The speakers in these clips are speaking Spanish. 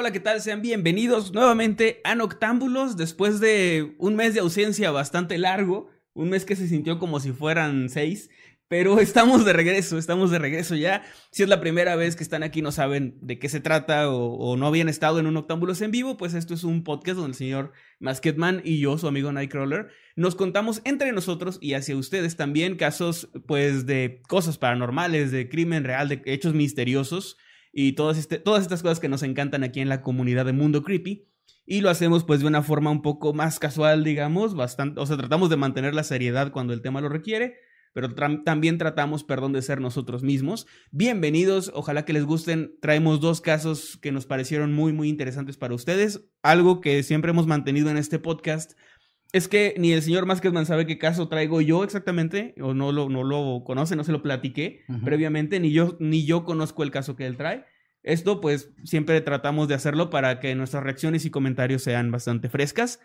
Hola, ¿qué tal? Sean bienvenidos nuevamente a Noctámbulos después de un mes de ausencia bastante largo, un mes que se sintió como si fueran seis, pero estamos de regreso, estamos de regreso ya. Si es la primera vez que están aquí, no saben de qué se trata o, no habían estado en un Noctámbulos en vivo, pues esto es un podcast donde el señor Masketman y yo, su amigo Nightcrawler, nos contamos entre nosotros y hacia ustedes también casos pues de cosas paranormales, de crimen real, de hechos misteriosos y todas, este, todas estas cosas que nos encantan aquí en la comunidad de Mundo Creepy. Y lo hacemos pues de una forma un poco más casual, digamos, bastante, o sea, tratamos de mantener la seriedad cuando el tema lo requiere, pero también tratamos, perdón, de ser nosotros mismos. Bienvenidos, ojalá que les gusten. Traemos dos casos que nos parecieron muy, muy interesantes para ustedes. Algo que siempre hemos mantenido en este podcast es que ni el señor Masketman sabe qué caso traigo yo exactamente, o no lo, no lo conoce, no se lo platiqué previamente, ni yo, ni yo conozco el caso que él trae. Esto, pues, siempre tratamos de hacerlo para que nuestras reacciones y comentarios sean bastante frescas.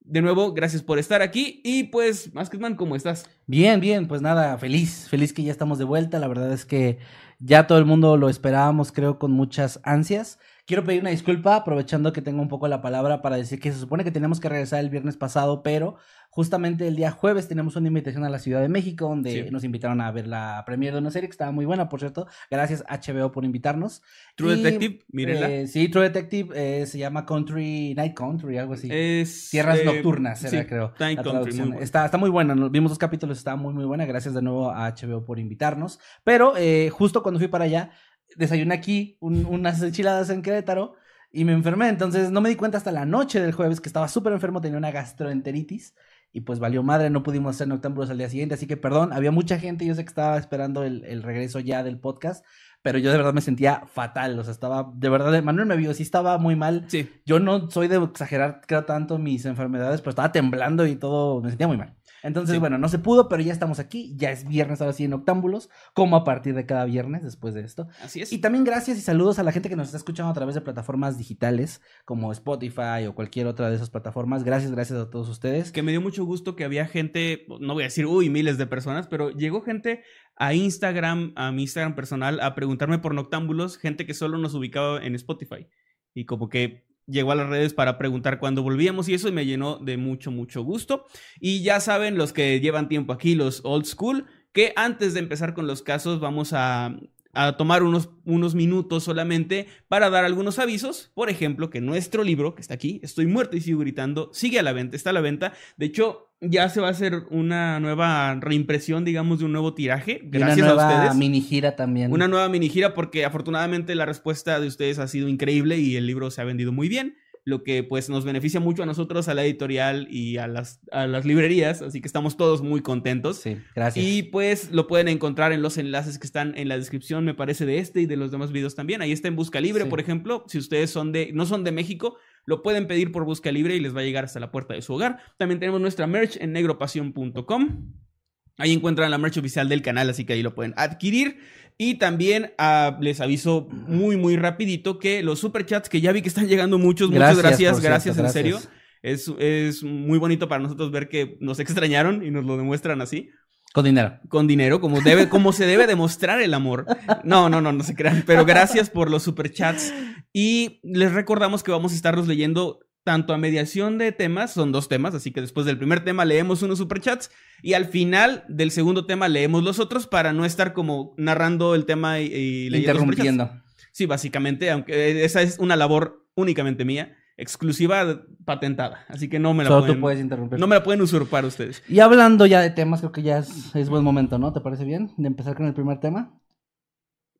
De nuevo, gracias por estar aquí. Y pues, Masketman, ¿cómo estás? Bien, bien, pues nada, feliz, feliz que ya estamos de vuelta. La verdad es que ya todo el mundo lo esperábamos, creo, con muchas ansias. Quiero pedir una disculpa, aprovechando que tengo un poco la palabra para decir que se supone que tenemos que regresar el viernes pasado, pero justamente el día jueves tenemos una invitación a la Ciudad de México, donde nos invitaron a ver la premiere de una serie que estaba muy buena, por cierto. Gracias HBO por invitarnos. True Detective, mírenla. Eh, sí, True Detective eh, se llama Country, Night Country, algo así. Tierras eh, Nocturnas, era, creo. Night Country, muy está, está muy buena, vimos dos capítulos, está muy, muy buena. Gracias de nuevo a HBO por invitarnos. Pero justo cuando fui para allá, desayuné aquí unas enchiladas en Querétaro y me enfermé. Entonces no me di cuenta hasta la noche del jueves que estaba súper enfermo, tenía una gastroenteritis y pues valió madre, no pudimos hacer noctámbulos al día siguiente. Así que perdón, había mucha gente, yo sé que estaba esperando el, el regreso ya del podcast. Pero yo de verdad me sentía fatal, o sea, estaba, de verdad, Manuel me vio, sí estaba muy mal. Sí. Yo no soy de exagerar, creo, tanto mis enfermedades, pero estaba temblando y todo, me sentía muy mal. Entonces, bueno, no se pudo, pero ya estamos aquí. Ya es viernes ahora sí en Octámbulos, como a partir de cada viernes después de esto. Así es. Y también gracias y saludos a la gente que nos está escuchando a través de plataformas digitales como Spotify o cualquier otra de esas plataformas. Gracias, gracias a todos ustedes. Que me dio mucho gusto que había gente, no voy a decir, uy, miles de personas, pero llegó gente a Instagram, a mi Instagram personal, a preguntarme por Noctámbulos, gente que solo nos ubicaba en Spotify. Y como que llegó a las redes para preguntar cuándo volvíamos y eso me llenó de mucho, mucho gusto. Y ya saben los que llevan tiempo aquí, los old school, que antes de empezar con los casos vamos a a tomar unos, unos minutos solamente para dar algunos avisos. Por ejemplo, que nuestro libro, que está aquí, Estoy muerto y sigo gritando, sigue a la venta, está a la venta. De hecho, ya se va a hacer una nueva reimpresión, digamos, de un nuevo tiraje. Gracias una nueva a ustedes. mini gira también. Una nueva mini gira porque afortunadamente la respuesta de ustedes ha sido increíble y el libro se ha vendido muy bien lo que pues nos beneficia mucho a nosotros, a la editorial y a las, a las librerías, así que estamos todos muy contentos. Sí, gracias. Y pues lo pueden encontrar en los enlaces que están en la descripción, me parece, de este y de los demás videos también. Ahí está en Busca Libre, por ejemplo, si ustedes son de, no son de México, lo pueden pedir por Busca Libre y les va a llegar hasta la puerta de su hogar. También tenemos nuestra merch en negropasión.com. Ahí encuentran la merch oficial del canal, así que ahí lo pueden adquirir. Y también ah, les aviso muy, muy rapidito que los superchats, que ya vi que están llegando muchos, muchas gracias, gracias, en serio. Es, es muy bonito para nosotros ver que nos extrañaron y nos lo demuestran así. Con dinero. Con dinero, como, debe, como se debe demostrar el amor. No, no, no, no se crean. Pero gracias por los superchats. Y les recordamos que vamos a estarlos leyendo tanto a mediación de temas, son dos temas, así que después del primer tema leemos unos superchats y al final del segundo tema leemos los otros para no estar como narrando el tema y, Interrumpiendo. Sí, básicamente, aunque esa es una labor únicamente mía. exclusiva patentada. Así que no me la Solo pueden. tú puedes interrumpir. No me la pueden usurpar ustedes. Y hablando ya de temas, creo que ya es, es buen momento, ¿no? ¿Te parece bien? De empezar con el primer tema.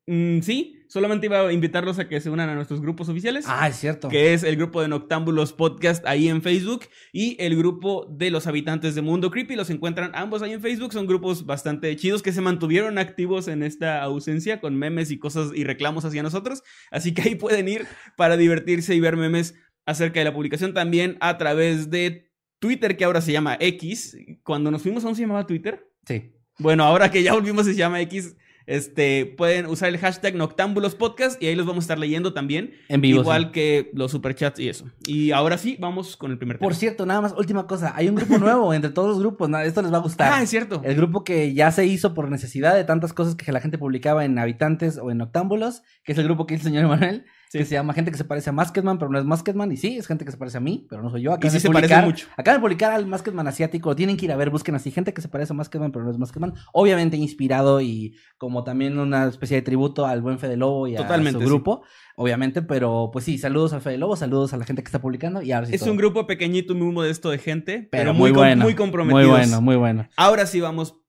Mm, sí, solamente iba a invitarlos a que se unan a nuestros grupos oficiales. Ah, es cierto. que es el grupo de Noctámbulos Podcast ahí en Facebook y el grupo de los habitantes de Mundo Creepy. Los encuentran ambos ahí en Facebook. Son grupos bastante chidos que se mantuvieron activos en esta ausencia con memes y cosas y reclamos hacia nosotros. Así que ahí pueden ir para divertirse y ver memes acerca de la publicación también a través de Twitter, que ahora se llama X. Cuando nos fuimos aún se llamaba Twitter. Sí. Bueno, ahora que ya volvimos se llama X. Este, pueden usar el hashtag Noctámbulos Podcast y ahí los vamos a estar leyendo también. En vivo. Igual sí. que los superchats y eso. Y ahora sí, vamos con el primer tema. Por cierto, nada más, última cosa. Hay un grupo nuevo entre todos los grupos. ¿no? Esto les va a gustar. Ah, es cierto. El grupo que ya se hizo por necesidad de tantas cosas que la gente publicaba en Habitantes o en Noctámbulos, que es el grupo que hizo el señor Emanuel, Sí. que se llama Gente que se parece a Masketman, pero no es Masketman. Y sí, es gente que se parece a mí, pero no soy yo. Acá Y sí se parece mucho. Acaban de publicar al Masketman asiático. Lo tienen que ir a ver, busquen así. Gente que se parece a Masketman, pero no es Masketman. Obviamente inspirado y como también una especie de tributo al buen Fede Lobo y a Totalmente, su sí. grupo. Obviamente, pero pues sí, saludos al Fede Lobo, saludos a la gente que está publicando. Y ahora sí Es todo. un grupo pequeñito, muy modesto de gente, pero, pero muy, muy com- bueno. muy comprometidos. Muy bueno, muy bueno. Ahora sí vamos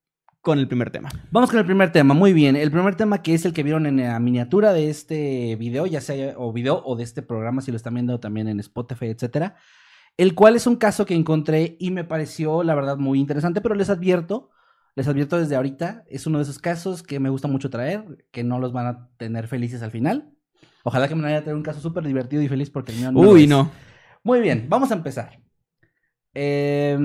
con el primer tema. Vamos con el primer tema, muy bien. El primer tema que es el que vieron en la miniatura de este video, ya sea o video o de este programa, si lo están viendo también en Spotify, etcétera. El cual es un caso que encontré y me pareció, la verdad, muy interesante, pero les advierto, les advierto desde ahorita, es uno de esos casos que me gusta mucho traer, que no los van a tener felices al final. Ojalá que me vaya a traer un caso súper divertido y feliz porque el mío no lo Uy, no. Muy bien, vamos a empezar. Eh,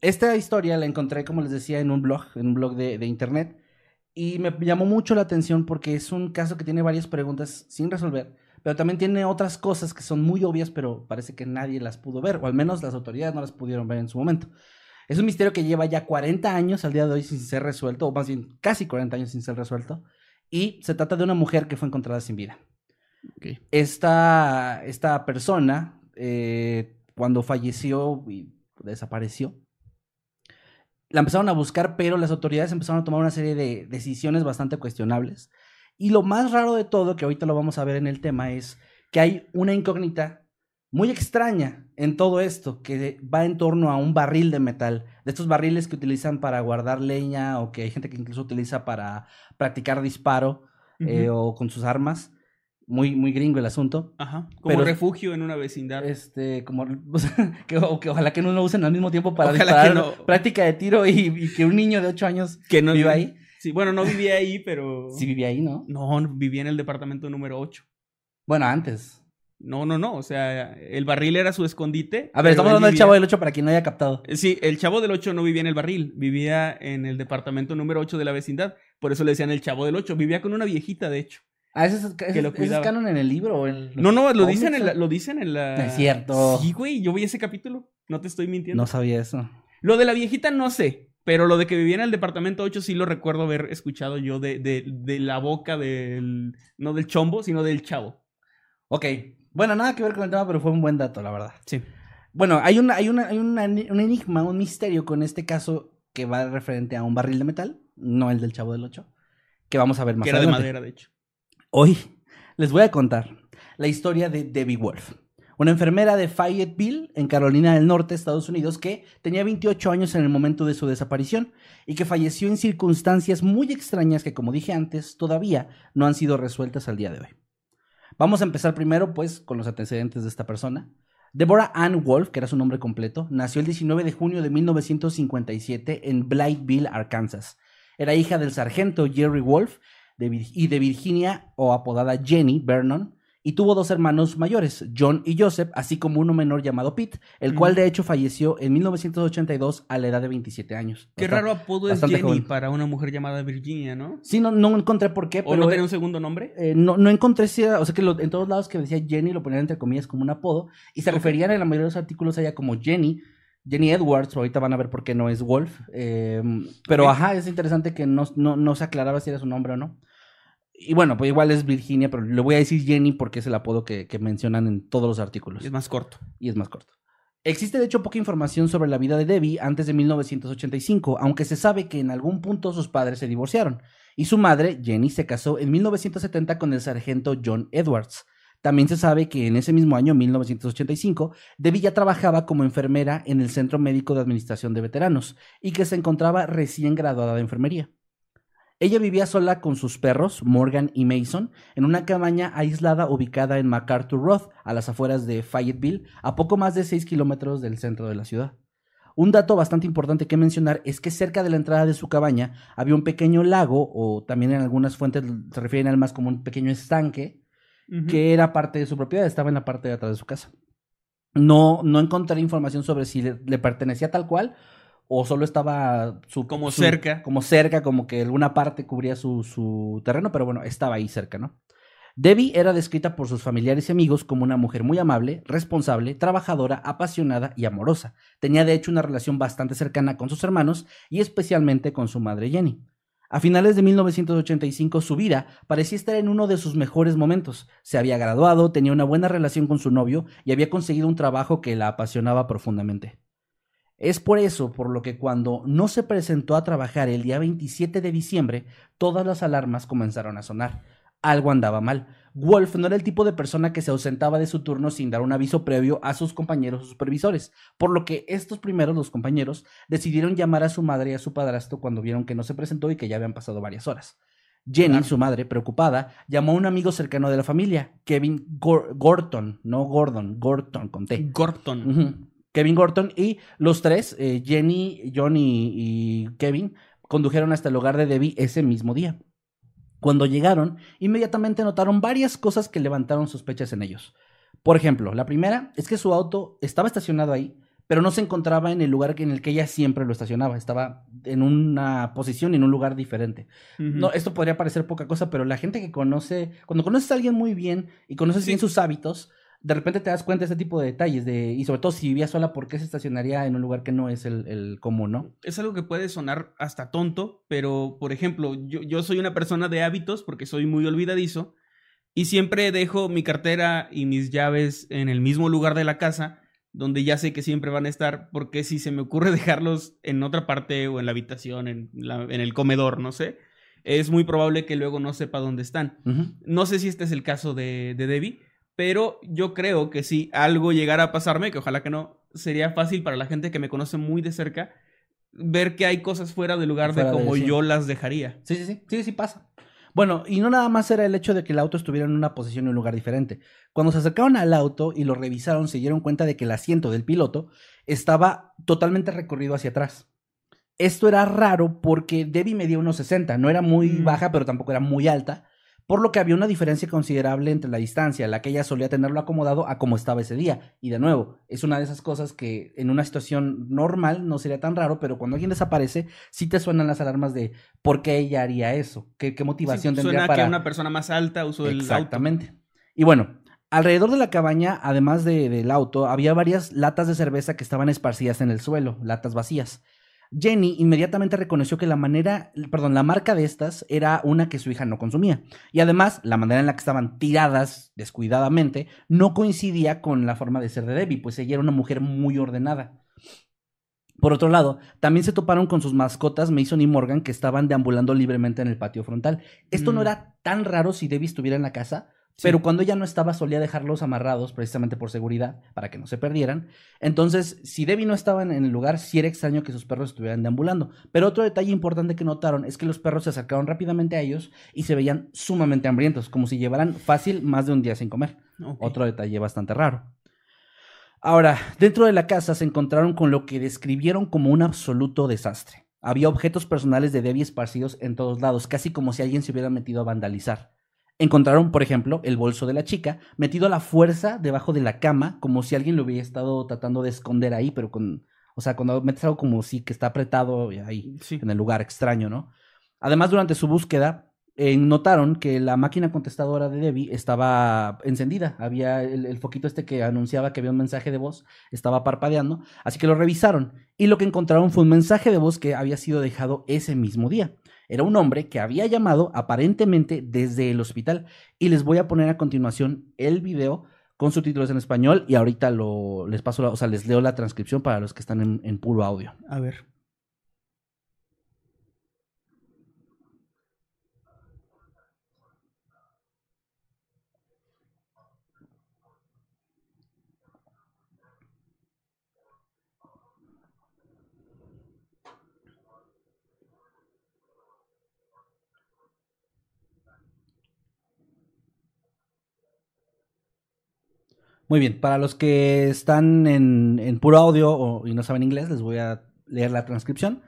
esta historia la encontré, como les decía, en un blog, en un blog de, de internet. Y me llamó mucho la atención porque es un caso que tiene varias preguntas sin resolver, pero también tiene otras cosas que son muy obvias, pero parece que nadie las pudo ver, o al menos las autoridades no las pudieron ver en su momento. Es un misterio que lleva ya 40 años al día de hoy sin ser resuelto, o más bien casi 40 años sin ser resuelto, y se trata de una mujer que fue encontrada sin vida esta, esta persona, eh, cuando falleció y desapareció, la empezaron a buscar, pero las autoridades empezaron a tomar una serie de decisiones bastante cuestionables. Y lo más raro de todo, que ahorita lo vamos a ver en el tema, es que hay una incógnita muy extraña en todo esto, que va en torno a un barril de metal, de estos barriles que utilizan para guardar leña o que hay gente que incluso utiliza para practicar disparo eh, o con sus armas. Muy, muy gringo el asunto. Ajá. Como pero- refugio en una vecindad. Este, como o sea, que, o que ojalá que no lo usen al mismo tiempo para Ojalá disparar que no. práctica de tiro y, y que un niño de 8 años que no viva ahí. Sí, bueno, no vivía ahí, pero. Sí vivía ahí, ¿no? No, vivía en el departamento número 8. Bueno, antes. No, no, no. O sea, el barril era su escondite. A ver, estamos hablando del vivía- chavo del 8 para quien no haya captado. Sí, el chavo del 8 no vivía en el barril, vivía en el departamento número 8 de la vecindad. Por eso le decían el chavo del 8. Vivía con una viejita, de hecho. Ah, ¿ese es, ese- lo ese es canon en el libro o en los No, no, lo dicen, en la, lo dicen en la... Es cierto. Sí, güey, yo vi ese capítulo. No te estoy mintiendo. No sabía eso. Lo de la viejita no sé, pero lo de que vivía en el departamento 8 sí lo recuerdo haber escuchado yo de, de, de la boca del... No del chombo, sino del chavo. Ok. Bueno, nada que ver con el tema, pero fue un buen dato, la verdad. Sí. Bueno, hay, una, hay, una, hay una- un enigma, un misterio con este caso que va referente a un barril de metal, no el del chavo del 8, que vamos a ver más que era de adelante. madera, de hecho. Hoy les voy a contar la historia de Debbie Wolf, una enfermera de Fayetteville, en Carolina del Norte, Estados Unidos, que tenía 28 años en el momento de su desaparición y que falleció en circunstancias muy extrañas que, como dije antes, todavía no han sido resueltas al día de hoy. Vamos a empezar primero, pues, con los antecedentes de esta persona. Deborah Ann Wolf, que era su nombre completo, nació el 19 de junio de 1957 en Blytheville, Arkansas. Era hija del sargento Jerry Wolf de y de Virginia, o apodada Jenny Vernon, y tuvo dos hermanos mayores, John y Joseph, así como uno menor llamado Pete, el cual Ujú. de hecho falleció en 1982 a la edad de 27 años. Qué Bastante- raro apodo es Jenny joven. para una mujer llamada Virginia, ¿no? Sí, no, no encontré por qué, ¿O pero no tenía un segundo nombre? eh, no, no encontré si era- o sea que lo- en todos lados que decía Jenny lo ponían entre comillas como un apodo y se referían en la mayoría de los artículos a ella como Jenny, Jenny Edwards, ahorita van a ver por qué no es Wolf, eh, pero ajá, es interesante que no, no, no se aclaraba si era su nombre o no. Y bueno, pues igual es Virginia, pero le voy a decir Jenny porque es el apodo que, que mencionan en todos los artículos Es más corto. y es más corto. Existe de hecho poca información sobre la vida de Debbie antes de 1985, aunque se sabe que en algún punto sus padres se divorciaron y su madre, Jenny, se casó en 1970 con el sargento John Edwards. También se sabe que en ese mismo año, 1985, Debbie ya trabajaba como enfermera en el Centro Médico de Administración de Veteranos y que se encontraba recién graduada de enfermería. Ella vivía sola con sus perros, Morgan y Mason, en una cabaña aislada ubicada en MacArthur Road, a las afueras de Fayetteville, a poco más de 6 kilómetros del centro de la ciudad. Un dato bastante importante que mencionar es que cerca de la entrada de su cabaña había un pequeño lago, o también en algunas fuentes se refieren al más como un pequeño estanque, que era parte de su propiedad, estaba en la parte de atrás de su casa. No, no encontré información sobre si le pertenecía tal cual o solo estaba su, como cerca. Como cerca, como que alguna parte cubría su, su terreno, pero bueno, estaba ahí cerca, ¿no? Debbie era descrita por sus familiares y amigos como una mujer muy amable, responsable, trabajadora, apasionada y amorosa. Tenía de hecho una relación bastante cercana con sus hermanos y especialmente con su madre Jenny. A finales de 1985 su vida parecía estar en uno de sus mejores momentos. Se había graduado, tenía una buena relación con su novio y había conseguido un trabajo que la apasionaba profundamente. Es por eso por lo que cuando no se presentó a trabajar el día 27 de diciembre, todas las alarmas comenzaron a sonar. Algo andaba mal. Wolf no era el tipo de persona que se ausentaba de su turno sin dar un aviso previo a sus compañeros o supervisores, por lo que estos primeros, los compañeros, decidieron llamar a su madre y a su padrastro cuando vieron que no se presentó y que ya habían pasado varias horas. Jenny, su madre, preocupada, llamó a un amigo cercano de la familia, Kevin Gorton, no Gordon, Gorton con T. Gorton. Kevin Gorton y los tres, eh, Jenny, Johnny y Kevin, condujeron hasta el hogar de Debbie ese mismo día. Cuando llegaron, inmediatamente notaron varias cosas que levantaron sospechas en ellos. Por ejemplo, la primera es que su auto estaba estacionado ahí, pero no se encontraba en el lugar en el que ella siempre lo estacionaba. Estaba en una posición, en un lugar diferente. No, esto podría parecer poca cosa, pero la gente que conoce, cuando conoces a alguien muy bien y conoces bien sus hábitos, de repente te das cuenta de ese tipo de detalles, de, y sobre todo si vivía sola, ¿por qué se estacionaría en un lugar que no es el, común, no? Es algo que puede sonar hasta tonto, pero por ejemplo, yo, yo soy una persona de hábitos porque soy muy olvidadizo y siempre dejo mi cartera y mis llaves en el mismo lugar de la casa donde ya sé que siempre van a estar, porque si se me ocurre dejarlos en otra parte o en la habitación, en, en el comedor, no sé, es muy probable que luego no sepa dónde están. No sé si este es el caso de, de Debbie, pero yo creo que si algo llegara a pasarme, que ojalá que no, sería fácil para la gente que me conoce muy de cerca ver que hay cosas fuera del lugar de como yo las dejaría. Sí, sí, sí, sí, sí pasa. Bueno, y no nada más era el hecho de que el auto estuviera en una posición y un lugar diferente. Cuando se acercaron al auto y lo revisaron, se dieron cuenta de que el asiento del piloto estaba totalmente recorrido hacia atrás. Esto era raro porque Debbie medía unos 60, no era muy mm. baja, pero tampoco era muy alta por lo que había una diferencia considerable entre la distancia la que ella solía tenerlo acomodado a como estaba ese día. Y de nuevo, es una de esas cosas que en una situación normal no sería tan raro, pero cuando alguien desaparece, sí te suenan las alarmas de por qué ella haría eso, qué, qué motivación tendría suena para... que una persona más alta usó el Exactamente. Y bueno, alrededor de la cabaña, además del auto, había varias latas de cerveza que estaban esparcidas en el suelo, latas vacías. Jenny inmediatamente reconoció que la manera, perdón, la marca de estas era una que su hija no consumía. Y además, la manera en la que estaban tiradas descuidadamente no coincidía con la forma de ser de Debbie, pues ella era una mujer muy ordenada. Por otro lado, también se toparon con sus mascotas Mason y Morgan que estaban deambulando libremente en el patio frontal. Esto no mm. era tan raro si Debbie estuviera en la casa, pero cuando ella no estaba, solía dejarlos amarrados precisamente por seguridad, para que no se perdieran. Entonces, si Debbie no estaba en el lugar, sí era extraño que sus perros estuvieran deambulando. Pero otro detalle importante que notaron es que los perros se acercaron rápidamente a ellos y se veían sumamente hambrientos, como si llevaran fácil más de un día sin comer. Otro detalle bastante raro. Ahora, dentro de la casa se encontraron con lo que describieron como un absoluto desastre. Había objetos personales de Debbie esparcidos en todos lados, casi como si alguien se hubiera metido a vandalizar. Encontraron, por ejemplo, el bolso de la chica metido a la fuerza debajo de la cama, como si alguien lo hubiera estado tratando de esconder ahí, pero con, o sea, cuando metes algo como si que está apretado ahí, en el lugar extraño, ¿no? Además, durante su búsqueda, eh, notaron que la máquina contestadora de Debbie estaba encendida. Había el, el, foquito este que anunciaba que había un mensaje de voz, estaba parpadeando. Así que lo revisaron. Y lo que encontraron fue un mensaje de voz que había sido dejado ese mismo día. Era un hombre que había llamado aparentemente desde el hospital. Y les voy a poner a continuación el video con subtítulos en español y ahorita lo, les paso, o sea, les leo la transcripción para los que están en, en puro audio. A ver. Muy bien, para los que están en, en puro audio o, y no saben inglés, les voy a leer la transcripción,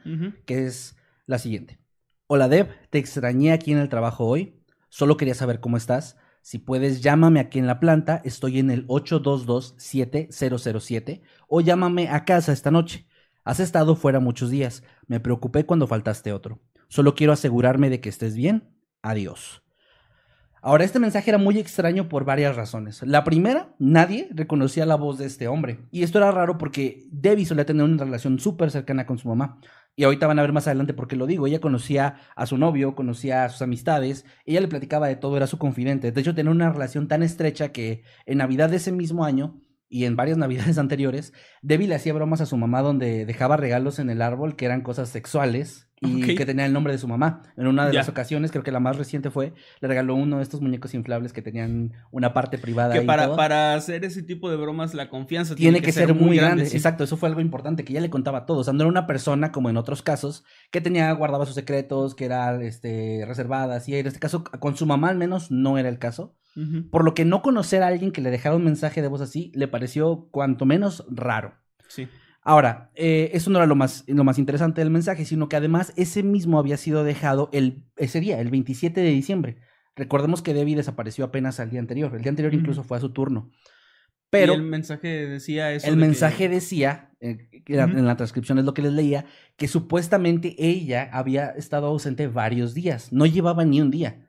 que es la siguiente. Hola Deb, te extrañé aquí en el trabajo hoy. Solo quería saber cómo estás. Si puedes, llámame aquí en la planta. Estoy en el 822-7007 o llámame a casa esta noche. Has estado fuera muchos días. Me preocupé cuando faltaste otro. Solo quiero asegurarme de que estés bien. Adiós. Ahora, este mensaje era muy extraño por varias razones. La primera, nadie reconocía la voz de este hombre. Y esto era raro porque Debbie solía tener una relación súper cercana con su mamá. Y ahorita van a ver más adelante por qué lo digo. Ella conocía a su novio, conocía a sus amistades, ella le platicaba de todo, era su confidente. De hecho, tenía una relación tan estrecha que en Navidad de ese mismo año y en varias Navidades anteriores, Debbie le hacía bromas a su mamá donde dejaba regalos en el árbol que eran cosas sexuales y que tenían el nombre de su mamá. En una de las ocasiones, creo que la más reciente fue, le regaló uno de estos muñecos inflables que tenían una parte privada. Que y para, todo. para hacer ese tipo de bromas la confianza Tiene que, ser, muy grande. sí. Exacto, eso fue algo importante, que ya le contaba todo. O sea, no era una persona como en otros casos, que tenía, guardaba sus secretos, que era este, reservada, así. En este caso, con su mamá al menos no era el caso. Por lo que no conocer a alguien que le dejara un mensaje de voz así le pareció cuanto menos raro. Sí. Ahora, eh, eso no era lo más, lo más interesante del mensaje, sino que además ese mismo había sido dejado el, ese día, el 27 de diciembre. Recordemos que Debbie desapareció apenas al día anterior. El día anterior incluso fue a su turno. Pero Pero el mensaje decía eso. el de que- mensaje decía, eh, que en la transcripción es lo que les leía, que supuestamente ella había estado ausente varios días. No llevaba ni un día.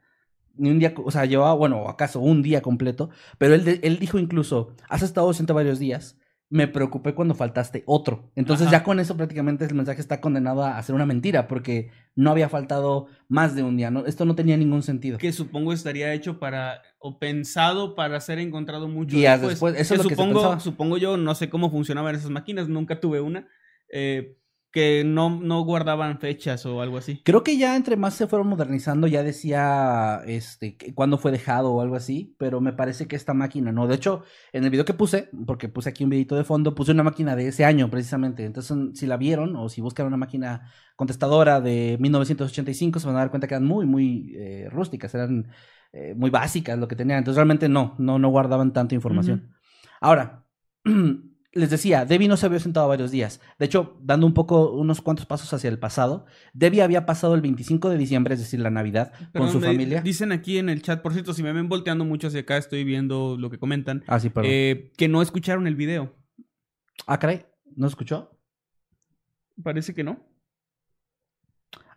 Ni un día, o sea, llevaba, bueno, acaso un día completo. Pero él, él dijo incluso, has estado ausente varios días. Me preocupé cuando faltaste otro. Entonces Ajá. ya con eso prácticamente el mensaje está condenado a ser una mentira porque no había faltado más de un día. ¿no? Esto no tenía ningún sentido. que supongo estaría hecho para o pensado para ser encontrado mucho Días después, eso es lo que se supongo supongo yo no sé cómo funcionaban esas máquinas nunca tuve una eh, que no no guardaban fechas o algo así Creo que ya entre más se fueron modernizando, ya decía este cuándo fue dejado o algo así, pero me parece que esta máquina no. De hecho, en el video que puse, porque puse aquí un videito de fondo, puse una máquina de ese año precisamente. Entonces, si la vieron o si buscan una máquina contestadora de 1985, se van a dar cuenta que eran muy, muy eh, rústicas, eran eh, muy básicas lo que tenían. Entonces, realmente no, no, no guardaban tanta información. Ahora, les decía, Debbie no se había sentado varios días. De hecho, dando un poco, unos cuantos pasos hacia el pasado, Debbie había pasado el 25 de diciembre, es decir, la Navidad, con su familia. dicen aquí en el chat por cierto si me ven volteando mucho hacia acá estoy viendo lo que comentan Ah, sí, perdón. eh, que no escucharon el video ah, caray, ¿no escuchó? parece que no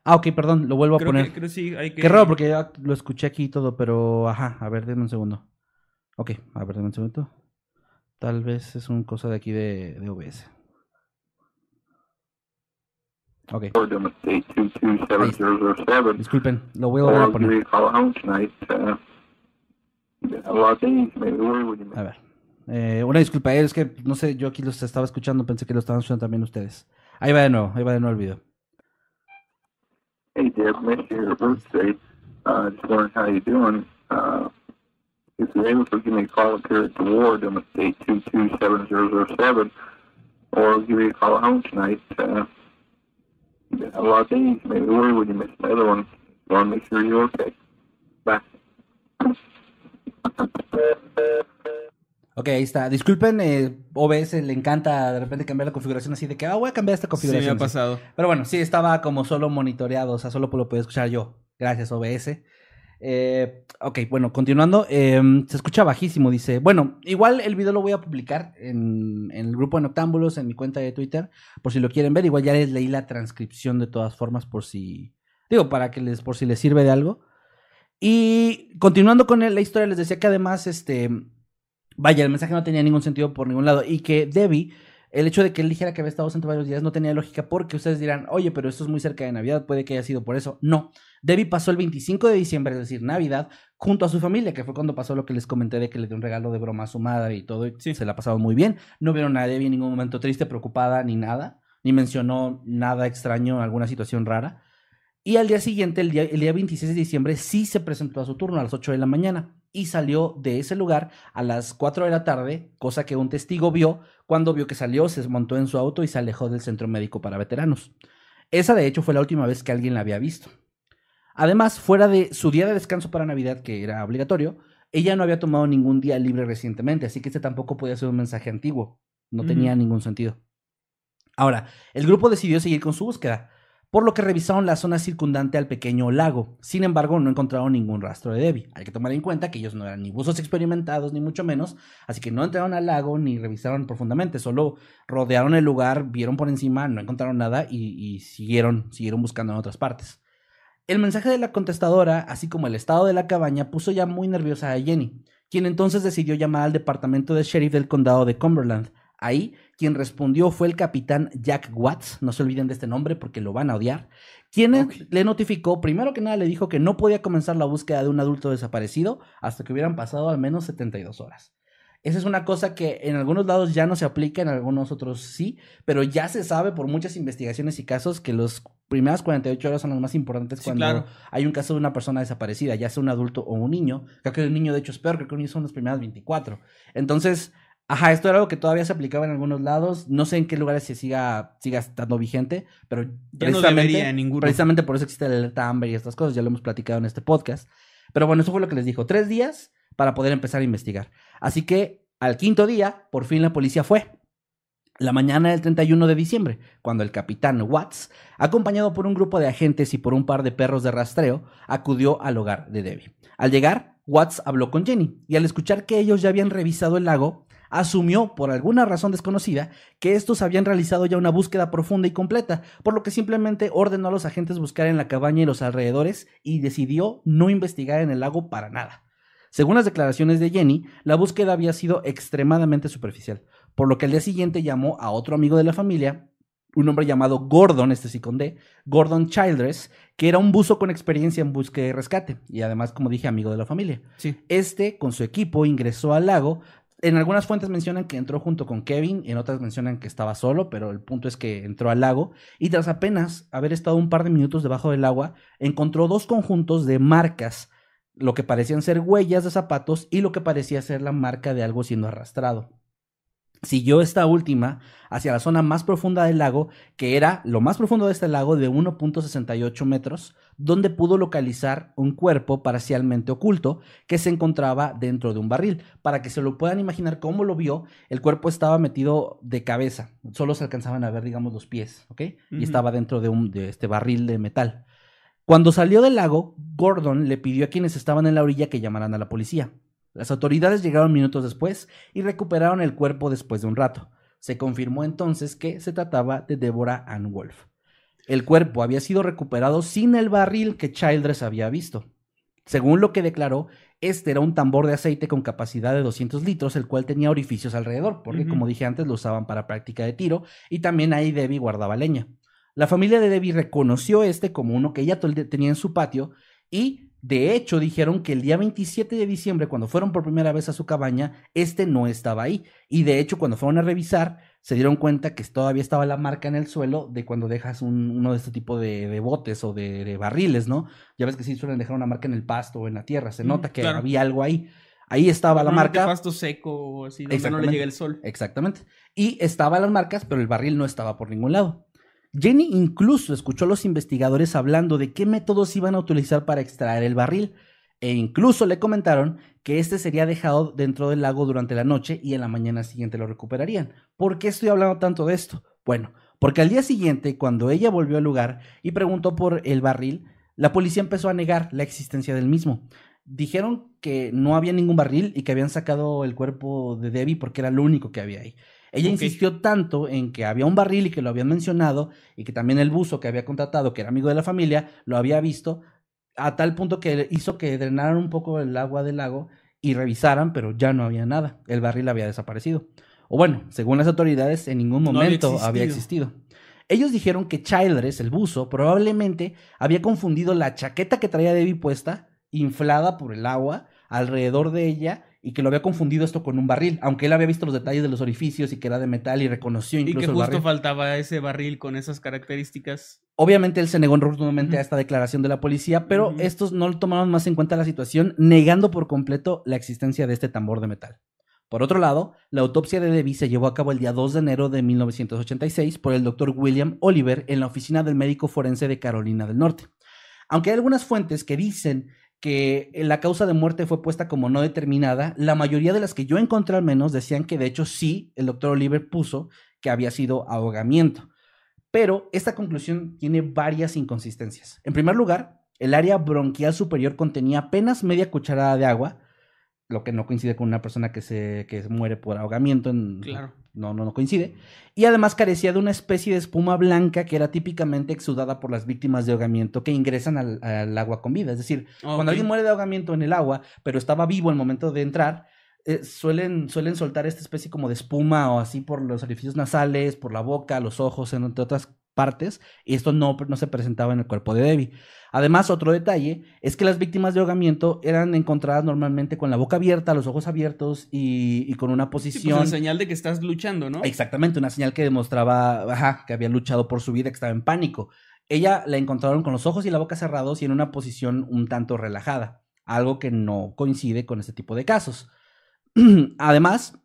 Ah, ok, perdón, lo vuelvo a poner. que creo sí hay que Qué raro, porque ya lo escuché aquí y todo, pero ajá, a ver, denme un segundo. Ok, a ver, denme un segundo. Tal vez es una cosa de aquí de, de OBS. Ok, Georgia State 22707. disculpen, lo voy a volver a poner. a ver. Eh, una disculpa, es que no sé, yo aquí los estaba escuchando, pensé que lo estaban escuchando también ustedes. Ahí va de nuevo, ahí va de nuevo el video. Hey, Deb, your birthday. Uh, just how you doing. Uh, if you're able to give me a call up here at the ward, I'm at state 22707. Or give me a call at home tonight. Uh, a lot of days, maybe worry when you miss another one. Want to make sure you're okay. Bye. Ok, ahí está. Disculpen, eh, OBS le encanta de repente cambiar la configuración así de que, ah, voy a cambiar esta sí configuración. me ha así. pasado Pero bueno, sí, estaba como solo monitoreado, o sea, solo lo podía escuchar yo. Gracias, OBS. Eh, ok, bueno, continuando. eh, se escucha bajísimo, dice. Bueno, igual el video lo voy a publicar en, el grupo de Noctámbulos, en mi cuenta de Twitter, por si lo quieren ver. Igual ya les leí la transcripción de todas formas, por si. Digo, para que les, por si les sirve de algo. Y continuando con la historia, les decía que además, este. Vaya, el mensaje no tenía ningún sentido por ningún lado. Y que Debbie el hecho de que él dijera que había estado ausente varios días no tenía lógica porque ustedes dirán, oye, pero esto es muy cerca de Navidad, puede que haya sido por eso. No, Debbie pasó el 25 de diciembre, es decir, Navidad, junto a su familia, que fue cuando pasó lo que les comenté de que le dio un regalo de broma a su madre y todo, y Sí. se la ha pasado muy bien. No vieron a Debbie en ningún momento triste, preocupada, ni nada, ni mencionó nada extraño, alguna situación rara. Y al día siguiente, el día, el día 26 de diciembre, sí se presentó a su turno a las 8 de la mañana y salió de ese lugar a las 4 de la tarde, cosa que un testigo vio cuando vio que salió, se montó en su auto y se alejó del centro médico para veteranos. Esa de hecho fue la última vez que alguien la había visto. Además, fuera de su día de descanso para Navidad, que era obligatorio, Ella no había tomado ningún día libre recientemente, así que este tampoco podía ser un mensaje antiguo. No tenía ningún sentido. Ahora, el grupo decidió seguir con su búsqueda, por lo que revisaron la zona circundante al pequeño lago. Sin embargo, no encontraron ningún rastro de Debbie. Hay que tomar en cuenta que ellos no eran ni buzos experimentados, ni mucho menos, así que no entraron al lago ni revisaron profundamente, solo rodearon el lugar, vieron por encima, no encontraron nada y, siguieron, siguieron buscando en otras partes. El mensaje de la contestadora, así como el estado de la cabaña, puso ya muy nerviosa a Jenny, quien entonces decidió llamar al departamento de sheriff del condado de Cumberland. Ahí, quien respondió fue el capitán Jack Watts, no se olviden de este nombre porque lo van a odiar, quien le notificó, primero que nada le dijo que no podía comenzar la búsqueda de un adulto desaparecido hasta que hubieran pasado al menos 72 horas. Esa es una cosa que en algunos lados ya no se aplica, en algunos otros sí, pero ya se sabe por muchas investigaciones y casos que las primeras 48 horas son las más importantes Sí, cuando claro. hay un caso de una persona desaparecida, ya sea un adulto o un niño. Creo que un niño de hecho es peor, creo que un niño son las primeras 24. Entonces, ajá, esto era algo que todavía se aplicaba en algunos lados. No sé en qué lugares se siga, siga estando vigente, pero Ya no precisamente, debería en ninguno. precisamente por eso existe la alerta Amber y estas cosas, ya lo hemos platicado en este podcast. Pero bueno, eso fue lo que les dijo, tres días para poder empezar a investigar. Así que al quinto día, por fin la policía fue. La mañana del 31 de diciembre, cuando el capitán Watts, acompañado por un grupo de agentes y por un par de perros de rastreo, acudió al hogar de Debbie. Al llegar, Watts habló con Jenny y al escuchar que ellos ya habían revisado el lago, asumió, por alguna razón desconocida, que estos habían realizado ya una búsqueda profunda y completa, por lo que simplemente ordenó a los agentes buscar en la cabaña y los alrededores y decidió no investigar en el lago para nada. Según las declaraciones de Jenny, la búsqueda había sido extremadamente superficial, por lo que al día siguiente llamó a otro amigo de la familia, un hombre llamado Gordon, este sí con D, Gordon Childress, que era un buzo con experiencia en búsqueda y rescate, y además, como dije, amigo de la familia. Sí. Este, con su equipo, ingresó al lago. En algunas fuentes mencionan que entró junto con Kevin, en otras mencionan que estaba solo, pero el punto es que entró al lago y tras apenas haber estado un par de minutos debajo del agua, encontró dos conjuntos de marcas, lo que parecían ser huellas de zapatos y lo que parecía ser la marca de algo siendo arrastrado. Siguió esta última hacia la zona más profunda del lago, que era lo más profundo de este lago de 1.68 metros, donde pudo localizar un cuerpo parcialmente oculto que se encontraba dentro de un barril. Para que se lo puedan imaginar cómo lo vio, el cuerpo estaba metido de cabeza, solo se alcanzaban a ver, digamos, los pies, ¿ok? Y estaba dentro de, un, de este barril de metal. Cuando salió del lago, Gordon le pidió a quienes estaban en la orilla que llamaran a la policía. Las autoridades llegaron minutos después y recuperaron el cuerpo después de un rato. Se confirmó entonces que se trataba de Deborah Ann Wolf. El cuerpo había sido recuperado sin el barril que Childress había visto. Según lo que declaró, este era un tambor de aceite con capacidad de 200 litros, el cual tenía orificios alrededor, porque como dije antes, lo usaban para práctica de tiro y también ahí Debbie guardaba leña. La familia de Debbie reconoció este como uno que ella tenía en su patio y de hecho dijeron que el día 27 de diciembre, cuando fueron por primera vez a su cabaña, este no estaba ahí. Y de hecho cuando fueron a revisar, se dieron cuenta que todavía estaba la marca en el suelo de cuando dejas un- uno de este tipo de, de botes o de, de barriles, ¿no? Ya ves que sí suelen dejar una marca en el pasto o en la tierra, se nota que claro. había algo ahí. Ahí estaba la marca. pasto seco o así, donde no le llega el sol. Exactamente. Y estaban las marcas, pero el barril no estaba por ningún lado. Jenny incluso escuchó a los investigadores hablando de qué métodos iban a utilizar para extraer el barril, e incluso le comentaron que este sería dejado dentro del lago durante la noche y en la mañana siguiente lo recuperarían. ¿Por qué estoy hablando tanto de esto? Bueno, porque al día siguiente, cuando ella volvió al lugar y preguntó por el barril, la policía empezó a negar la existencia del mismo. Dijeron que no había ningún barril y que habían sacado el cuerpo de Debbie porque era lo único que había ahí. Ella insistió tanto en que había un barril y que lo habían mencionado y que también el buzo que había contratado, que era amigo de la familia, lo había visto, a tal punto que hizo que drenaran un poco el agua del lago y revisaran, pero ya no había nada. El barril había desaparecido. O bueno, según las autoridades, en ningún No había momento había existido. Ellos dijeron que Childress, el buzo, probablemente había confundido la chaqueta que traía Debbie puesta, inflada por el agua, alrededor de ella, y que lo había confundido esto con un barril, aunque él había visto los detalles de los orificios y que era de metal y reconoció Y incluso que el justo barril. faltaba ese barril con esas características. Obviamente él se negó rotundamente Ujú. a esta declaración de la policía, pero estos no tomaron más en cuenta la situación, negando por completo la existencia de este tambor de metal. Por otro lado, la autopsia de Debbie se llevó a cabo el día 2 de enero de 1986 por el doctor William Oliver en la oficina del médico forense de Carolina del Norte. Aunque hay algunas fuentes que dicen que la causa de muerte fue puesta como no determinada. La mayoría de las que yo encontré al menos decían que de hecho sí, el doctor Oliver puso que había sido ahogamiento. Pero esta conclusión tiene varias inconsistencias. En primer lugar, el área bronquial superior contenía apenas media cucharada de agua, lo que no coincide con una persona que se, que muere por ahogamiento. En, Claro. No, no, no coincide. Y además carecía de una especie de espuma blanca que era típicamente exudada por las víctimas de ahogamiento que ingresan al, al agua con vida. Es decir, cuando alguien muere de ahogamiento en el agua, pero estaba vivo al momento de entrar, eh, suelen, suelen soltar esta especie como de espuma o así por los orificios nasales, por la boca, los ojos, en- entre otras partes, y esto no, no se presentaba en el cuerpo de Debbie. Además, otro detalle es que las víctimas de ahogamiento eran encontradas normalmente con la boca abierta, los ojos abiertos y, y con una Sí, pues, posición... en señal de que estás luchando, ¿no? Exactamente, una señal que demostraba ajá, que había luchado por su vida, que estaba en pánico. Ella la encontraron con los ojos y la boca cerrados y en una posición un tanto relajada, algo que no coincide con este tipo de casos. Además,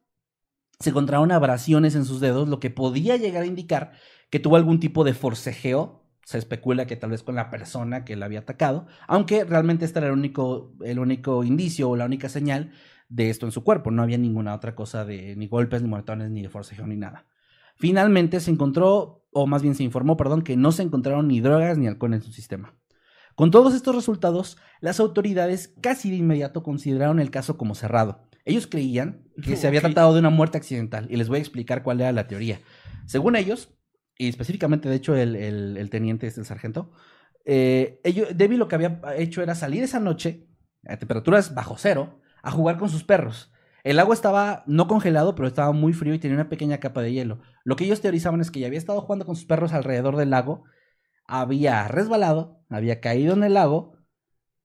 se encontraron abrasiones en sus dedos, lo que podía llegar a indicar que tuvo algún tipo de forcejeo. Se especula que tal vez con la persona que la había atacado, aunque realmente este era el único, el único indicio o la única señal de esto en su cuerpo. No había ninguna otra cosa de ni golpes, ni moretones, ni de forcejeo, ni nada. Finalmente se encontró, o más bien se informó, perdón, que no se encontraron ni drogas ni alcohol en su sistema. Con todos estos resultados, las autoridades casi de inmediato consideraron el caso como cerrado. Ellos creían que se había tratado de una muerte accidental y les voy a explicar cuál era la teoría. Según ellos, y específicamente de hecho el, el- teniente es el sargento, eh, Debbie lo que había hecho era salir esa noche a temperaturas bajo cero a jugar con sus perros. El agua estaba no congelado, pero estaba muy frío y tenía una pequeña capa de hielo. Lo que ellos teorizaban es que ya había estado jugando con sus perros alrededor del lago, había resbalado, había caído en el lago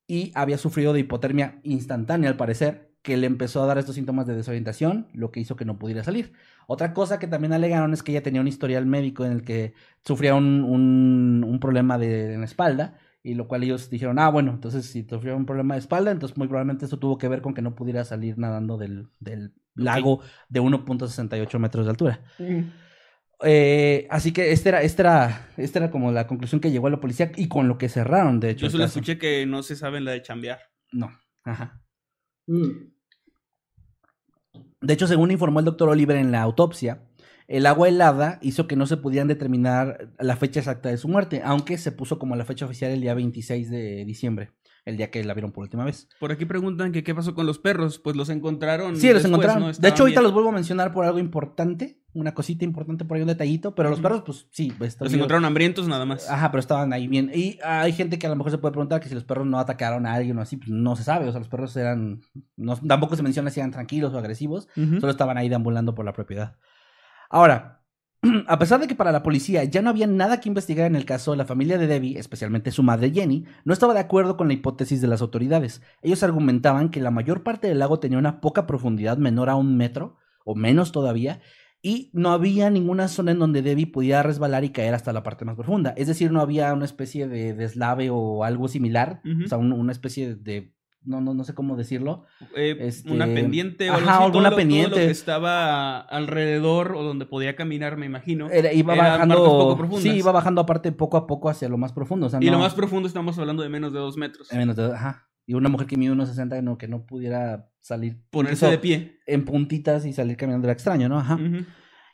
y había sufrido de hipotermia instantánea al parecer, que le empezó a dar estos síntomas de desorientación, lo que hizo que no pudiera salir. Otra cosa que también alegaron es que ella tenía un historial médico en el que sufría un, un- un problema de, en la espalda, y lo cual ellos dijeron, ah, bueno, entonces si sufrió un problema de espalda, entonces muy probablemente eso tuvo que ver con que no pudiera salir nadando del, del lago de 1.68 metros de altura. Eh, así que esta era, esta, era, esta era como la conclusión que llegó a la policía y con lo que cerraron, de hecho. Yo solo escuché que no se sabe la de chambear. No, ajá. De hecho, según informó el doctor Oliver en la autopsia, el agua helada hizo que no se pudieran determinar la fecha exacta de su muerte, aunque se puso como la fecha oficial el día 26 de diciembre, el día que la vieron por última vez. Por aquí preguntan que qué pasó con los perros. Pues los encontraron. Sí, los después, encontraron. ¿no? de hecho, ahorita bien. los vuelvo a mencionar por algo importante, una cosita importante por ahí, un detallito, pero los perros, pues sí, pues, Los encontraron hambrientos nada más. Ajá, pero estaban ahí bien. Y hay gente que a lo mejor se puede preguntar que si los perros no atacaron a alguien o así, pues no se sabe. O sea, los perros eran. No, tampoco se menciona si eran tranquilos o agresivos. Solo estaban ahí deambulando por la propiedad. Ahora, a pesar de que para la policía ya no había nada que investigar en el caso, la familia de Debbie, especialmente su madre Jenny, no estaba de acuerdo con la hipótesis de las autoridades. Ellos argumentaban que la mayor parte del lago tenía una poca profundidad menor a un metro, o menos todavía, y no había ninguna zona en donde Debbie pudiera resbalar y caer hasta la parte más profunda. Es decir, no había una especie de deslave o algo similar, o sea, un- una especie de... No, no, no sé cómo decirlo. Eh, Este, Una pendiente o ajá, algo todo alguna lo- todo lo pendiente. que estaba alrededor o donde podía caminar, me imagino. Era- iba bajando. poco. Sí, iba bajando aparte poco a poco hacia lo más profundo. O sea, Y lo más profundo estamos hablando de menos de dos metros. eh, menos de- ajá. Y una mujer que mide unos 60 no, que no pudiera salir. Ponerse de pie. En puntitas y salir caminando era extraño, ¿no? Ajá.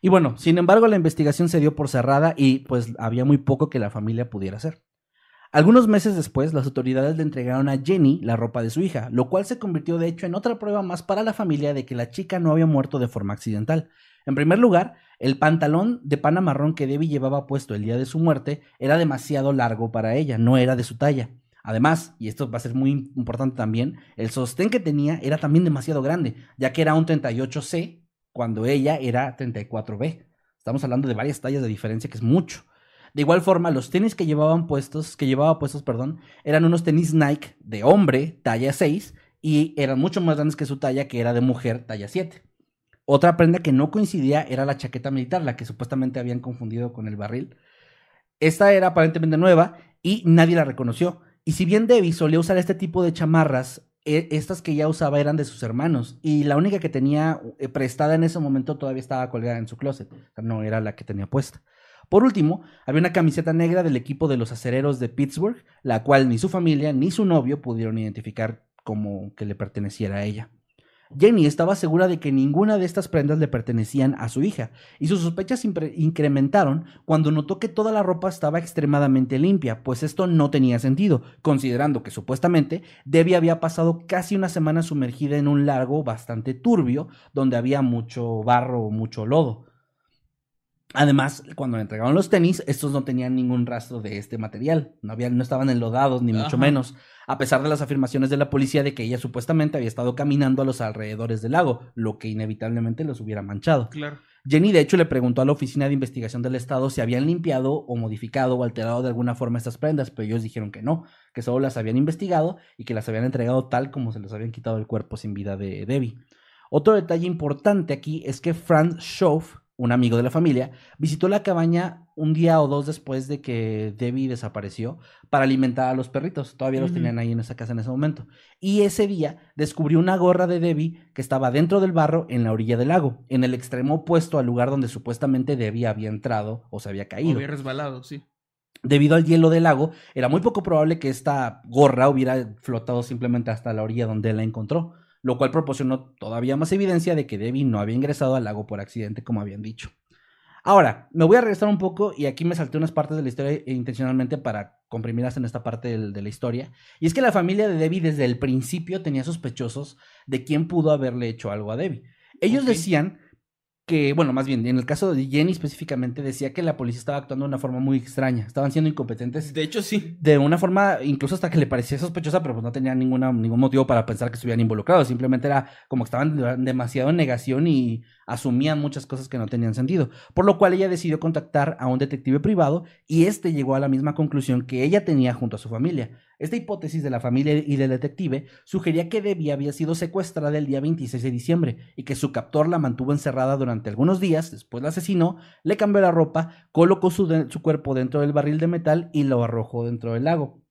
Y bueno, sin embargo, la investigación se dio por cerrada y pues había muy poco que la familia pudiera hacer. Algunos meses después, las autoridades le entregaron a Jenny la ropa de su hija, lo cual se convirtió de hecho en otra prueba más para la familia de que la chica no había muerto de forma accidental. En primer lugar, el pantalón de pana marrón que Debbie llevaba puesto el día de su muerte era demasiado largo para ella, no era de su talla. Además, y esto va a ser muy importante también, el sostén que tenía era también demasiado grande, ya que era un 38C cuando ella era 34B. Estamos hablando de varias tallas de diferencia, que es mucho. De igual forma, los tenis que llevaban puestos, que llevaba puestos, perdón, eran unos tenis Nike de hombre, talla 6, y eran mucho más grandes que su talla, que era de mujer, talla 7. Otra prenda que no coincidía era la chaqueta militar, la que supuestamente habían confundido con el barril. Esta era aparentemente nueva y nadie la reconoció. Y si bien Debbie solía usar este tipo de chamarras, e- estas que ya usaba eran de sus hermanos. Y la única que tenía eh, prestada en ese momento todavía estaba colgada en su closet. No era la que tenía puesta. Por último, había una camiseta negra del equipo de los acereros de Pittsburgh, la cual ni su familia ni su novio pudieron identificar como que le perteneciera a ella. Jenny estaba segura de que ninguna de estas prendas le pertenecían a su hija, y sus sospechas incrementaron cuando notó que toda la ropa estaba extremadamente limpia, pues esto no tenía sentido, considerando que supuestamente Debbie había pasado casi una semana sumergida en un lago bastante turbio, donde había mucho barro o mucho lodo. Además, cuando le entregaron los tenis, estos no tenían ningún rastro de este material, no, habían, no estaban enlodados ni mucho menos, a pesar de las afirmaciones de la policía de que ella supuestamente había estado caminando a los alrededores del lago, lo que inevitablemente los hubiera manchado. Claro. Jenny, de hecho, le preguntó a la Oficina de Investigación del Estado si habían limpiado o modificado o alterado de alguna forma estas prendas, pero ellos dijeron que no, que solo las habían investigado y que las habían entregado tal como se les habían quitado el cuerpo sin vida de Debbie. Otro detalle importante aquí es que Franz Schoff un amigo de la familia, visitó la cabaña un día o dos después de que Debbie desapareció para alimentar a los perritos. Todavía los tenían ahí en esa casa en ese momento. Y ese día descubrió una gorra de Debbie que estaba dentro del barro en la orilla del lago, en el extremo opuesto al lugar donde supuestamente Debbie había entrado o se había caído. había resbalado, sí. Debido al hielo del lago, era muy poco probable que esta gorra hubiera flotado simplemente hasta la orilla donde la encontró lo cual proporcionó todavía más evidencia de que Debbie no había ingresado al lago por accidente, como habían dicho. Ahora, me voy a regresar un poco y aquí me salté unas partes de la historia intencionalmente para comprimirlas en esta parte de, la historia. Y es que la familia de Debbie desde el principio tenía sospechosos de quién pudo haberle hecho algo a Debbie. Ellos decían que, bueno, más bien, en el caso de Jenny específicamente, decía que la policía estaba actuando de una forma muy extraña. Estaban siendo incompetentes. De hecho, sí. De una forma, incluso hasta que le parecía sospechosa, pero pues no tenía ninguna, ningún motivo para pensar que estuvieran involucrados. Simplemente era como que estaban demasiado en negación y asumían muchas cosas que no tenían sentido. Por lo cual ella decidió contactar a un detective privado y este llegó a la misma conclusión que ella tenía junto a su familia. Esta hipótesis de la familia y del detective sugería que Debbie había sido secuestrada el día 26 de diciembre y que su captor la mantuvo encerrada durante algunos días, después la asesinó, le cambió la ropa, colocó su, su cuerpo dentro del barril de metal y lo arrojó dentro del lago.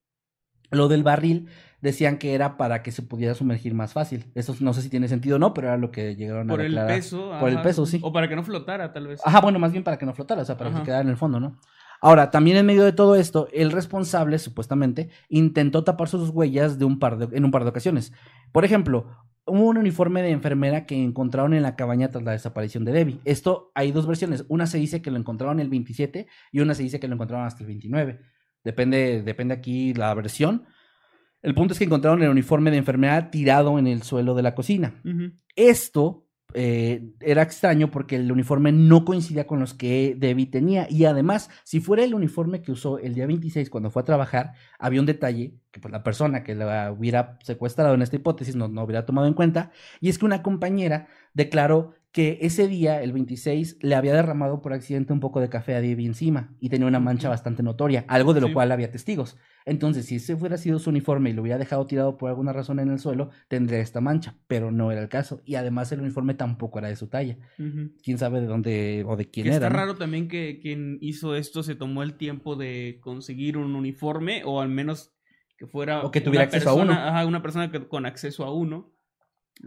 Lo del barril decían que era para que se pudiera sumergir más fácil. Eso no sé si tiene sentido o no, pero era lo que llegaron a Por el peso. Por el peso, sí. O para que no flotara, tal vez. Ajá, bueno, más bien para que no flotara, o sea, para que quedara en el fondo, ¿no? Ahora, también en medio de todo esto, el responsable, supuestamente, intentó tapar sus huellas de un par de, en un par de ocasiones. Por ejemplo, hubo un uniforme de enfermera que encontraron en la cabaña tras la desaparición de Debbie. Esto hay dos versiones. Una se dice que lo encontraron el 27 y una se dice que lo encontraron hasta el 29. Depende, depende aquí la versión. El punto es que encontraron el uniforme de enfermera tirado en el suelo de la cocina. Esto eh, era extraño porque el uniforme no coincidía con los que Debbie tenía. Y además, si fuera el uniforme que usó el día 26 cuando fue a trabajar, había un detalle que pues, la persona que la hubiera secuestrado en esta hipótesis no, no hubiera tomado en cuenta. Y es que una compañera declaró que ese día, el 26, le había derramado por accidente un poco de café a Debbie encima y tenía una mancha bastante notoria, algo de lo cual había testigos. Entonces, si ese fuera sido su uniforme y lo hubiera dejado tirado por alguna razón en el suelo, tendría esta mancha, pero no era el caso. Y además el uniforme tampoco era de su talla. Quién sabe de dónde o de quién era. Está raro también que quien hizo esto se tomó el tiempo de conseguir un uniforme o al menos que fuera. O que tuviera acceso a uno. Ajá, una persona con acceso a uno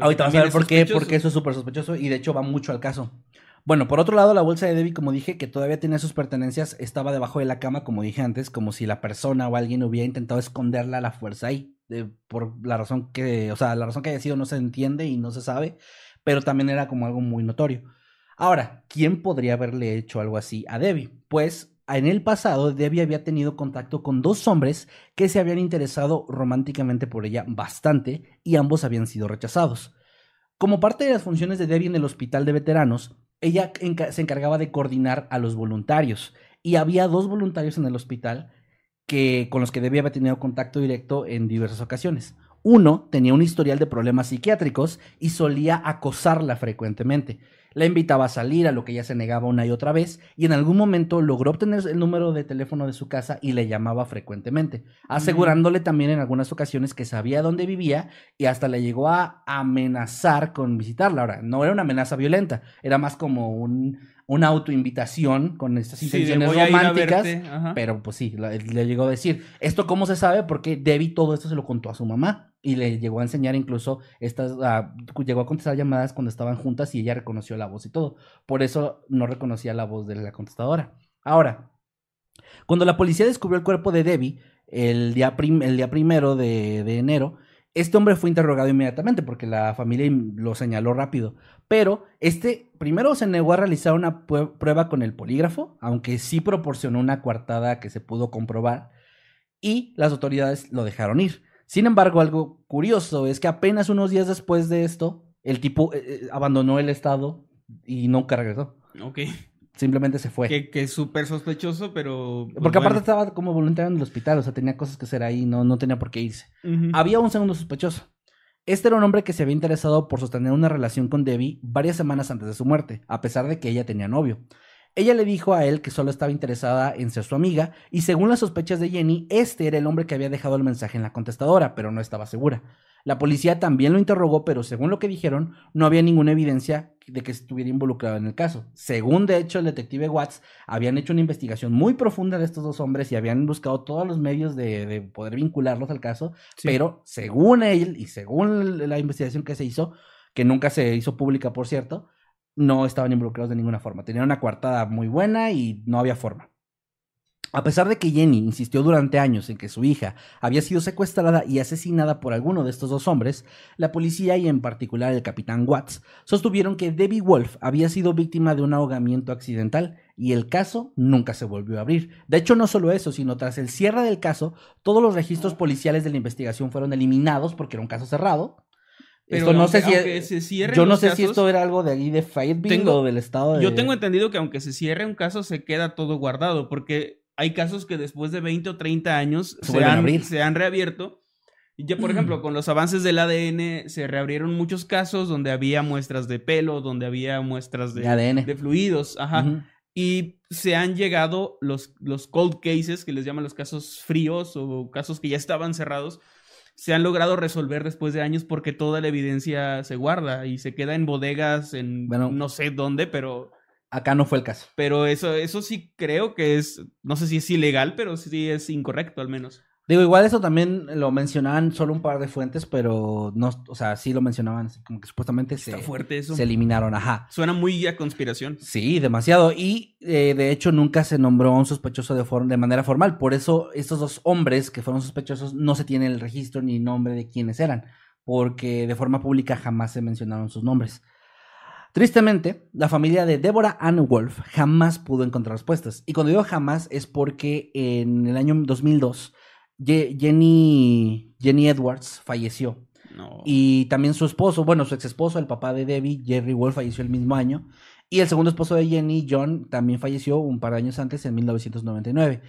Ahorita vamos a ver por qué, porque eso es súper sospechoso y de hecho va mucho al caso. Bueno, por otro lado, la bolsa de Debbie, como dije, que todavía tenía sus pertenencias, estaba debajo de la cama, como dije antes, como si la persona o alguien hubiera intentado esconderla a la fuerza ahí. por la razón que, o sea, la razón que haya sido no se entiende y no se sabe, pero también era como algo muy notorio. Ahora, ¿quién podría haberle hecho algo así a Debbie? Pues en el pasado, Debbie había tenido contacto con dos hombres que se habían interesado románticamente por ella bastante y ambos habían sido rechazados. Como parte de las funciones de Debbie en el hospital de veteranos, ella se encargaba de coordinar a los voluntarios y había dos voluntarios en el hospital que, con los que Debbie había tenido contacto directo en diversas ocasiones. Uno tenía un historial de problemas psiquiátricos y solía acosarla frecuentemente. La invitaba a salir, a lo que ella se negaba una y otra vez, y en algún momento logró obtener el número de teléfono de su casa y le llamaba frecuentemente, asegurándole también en algunas ocasiones que sabía dónde vivía y hasta le llegó a amenazar con visitarla. Ahora, no era una amenaza violenta, era más como un una autoinvitación con estas intenciones románticas, pero pues sí, le, llegó a decir, ¿esto cómo se sabe? Porque Debbie todo esto se lo contó a su mamá y le llegó a enseñar incluso estas, llegó a contestar llamadas cuando estaban juntas y ella reconoció la voz y todo. Por eso no reconocía la voz de la contestadora. Ahora, cuando la policía descubrió el cuerpo de Debbie el día, el día primero de, de enero, este hombre fue interrogado inmediatamente porque la familia lo señaló rápido. Pero este primero se negó a realizar una prueba con el polígrafo, aunque sí proporcionó una coartada que se pudo comprobar, y las autoridades lo dejaron ir. Sin embargo, algo curioso es que apenas unos días después de esto, el tipo eh, eh, abandonó el estado y nunca regresó. Ok. Simplemente se fue. Que, que es súper sospechoso, pero. pues, Porque aparte bueno. estaba como voluntario en el hospital, o sea, tenía cosas que hacer ahí, no, no tenía por qué irse. Había un segundo sospechoso. Este era un hombre que se había interesado por sostener una relación con Debbie varias semanas antes de su muerte, a pesar de que ella tenía novio. Ella le dijo a él que solo estaba interesada en ser su amiga, y según las sospechas de Jenny, este era el hombre que había dejado el mensaje en la contestadora, pero no estaba segura. La policía también lo interrogó, pero según lo que dijeron, no había ninguna evidencia de que estuviera involucrado en el caso. Según, de hecho, el detective Watts, habían hecho una investigación muy profunda de estos dos hombres y habían buscado todos los medios de, de poder vincularlos al caso, Sí. pero según él y según la investigación que se hizo, que nunca se hizo pública, por cierto, no estaban involucrados de ninguna forma. Tenían una coartada muy buena y no había forma. A pesar de que Jenny insistió durante años en que su hija había sido secuestrada y asesinada por alguno de estos dos hombres, la policía y en particular el capitán Watts sostuvieron que Debbie Wolf había sido víctima de un ahogamiento accidental y el caso nunca se volvió a abrir. De hecho, no solo eso, sino tras el cierre del caso, todos los registros policiales de la investigación fueron eliminados porque era un caso cerrado. Pero esto no aunque- sé si aunque se cierren yo no sé si casos, esto era algo de ahí de Fayetteville Tengo- o del estado de Yo tengo entendido que aunque se cierre un caso, se queda todo guardado, porque hay casos que después de 20 o 30 años Se se, han, se han reabierto. Ya, por ejemplo, con los avances del ADN se reabrieron muchos casos donde había muestras de pelo, donde había muestras de, de ADN. de fluidos, ajá. Y se han llegado los, los cold cases, que les llaman los casos fríos o casos que ya estaban cerrados, se han logrado resolver después de años porque toda la evidencia se guarda y se queda en bodegas en Bueno. no sé dónde, pero, Acá no fue el caso. pero eso, eso sí creo que es, no sé si es ilegal, pero sí es incorrecto al menos. Digo, igual eso también lo mencionaban solo un par de fuentes, pero no, o sea, sí lo mencionaban, como que supuestamente se, fuerte eso. se eliminaron, ajá. Suena muy a conspiración. Sí, demasiado. Y eh, de hecho nunca se nombró a un sospechoso de, de manera formal. Por eso estos dos hombres que fueron sospechosos no se tiene el registro ni nombre de quiénes eran, porque de forma pública jamás se mencionaron sus nombres. Tristemente, la familia de Deborah Ann Wolf jamás pudo encontrar respuestas. Y cuando digo jamás es porque en el año 2002 Ye- Jenny, Jenny Edwards falleció. No. Y también su esposo, bueno, su ex esposo, el papá de Debbie, Jerry Wolf, falleció el mismo año. Y el segundo esposo de Jenny, John, también falleció un par de años antes, en 1999.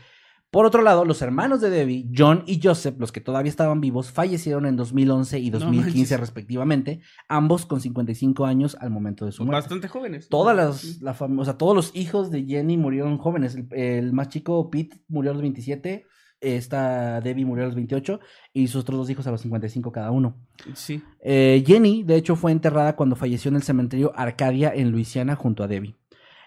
Por otro lado, los hermanos de Debbie, John y Joseph, los que todavía estaban vivos, fallecieron en 2011 y No 2015 manches. respectivamente, ambos con 55 años al momento de su muerte. bastante jóvenes. Todas las, la o sea, todos los hijos de Jenny murieron jóvenes. El, el más chico, Pete, murió a los 27. Esta Debbie murió a los 28. Y sus otros dos hijos a los 55 cada uno. Sí. Eh, Jenny, de hecho, fue enterrada cuando falleció en el cementerio Arcadia en Luisiana junto a Debbie.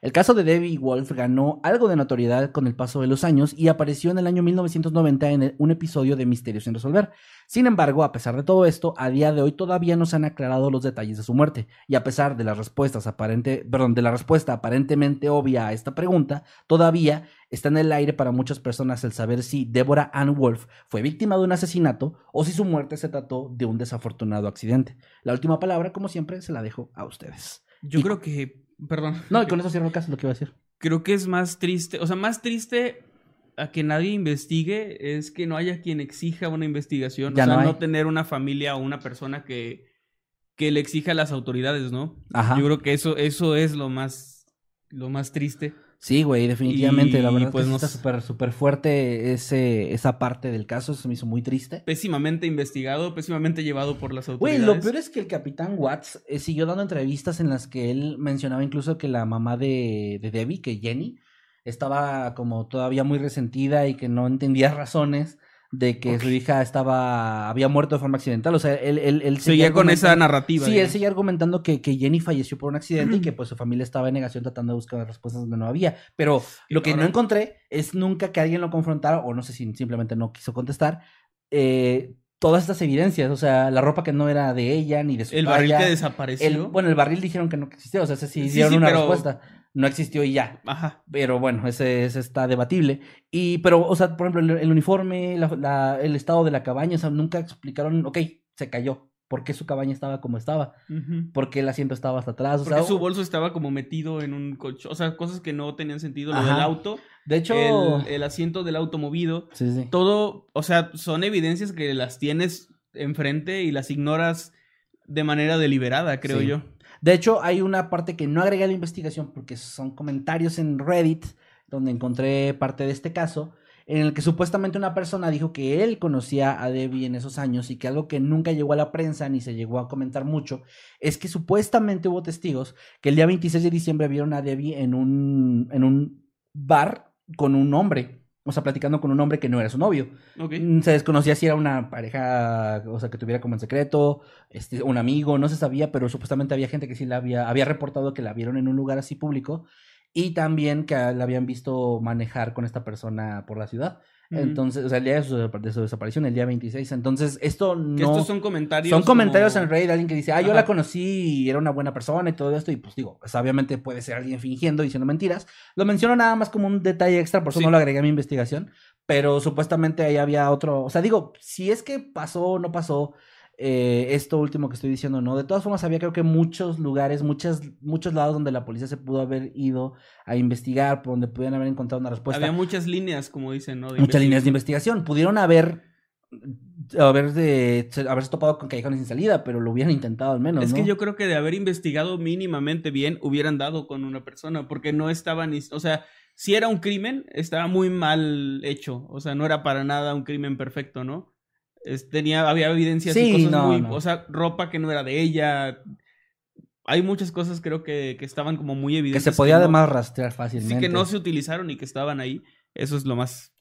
El caso de Debbie Wolf ganó algo de notoriedad con el paso de los años y apareció en el año 1990 en el- un episodio de Misterios sin resolver. Sin embargo, a pesar de todo esto, a día de hoy todavía no se han aclarado los detalles de su muerte. Y a pesar de las respuestas aparente, perdón, de la respuesta aparentemente obvia a esta pregunta, todavía está en el aire para muchas personas el saber si Deborah Ann Wolf fue víctima de un asesinato o si su muerte se trató de un desafortunado accidente. La última palabra, como siempre, se la dejo a ustedes. Yo Y- creo que. Perdón. No, y con eso cierro el caso, lo que iba a decir. creo que es más triste, o sea, más triste a que nadie investigue es que no haya quien exija una investigación, Ya o sea, no no, tener una familia o una persona que, que le exija a las autoridades, ¿no? Ajá. Yo creo que eso, eso es lo más, lo más triste. Sí, güey, definitivamente. la verdad pues, que está súper súper fuerte ese, esa parte del caso. Eso me hizo muy triste. Pésimamente investigado, pésimamente llevado por las Güey, autoridades. lo peor es que el capitán Watts eh, siguió dando entrevistas en las que él mencionaba incluso que la mamá de, de Debbie, que Jenny, estaba como todavía muy resentida y que no entendía razones de que su hija estaba había muerto de forma accidental. O sea, él, él, él Seguía con esa narrativa. Sí, él seguía argumentando que, que Jenny falleció por un accidente y que pues su familia estaba en negación tratando de buscar respuestas donde no había. Pero lo que no encontré es nunca que alguien lo confrontara, o no sé si simplemente no quiso contestar, eh, todas estas evidencias. O sea, la ropa que no era de ella ni de su El barril talla, que desapareció. el- bueno, el barril dijeron que no existía, o sea, sí Sí, dieron sí, una pero- respuesta. No existió y ya. Ajá. Pero bueno, ese, ese está debatible. Y, pero, o sea, por ejemplo, el, el uniforme, la- la- el estado de la cabaña, o sea, nunca explicaron, ok, se cayó. ¿Por qué su cabaña estaba como estaba? Ujú. ¿Por qué el asiento estaba hasta atrás? O Porque sea, su bolso estaba como metido en un coche. O sea, cosas que no tenían sentido. Lo Ajá. del auto, de hecho, el, el asiento del auto movido. sí, sí. Todo, o sea, son evidencias que las tienes enfrente y las ignoras de manera deliberada, creo Sí. yo. De hecho, hay una parte que no agregué a la investigación porque son comentarios en Reddit donde encontré parte de este caso en el que supuestamente una persona dijo que él conocía a Debbie en esos años y que algo que nunca llegó a la prensa ni se llegó a comentar mucho es que supuestamente hubo testigos que el día 26 de diciembre vieron a Debbie en un, en un bar con un hombre, o sea, platicando con un hombre que no era su novio. Mm, Se desconocía si era una pareja, o sea, que tuviera como en secreto, este, un amigo, no se sabía, pero supuestamente había gente que sí la había, había reportado que la vieron en un lugar así público y también que la habían visto manejar con esta persona por la ciudad. Entonces, o sea, el día de su, de su desaparición, el día 26. Entonces, esto no... Que estos son comentarios. Son comentarios como- en Reddit de alguien que dice, ah, yo la conocí y era una buena persona y todo esto, y pues digo, pues, obviamente puede ser alguien fingiendo, diciendo mentiras. Lo menciono nada más como un detalle extra, por eso Sí. no lo agregué a mi investigación, pero supuestamente ahí había otro, o sea, digo, si es que pasó o no pasó eh, esto último que estoy diciendo, no, de todas formas había creo que muchos lugares, muchos, muchos lados donde la policía se pudo haber ido a investigar, por donde pudieran haber encontrado una respuesta Había muchas líneas, como dicen, ¿no? De muchas líneas de investigación. Pudieron haber haber de, haberse topado con callejones sin salida, pero lo hubieran intentado al menos. Es que yo creo que de haber investigado mínimamente bien, hubieran dado con una persona, porque no estaba ni, o sea, si era un crimen, estaba muy mal hecho, o sea, no era para nada un crimen perfecto, ¿no? Es- tenía, había evidencias y Sí, cosas no, muy, no. o sea, ropa que no era de ella. Hay muchas cosas creo que, que estaban como muy que evidentes. se podía además rastrear fácilmente. Sí, que no se utilizaron y que estaban ahí. Eso es lo más.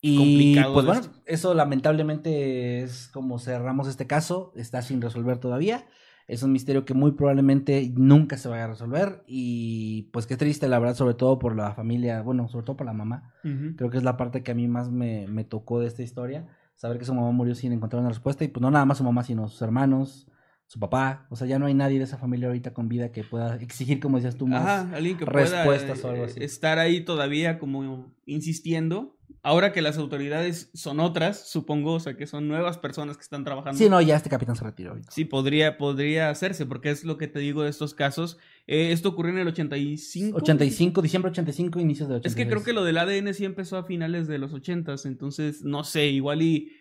y complicado pues bueno, esto. eso lamentablemente es como cerramos este caso, está sin resolver todavía. Es un misterio que muy probablemente nunca se vaya a resolver y pues qué triste la verdad, sobre todo por la familia, bueno, sobre todo por la mamá. Creo que es la parte que a mí más me, me tocó de esta historia. Saber que su mamá murió sin encontrar una respuesta. Y pues no nada más su mamá, sino sus hermanos, su papá. O sea, ya no hay nadie de esa familia ahorita con vida que pueda exigir, como decías tú, más. Ajá, alguien que pueda respuestas o algo eh, así. estar ahí todavía como insistiendo. Ahora que las autoridades son otras, supongo, o sea, que son nuevas personas que están trabajando. Sí, no, ya este capitán se retiró ahorita. Sí, podría, podría hacerse, porque es lo que te digo de estos casos. Eh, esto ocurrió en el 85. 85, diciembre 85, inicios de 86. Es que creo que lo del ADN sí empezó a finales de los 80, entonces, no sé, igual y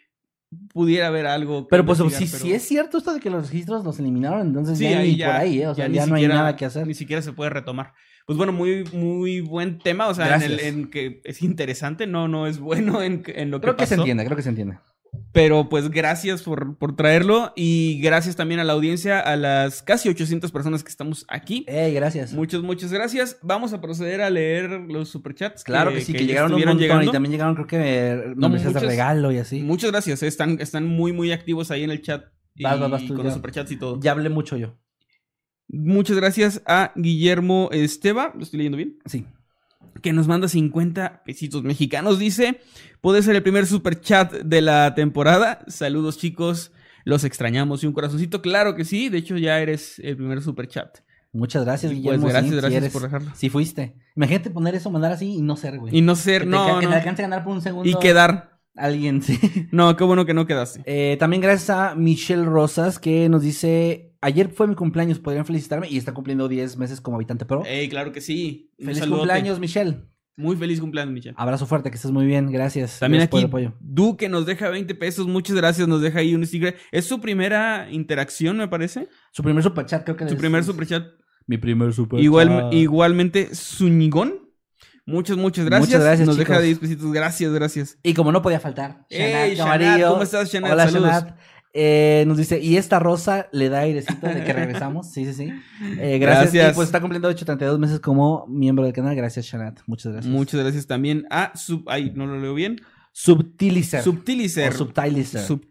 pudiera haber algo. que Pero pues si, si es cierto esto de que los registros los eliminaron, entonces Sí, ya ahí ya, por ahí, ¿eh? O sea, ni ya, no hay nada que hacer. Ni siquiera se puede retomar. Pues bueno, muy, muy buen tema, o sea, en, el- en que es interesante, no, no es bueno en, en lo Creo que que se entiende, creo que se entiende. Pero pues gracias por, por traerlo y gracias también a la audiencia, a las casi 800 personas que estamos aquí. Ey, gracias. Muchas, muchas gracias. Vamos a proceder a leer los superchats. Claro que, sí, que, llegaron un montón llegando. y también llegaron creo que eh, membresías de regalo y así. Muchas gracias, eh, están, están muy, muy activos ahí en el chat. Y Vas, vas, vas, tú con ya. los superchats y todo. Ya hablé mucho yo. Muchas gracias a Guillermo Esteba, lo estoy leyendo bien, Sí. Que nos manda 50 pesitos mexicanos. Dice, puede ser el primer superchat de la temporada. Saludos chicos, los extrañamos. Y un corazoncito, claro que sí. De hecho, ya eres el primer superchat. Muchas gracias, pues, Guillermo. gracias, sí, sí gracias eres- por dejarlo. Sí fuiste. Imagínate poner eso, mandar así y no ser, güey. Y no ser, que te, no, que no. te alcance a ganar por un segundo. Y quedar. Alguien, sí. No, qué bueno que no quedaste. Eh, también gracias a Michelle Rosas que nos dice, ayer fue mi cumpleaños, podrían felicitarme y está cumpliendo 10 meses como habitante pro. Ey, claro que sí. Un Feliz saludote. cumpleaños, Michelle. Muy feliz cumpleaños, Michelle. Abrazo fuerte, que estés muy bien, gracias. También Gracias aquí. Duque nos deja 20 pesos. Muchas gracias. Nos deja ahí un sticker. Es su primera interacción, me parece. Su primer superchat, creo que Su primer superchat. Mi primer superchat. Igual, igualmente, Zúñigón. Muchas, muchas gracias. Muchas gracias, Nos deja chicos. 10 pesitos. Gracias, gracias. Y como no podía faltar, Ey, Shanat Shanat. ¿cómo estás, Shanat? Hola, Saludos. Shanat. Eh, nos dice, y esta rosa le da airecito de que regresamos. Sí, sí, sí. Eh, gracias. Gracias. Y pues está cumpliendo 832 meses como miembro del canal. Gracias, Shanat. Muchas gracias. Muchas gracias también a Sub. Ay, no lo leo bien. Subtilizer. Subtilizer. O Subtilizer. Sub-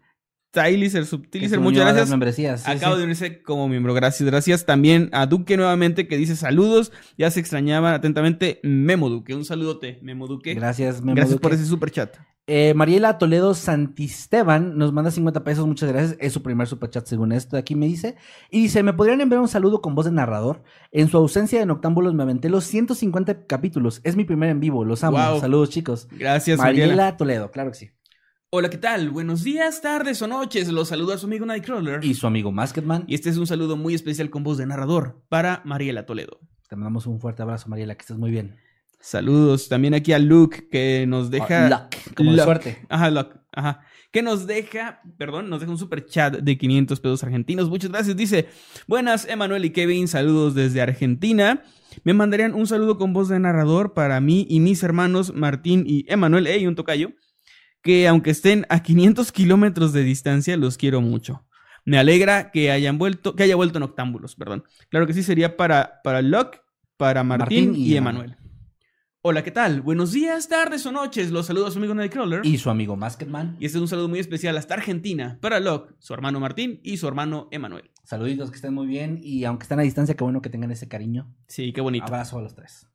Subtilizer, se muchas gracias. membresías. Sí, Acabo sí. de unirse como miembro. Gracias, gracias. También a Duque nuevamente que dice saludos. Ya se extrañaban atentamente Memo Duque. Un saludote, Memo Duque. Gracias, Memo Gracias Duque. por ese super chat. Eh, Mariela Toledo Santisteban nos manda 50 pesos, muchas gracias. Es su primer superchat según esto de aquí me dice. Y dice, ¿me podrían enviar un saludo con voz de narrador? En su ausencia de Noctámbulos me aventé los 150 capítulos. Es mi primer en vivo, los amo. Wow. Saludos chicos. Gracias, Mariela Mariela. Toledo, claro que sí. Hola, ¿qué tal? Buenos días, tardes o noches. Los saluda su amigo Nightcrawler. Y su amigo Masketman. Y este es un saludo muy especial con voz de narrador para Mariela Toledo. Te mandamos un fuerte abrazo, Mariela, que estés muy bien. Saludos también aquí a Luke que nos deja. Ah, luck, como de suerte. Ajá, Luck. Ajá. Que nos deja, perdón, nos deja un super chat de 500 pesos argentinos. Muchas gracias. Dice: Buenas, Emanuel y Kevin. Saludos desde Argentina. Me mandarían un saludo con voz de narrador para mí y mis hermanos Martín y Emanuel. Ey, un tocayo. Que aunque estén a 500 kilómetros de distancia, los quiero mucho. Me alegra que hayan vuelto, que haya vuelto Noctámbulos, perdón. Claro que sí, sería para, para Locke, para Martín, Martín y y, Emanuel. Hola, ¿qué tal? Buenos días, tardes o noches. Los saludo a su amigo Nightcrawler. Y su amigo Masketman. Y este es un saludo muy especial hasta Argentina para Locke, su hermano Martín y su hermano Emanuel. Saluditos, que estén muy bien. Y aunque estén a distancia, qué bueno que tengan ese cariño. Sí, qué bonito. Abrazo a los tres.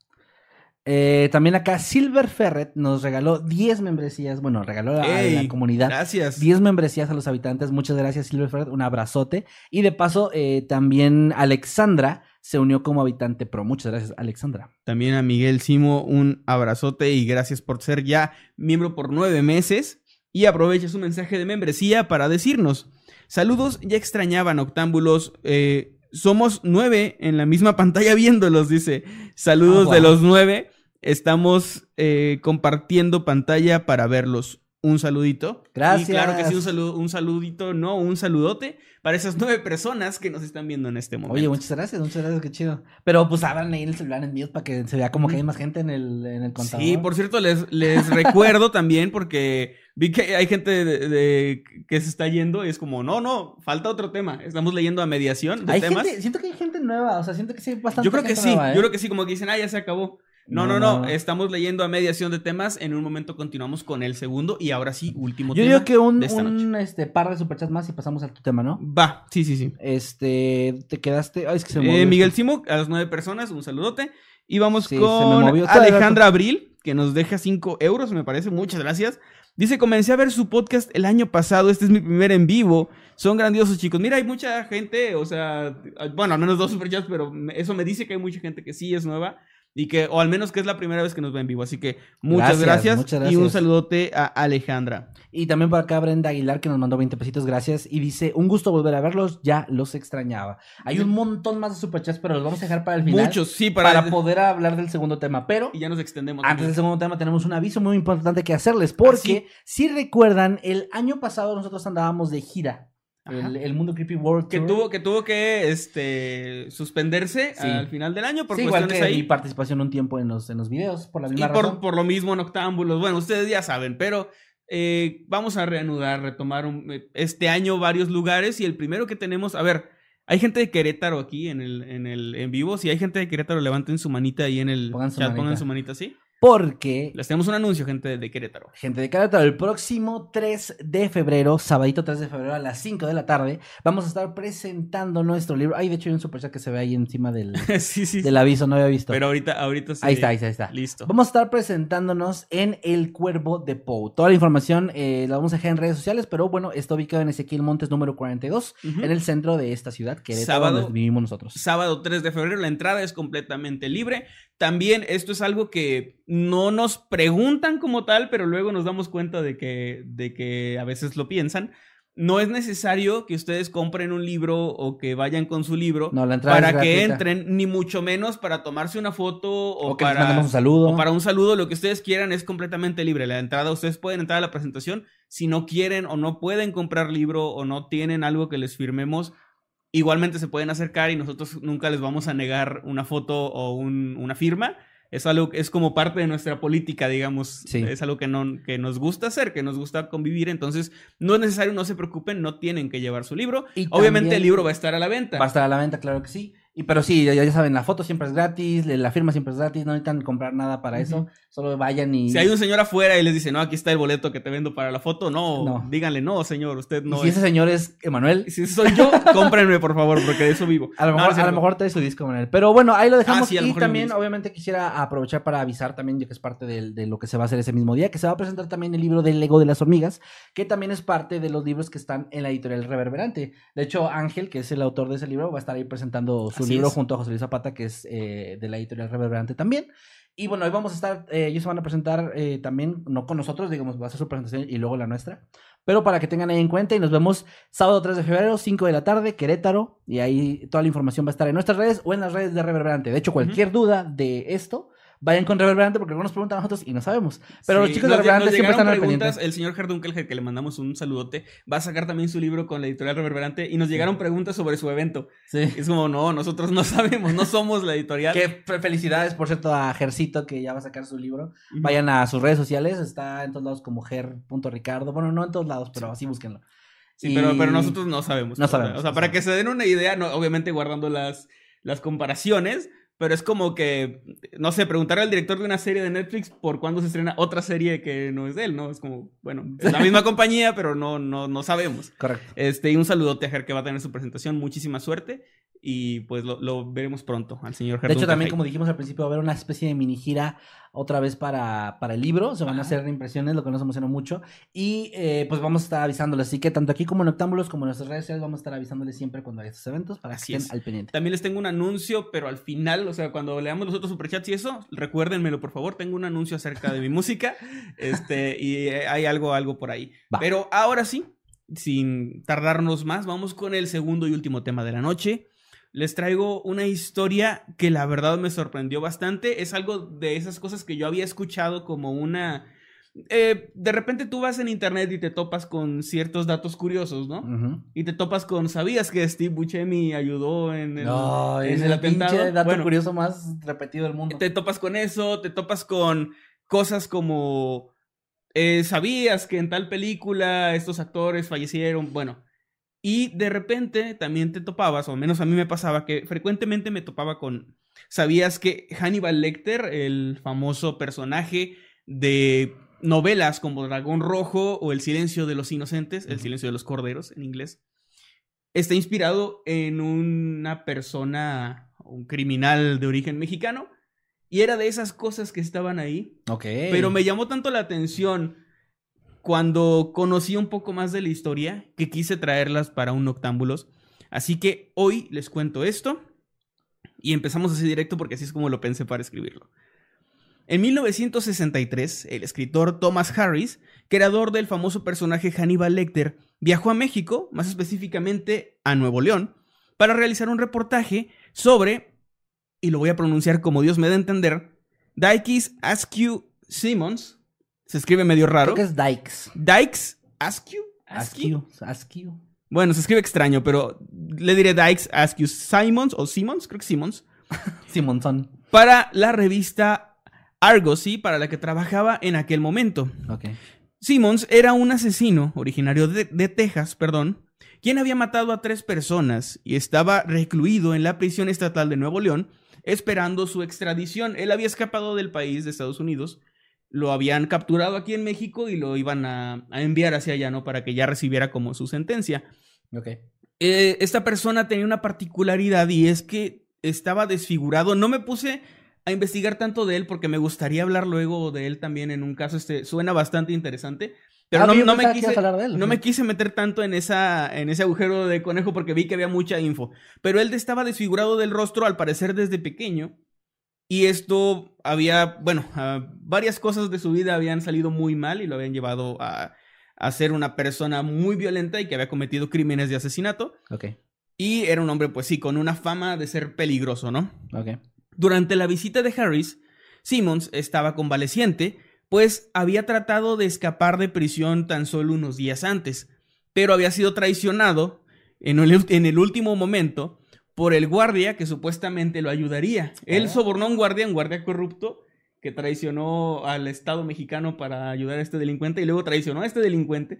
Eh, también acá Silver Ferret nos regaló 10 membresías. Bueno, regaló a la comunidad Gracias. 10 membresías a los habitantes. Muchas gracias, Silver Ferret. Un abrazote. Y de paso, eh, también Alexandra se unió como habitante pro. Muchas gracias, Alexandra. También a Miguel Simo un abrazote y gracias por ser ya miembro por nueve meses. Y aprovecha su mensaje de membresía para decirnos: Saludos, ya extrañaban octámbulos. eh, somos nueve en la misma pantalla viéndolos, dice. Saludos Ah, de los nueve. Estamos eh, compartiendo pantalla para verlos. Un saludito. Gracias. Y claro que sí, un, saludo, un saludito, no, un saludote para esas nueve personas que nos están viendo en este momento. Oye, muchas gracias, muchas gracias, qué chido. Pero pues abran ahí el celular en para que se vea como que hay más gente en el, en el contador. Sí, por cierto, les, les recuerdo también porque vi que hay gente de, de- que se está yendo y es como, no, no, falta otro tema. Estamos leyendo a mediación de Hay temas. gente, siento que hay gente nueva, o sea, siento que sí hay bastante yo creo que gente sí, nueva, ¿eh? yo creo que sí, como que dicen, ah, ya se acabó. No, no, No, estamos leyendo a mediación de temas. En un momento continuamos con el segundo y ahora sí, último Yo tema. digo que un, de esta un este, par de superchats más y pasamos a tu tema, ¿no? Va, sí, sí, sí. Este, te quedaste. Ay, es que se me Eh, Miguel. Simo, a las nueve personas, un saludote. Y vamos Sí, con. Alejandra Abril, que nos deja 5 euros, me parece. Muchas gracias. Dice, comencé a ver su podcast el año pasado. Este es mi primer en vivo. Son grandiosos, chicos. Mira, hay mucha gente, o sea, bueno, al menos dos superchats, pero eso me dice que hay mucha gente que sí es nueva. Y que, o al menos que es la primera vez que nos ve en vivo. Así que muchas Gracias, gracias. muchas Y un saludote a Alejandra. Y también por acá Brenda Aguilar que nos mandó 20 pesitos, gracias. Y dice, un gusto volver a verlos, ya los extrañaba. Hay un montón más de superchats, pero los vamos a dejar para el final. Muchos, sí, para, Para, poder hablar del segundo tema. Pero Y ya nos extendemos. antes del segundo tema tenemos un aviso muy importante que hacerles. Porque, ¿Ah, si recuerdan, el año pasado nosotros andábamos de gira. El, el Mundo Creepy World Que Tour. tuvo, que tuvo que este, suspenderse Sí. al final del año por Sí, igual cuestiones que ahí. mi participación un tiempo en los, en los videos, por la Y misma por, razón. por lo mismo en Octámbulos. Bueno, ustedes ya saben, pero eh, vamos a reanudar, retomar un- eh, este año varios lugares. Y el primero que tenemos, a ver, hay gente de Querétaro aquí en el, en el en vivo. Si hay gente de Querétaro, levanten su manita ahí en el Pongan su chat, pongan su manita así. Porque Les tenemos un anuncio, gente de Querétaro. Gente de Querétaro, el próximo 3 de febrero, sabadito 3 de febrero a las 5 de la tarde, vamos a estar presentando nuestro libro. Ay, de hecho hay un superchat que se ve ahí encima del, sí, sí. del aviso, no había visto. Pero ahorita, ahorita sí. ahí está, ahí está, ahí está. Listo. Vamos a estar presentándonos en El Cuervo de Pou. Toda la información eh, la vamos a dejar en redes sociales, pero bueno, está ubicado en Ezequiel Montes número 42, Ujú. en el centro de esta ciudad, Querétaro, Sábado. donde vivimos nosotros. sábado 3 de febrero. La entrada es completamente libre. También esto es algo que no nos preguntan como tal, pero luego nos damos cuenta de que, de que a veces lo piensan. No es necesario que ustedes compren un libro o que vayan con su libro No, para que entren, ni mucho menos para tomarse una foto o, O que les para, un saludo. o para un saludo. Lo que ustedes quieran es completamente libre. La entrada, ustedes pueden entrar a la presentación. Si no quieren o no pueden comprar libro o no tienen algo que les firmemos, igualmente se pueden acercar y nosotros nunca les vamos a negar una foto o un- una firma. Es algo es como parte de nuestra política, digamos. Sí. Es algo que, no, que nos gusta hacer, que nos gusta convivir. Entonces, no es necesario, no se preocupen, no tienen que llevar su libro. Y Obviamente el libro va a estar a la venta. Va a estar a la venta, claro que sí. Y pero sí, ya, ya saben, la foto siempre es gratis, la firma siempre es gratis, no necesitan comprar nada para eso, solo vayan y... Si hay un señor afuera y les dice, no, aquí está el boleto que te vendo para la foto, no, No. díganle, no, señor, usted Y no si es... ese señor es Emanuel, Si soy yo, cómprenme, por favor, porque de eso vivo. a lo mejor, no a lo mejor trae su disco Emanuel. Pero bueno, ahí lo dejamos Ah, sí, a lo y también obviamente quisiera aprovechar para avisar también, ya que es parte del- de, lo que se va a hacer ese mismo día, que se va a presentar también el libro del Lego de las hormigas, que también es parte de los libros que están en la editorial Reverberante. De hecho, Ángel, que es el autor de ese libro, va a estar ahí presentando su Libro es. junto a José Luis Zapata, que es eh, de la editorial Reverberante también. Y bueno, hoy vamos a estar, eh, ellos se van a presentar eh, también, no con nosotros, digamos, va a ser su presentación y luego la nuestra. Pero para que tengan ahí en cuenta y nos vemos sábado 3 de febrero, 5 de la tarde, Querétaro. Y ahí toda la información va a estar en nuestras redes o en las redes de Reverberante. De hecho, cualquier duda de esto, vayan con Reverberante porque algunos preguntan a nosotros y no sabemos. Pero los chicos de nos Reverberante siempre están al preguntas. pendiente. El señor Herdunkel, que le mandamos un saludote, va a sacar también su libro con la editorial Reverberante y nos llegaron preguntas sobre su evento. Sí. Es como, no, nosotros no sabemos, no somos la editorial. Qué fe- felicidades, por cierto, a Gercito que ya va a sacar su libro. Vayan a sus redes sociales, está en todos lados como ger.ricardo. Bueno, no en todos lados, pero así búsquenlo. Sí, Y- pero, pero nosotros no sabemos. No sabemos, O sea, para que se den una idea, no, obviamente guardando las, las comparaciones, pero es como que, no sé, preguntar al director de una serie de Netflix por cuándo se estrena otra serie que no es de él, ¿no? Es como, bueno, es la misma compañía, pero no, no, no sabemos. Correcto. Este, y un saludote a Ger que va a tener su presentación, muchísima suerte. Y pues lo, lo veremos pronto al señor Ger De hecho, también, como dijimos al principio, va a haber una especie de mini gira otra vez para, para el libro. Se van a hacer impresiones, lo que nos emocionó mucho. Y eh, pues vamos a estar avisándoles. Así que tanto aquí como en Octámbulos, como en nuestras redes sociales, vamos a estar avisándoles siempre cuando haya estos eventos para Así que estén es. al pendiente. También les tengo un anuncio, pero al final, o sea, cuando leamos los otros superchats y eso, recuérdenmelo, por favor. Tengo un anuncio acerca de mi música. Este, y eh, hay algo, algo por ahí. Va. Pero ahora sí, sin tardarnos más, vamos con el segundo y último tema de la noche. Les traigo una historia que la verdad me sorprendió bastante. Es algo de esas cosas que yo había escuchado como una. eh, de repente tú vas en internet y te topas con ciertos datos curiosos, ¿no? Y te topas con, ¿sabías que Steve Buscemi ayudó en el, No, en es el el atentado? dato Bueno, curioso más repetido del mundo. te topas con eso, te topas con cosas como, eh, ¿sabías que en tal película estos actores fallecieron? Bueno, y de repente también te topabas, o al menos a mí me pasaba, que frecuentemente me topaba con, ¿sabías que Hannibal Lecter, el famoso personaje de novelas como Dragón Rojo o El Silencio de los Inocentes, El. Silencio de los Corderos en inglés, está inspirado en una persona, un criminal de origen mexicano, y era de esas cosas que estaban ahí, Ok. pero me llamó tanto la atención cuando conocí un poco más de la historia que quise traerlas para un Noctámbulos. Así que hoy les cuento esto y empezamos así directo porque así es como lo pensé para escribirlo. En 1963, el escritor Thomas Harris, creador del famoso personaje Hannibal Lecter, viajó a México, más específicamente a Nuevo León, para realizar un reportaje sobre, y lo voy a pronunciar como Dios me da a entender, Dykes Askew Simmons. Se escribe medio raro. Creo que es Dykes. Dykes Askew. Askew. Askew. Bueno, se escribe extraño, pero le diré Dykes Askew Simons o Simmons, creo que Simmons, Simonson. para la revista Argosy, para la que trabajaba en aquel momento. Ok. Simmons era un asesino originario de, de Texas, perdón, quien había matado a tres personas y estaba recluido en la prisión estatal de Nuevo León esperando su extradición. Él había escapado del país de Estados Unidos, lo habían capturado aquí en México y lo iban a, a enviar hacia allá, ¿no? Para que ya recibiera como su sentencia. Ok. Eh, esta persona tenía una particularidad y es que estaba desfigurado. No me puse a investigar tanto de él porque me gustaría hablar luego de él también en un caso. Este suena bastante interesante. Pero Ah, no, me quise, él, no me quise meter tanto en, esa, en ese agujero de conejo porque vi que había mucha info. Pero él estaba desfigurado del rostro al parecer desde pequeño. Y esto había, bueno, ah, varias cosas de su vida habían salido muy mal y lo habían llevado a, a ser una persona muy violenta y que había cometido crímenes de asesinato. Ok. Y era un hombre, pues sí, con una fama de ser peligroso, ¿no? Ok. Durante la visita de Harris, Simmons estaba convaleciente, pues había tratado de escapar de prisión tan solo unos días antes, pero había sido traicionado en el, en el último momento por el guardia que supuestamente lo ayudaría. Él sobornó a un guardia, un guardia corrupto, que traicionó al Estado mexicano para ayudar a este delincuente y luego traicionó a este delincuente.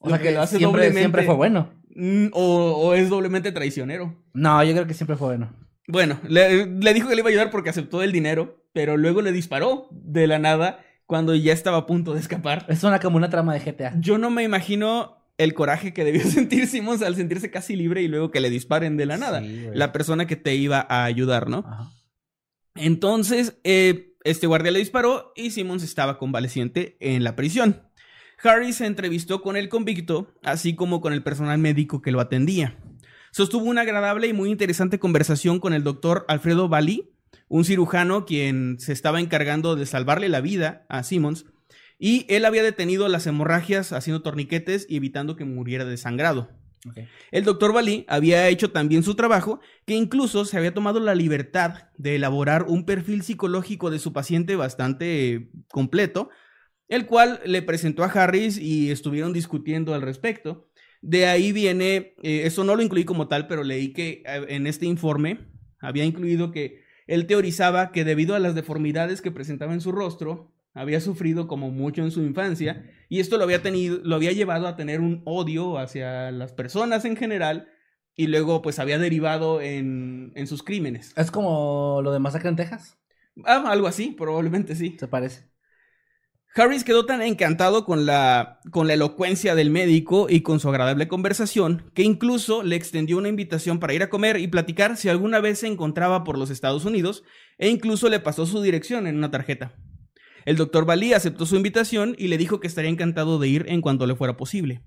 O sea que lo hace siempre, doblemente- siempre fue bueno. Mm, o, o es doblemente traicionero. No, yo creo que siempre fue bueno. Bueno, le, le dijo que le iba a ayudar porque aceptó el dinero, pero luego le disparó de la nada cuando ya estaba a punto de escapar. Es una como una trama de GTA. Yo no me imagino el coraje que debió sentir Simmons al sentirse casi libre y luego que le disparen de la nada. Sí, la persona que te iba a ayudar, ¿no? Ajá. Entonces, eh, este guardia le disparó y Simmons estaba convaleciente en la prisión. Harris se entrevistó con el convicto, así como con el personal médico que lo atendía. Sostuvo una agradable y muy interesante conversación con el doctor Alfredo Bali, un cirujano quien se estaba encargando de salvarle la vida a Simmons, y él había detenido las hemorragias haciendo torniquetes y evitando que muriera desangrado. Ok. El doctor Bali había hecho también su trabajo, que incluso se había tomado la libertad de elaborar un perfil psicológico de su paciente bastante completo, el cual le presentó a Harris y estuvieron discutiendo al respecto. De ahí viene, eh, eso no lo incluí como tal, pero leí que eh, en este informe había incluido que él teorizaba que debido a las deformidades que presentaba en su rostro, había sufrido como mucho en su infancia y esto lo había tenido, lo había llevado a tener un odio hacia las personas en general y luego pues había derivado en, en sus crímenes. Es como lo de Masacre en Texas. Ah, algo así, probablemente sí. Se parece. Harris quedó tan encantado con la, con la elocuencia del médico y con su agradable conversación que incluso le extendió una invitación para ir a comer y platicar si alguna vez se encontraba por los Estados Unidos e incluso le pasó su dirección en una tarjeta. El doctor Bali aceptó su invitación y le dijo que estaría encantado de ir en cuanto le fuera posible.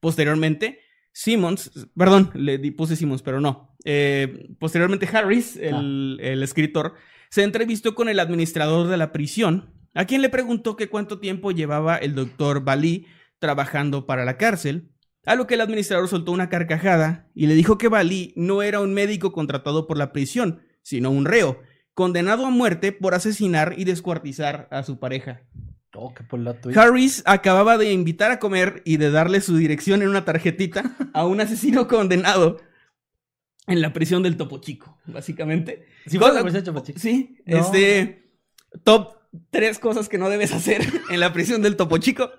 Posteriormente, Simmons, perdón, le puse Simmons, pero no. Eh, posteriormente, Harris, el, el escritor, se entrevistó con el administrador de la prisión, a quien le preguntó que cuánto tiempo llevaba el doctor Bali trabajando para la cárcel, a lo que el administrador soltó una carcajada y le dijo que Bali no era un médico contratado por la prisión, sino un reo, condenado a muerte por asesinar y descuartizar a su pareja. Oh, qué twist. Harris acababa de invitar a comer y de darle su dirección en una tarjetita a un asesino condenado en la prisión del Topo Chico, básicamente. La Cosa- versión Chapo Chico. Sí, No. este top tres cosas que no debes hacer en la prisión del Topo Chico.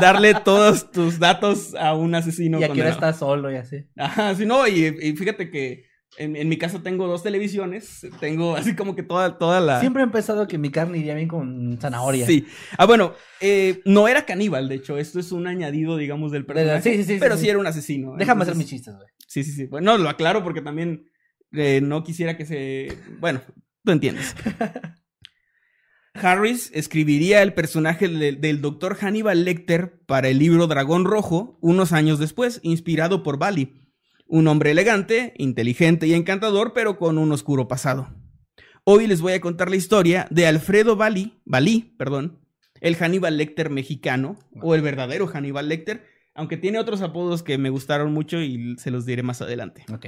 Darle todos tus datos a un asesino Y aquí ahora está solo y así. Ajá, sí, no, y, y fíjate que en, en mi casa tengo dos televisiones, tengo así como que toda, toda la... Siempre he pensado que mi carne iría bien con zanahoria. Sí. Ah, bueno, eh, no era caníbal, de hecho, esto es un añadido, digamos, del personaje. sí, sí, sí, Pero sí, sí, sí. era un asesino. Déjame hacer entonces- mis chistes, güey. Sí, sí, sí. Bueno, lo aclaro porque también eh, no quisiera que se... Bueno, tú entiendes. Harris escribiría el personaje de- del doctor Hannibal Lecter para el libro Dragón Rojo unos años después, inspirado por Bali. Un hombre elegante, inteligente y encantador, pero con un oscuro pasado. Hoy les voy a contar la historia de Alfredo Bali, Bali, perdón, el Hannibal Lecter mexicano, o el verdadero Hannibal Lecter, aunque tiene otros apodos que me gustaron mucho y se los diré más adelante. Ok.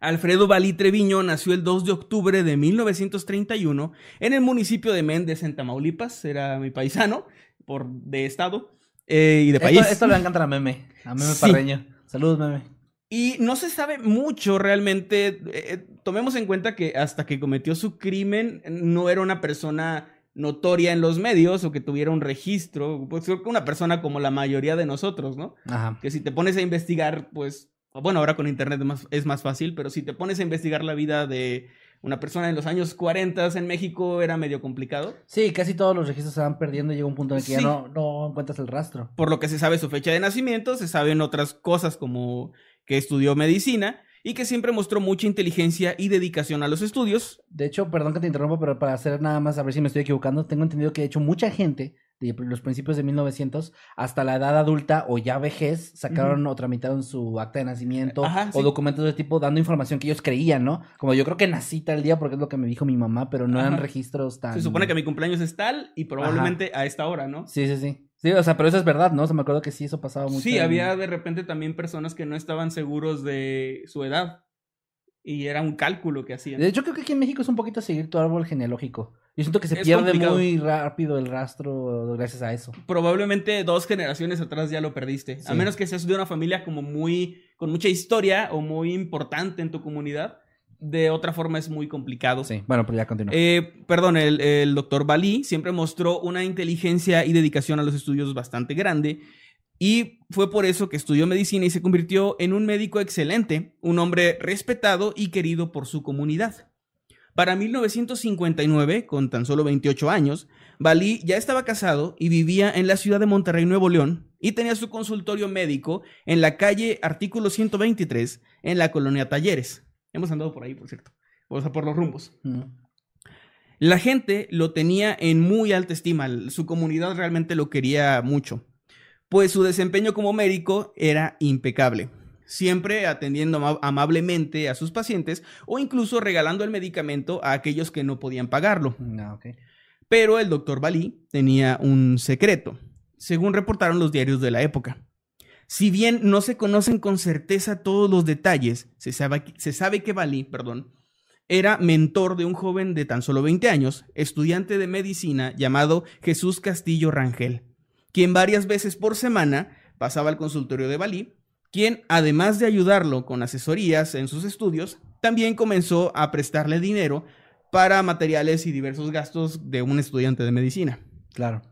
Alfredo Balí Treviño nació el 2 de octubre de 1931 en el municipio de Méndez, en Tamaulipas. Era mi paisano, por de estado eh, y de país. Esto, esto le encanta a Meme. A Meme Sí. Parreño. Saludos, Meme. Y no se sabe mucho realmente. eh, tomemos en cuenta que hasta que cometió su crimen no era una persona notoria en los medios o que tuviera un registro. Pues creo que una persona como la mayoría de nosotros, ¿no? Ajá. que si te pones a investigar, pues, bueno, ahora con internet es más, es más fácil, pero si te pones a investigar la vida de una persona en los años 40 en México era medio complicado. Sí, casi todos los registros se van perdiendo y llega un punto en el que ya no, no encuentras el rastro. Por lo que se sabe su fecha de nacimiento, se saben otras cosas como que estudió medicina y que siempre mostró mucha inteligencia y dedicación a los estudios. De hecho, perdón que te interrumpa, pero para hacer nada más, a ver si me estoy equivocando, tengo entendido que de hecho mucha gente de los principios de 1900 hasta la edad adulta o ya vejez sacaron o tramitaron su acta de nacimiento Ajá, o sí. documentos de tipo dando información que ellos creían, ¿no? Como yo creo que nací tal día porque es lo que me dijo mi mamá, pero no eran Ajá. registros tan... Se supone que mi cumpleaños es tal y probablemente a esta hora, ¿no? Sí, sí, sí. Sí, o sea, pero eso es verdad, ¿no? O sea, me acuerdo que sí, eso pasaba mucho. Sí, en- había de repente también personas que no estaban seguros de su edad y era un cálculo que hacían. De hecho, creo que aquí en México es un poquito seguir tu árbol genealógico. Yo siento que se Es pierde complicado. muy rápido el rastro gracias a eso. probablemente dos generaciones atrás ya lo perdiste. A menos que seas de una familia como muy, con mucha historia o muy importante en tu comunidad. De otra forma es muy complicado. Sí, bueno, pero ya continúa. Eh, perdón, el, el doctor Bali siempre mostró una inteligencia y dedicación a los estudios bastante grande. Y fue por eso que estudió medicina y se convirtió en un médico excelente, un hombre respetado y querido por su comunidad. Para 1959, con tan solo 28 años, Balí ya estaba casado y vivía en la ciudad de Monterrey, Nuevo León, y tenía su consultorio médico en la calle Artículo 123, en la colonia Talleres. Hemos andado por ahí, por cierto, o sea, por los rumbos. Mm. La gente lo tenía en muy alta estima, su comunidad realmente lo quería mucho, pues su desempeño como médico era impecable, siempre atendiendo ama- amablemente a sus pacientes o incluso regalando el medicamento a aquellos que no podían pagarlo. No, ok. Pero el doctor Balí tenía un secreto, según reportaron los diarios de la época. Si bien no se conocen con certeza todos los detalles, se sabe, que Balí, perdón, era mentor de un joven de tan solo 20 años, estudiante de medicina llamado Jesús Castillo Rangel, quien varias veces por semana pasaba al consultorio de Balí, quien, además de ayudarlo con asesorías en sus estudios, también comenzó a prestarle dinero para materiales y diversos gastos de un estudiante de medicina. Claro.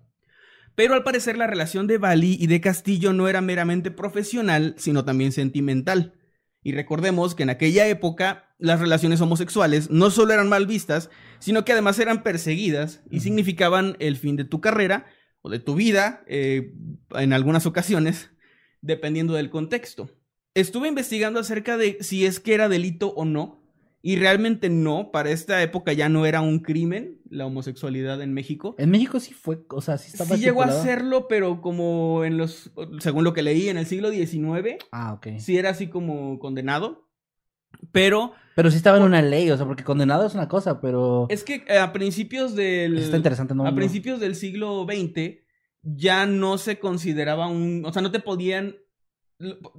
Pero al parecer la relación de Bali y de Castillo no era meramente profesional, sino también sentimental. Y recordemos que en aquella época las relaciones homosexuales no solo eran mal vistas, sino que además eran perseguidas y significaban el fin de tu carrera o de tu vida eh, en algunas ocasiones, dependiendo del contexto. Estuve investigando acerca de si es que era delito o no, y realmente no, para esta época ya no era un crimen la homosexualidad en México. En México sí fue, o sea, sí estaba Sí llegó a hacerlo, pero como en los, según lo que leí, en el siglo XIX, Ah, ok. sí era así como condenado. Pero Pero sí estaba en una ley, o sea, porque condenado es una cosa, pero... es que eh, a principios del... Eso está interesante, ¿no? a principios del siglo XX ya no se consideraba un... O sea, no te podían...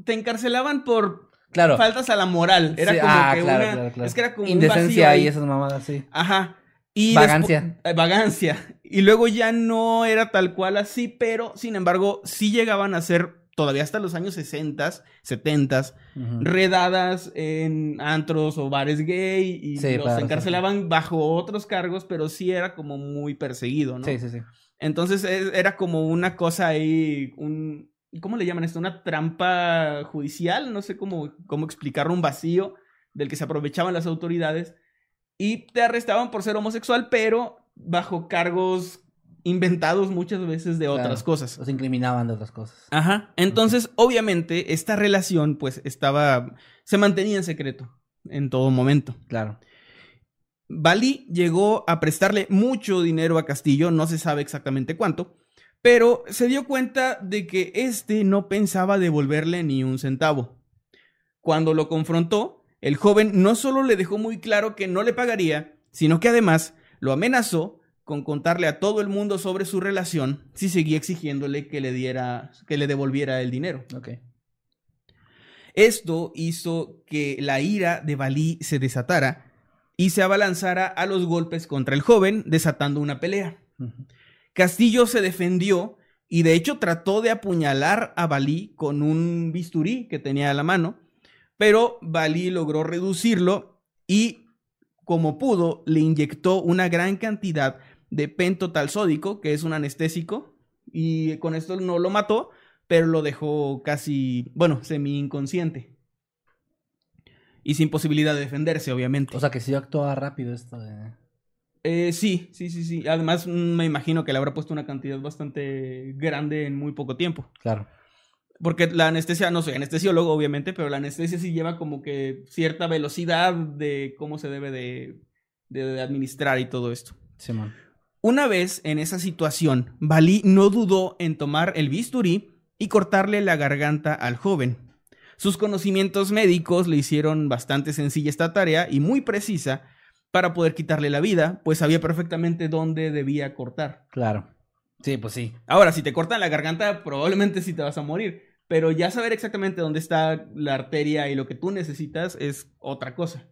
Te encarcelaban por Claro. faltas a la moral. Era Sí, como ah, que claro, una... claro, claro. Es que era como un vacío Indecencia ahí. y esas mamadas, sí. Ajá. Y Vagancia. eh, vagancia. Y luego ya no era tal cual así, pero sin embargo sí llegaban a ser todavía hasta los años 60, 70, Ujú. redadas en antros o bares gay y Sí, los claro, sí. encarcelaban bajo otros cargos, pero sí era como muy perseguido, ¿no? Sí, sí, sí. Entonces era como una cosa ahí, un... ¿Cómo le llaman esto? Una trampa judicial, no sé cómo, cómo explicarlo, un vacío del que se aprovechaban las autoridades y te arrestaban por ser homosexual, pero bajo cargos inventados muchas veces de otras Claro. cosas. Los incriminaban de otras cosas. Ajá. Entonces, obviamente, esta relación pues estaba, se mantenía en secreto en todo momento. Claro. Bali llegó a prestarle mucho dinero a Castillo, no se sabe exactamente cuánto, pero se dio cuenta de que éste no pensaba devolverle ni un centavo. Cuando lo confrontó, el joven no solo le dejó muy claro que no le pagaría, sino que además lo amenazó con contarle a todo el mundo sobre su relación si seguía exigiéndole que le diera, que le devolviera el dinero. Esto hizo que la ira de Balí se desatara y se abalanzara a los golpes contra el joven, desatando una pelea. Castillo se defendió y de hecho trató de apuñalar a Balí con un bisturí que tenía a la mano, pero Balí logró reducirlo y, como pudo, le inyectó una gran cantidad de pentotal sódico, que es un anestésico, y con esto no lo mató, pero lo dejó casi, bueno, semi inconsciente. Y sin posibilidad de defenderse, obviamente. O sea, que sí actuaba rápido esto de... Eh, sí, sí, sí, sí. Además, me imagino que le habrá puesto una cantidad bastante grande en muy poco tiempo. Claro. Porque la anestesia, no soy anestesiólogo, obviamente, pero la anestesia sí lleva como que cierta velocidad de cómo se debe de, de- de administrar y todo esto. Simón. Una vez en esa situación, Balí no dudó en tomar el bisturí y cortarle la garganta al joven. Sus conocimientos médicos le hicieron bastante sencilla esta tarea y muy precisa para poder quitarle la vida, pues sabía perfectamente dónde debía cortar. Claro. Sí, pues sí. Ahora, si te cortan la garganta, probablemente sí te vas a morir, pero ya saber exactamente dónde está la arteria y lo que tú necesitas es otra cosa.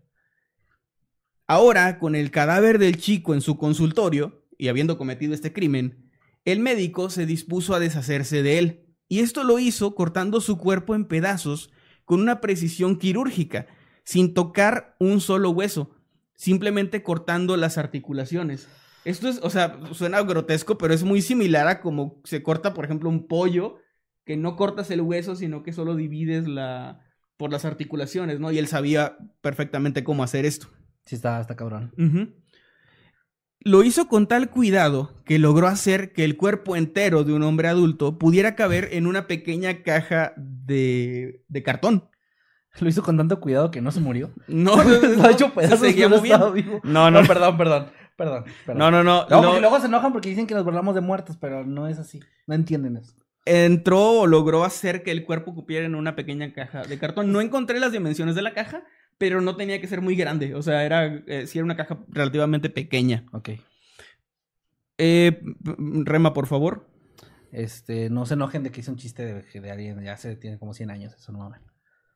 Ahora, con el cadáver del chico en su consultorio y habiendo cometido este crimen, el médico se dispuso a deshacerse de él, y esto lo hizo cortando su cuerpo en pedazos con una precisión quirúrgica, sin tocar un solo hueso, simplemente cortando las articulaciones. Esto es, o sea, suena grotesco, pero es muy similar a como se corta, por ejemplo, un pollo que no cortas el hueso, sino que solo divides la por las articulaciones, ¿no? Y él sabía perfectamente cómo hacer esto. Sí, está, está cabrón. Lo hizo con tal cuidado que logró hacer que el cuerpo entero de un hombre adulto pudiera caber en una pequeña caja de, de cartón. Lo hizo con tanto cuidado que no se murió. No, Lo ha hecho se pedazos, seguía pero moviendo. estaba vivo. No, no, No, perdón, perdón. Perdón. perdón. no, no, no. No, lo- luego se enojan porque dicen que nos burlamos de muertos, pero no es así. No entienden eso. entró o logró hacer que el cuerpo cupiera en una pequeña caja de cartón. No encontré las dimensiones de la caja, pero no tenía que ser muy grande. O sea, era, eh, sí era una caja relativamente pequeña. Ok. Eh, Rema, por favor. Este, no se enojen de que hice un chiste de, de alguien, ya se tiene como 100 años, eso no mames.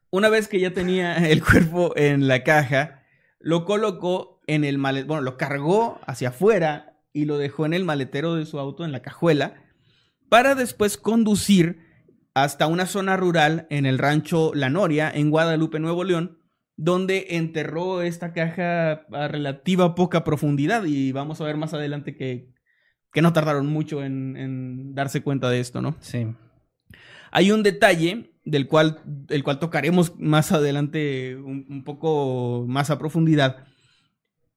Una vez que ya tenía el cuerpo en la caja, lo colocó en el maletero, bueno, lo cargó hacia afuera y lo dejó en el maletero de su auto, en la cajuela, para después conducir hasta una zona rural en el rancho La Noria, en Guadalupe, Nuevo León, donde enterró esta caja a relativa poca profundidad y vamos a ver más adelante que, que no tardaron mucho en, en darse cuenta de esto, ¿no? Sí. Hay un detalle del cual, el cual tocaremos más adelante un, un poco más a profundidad.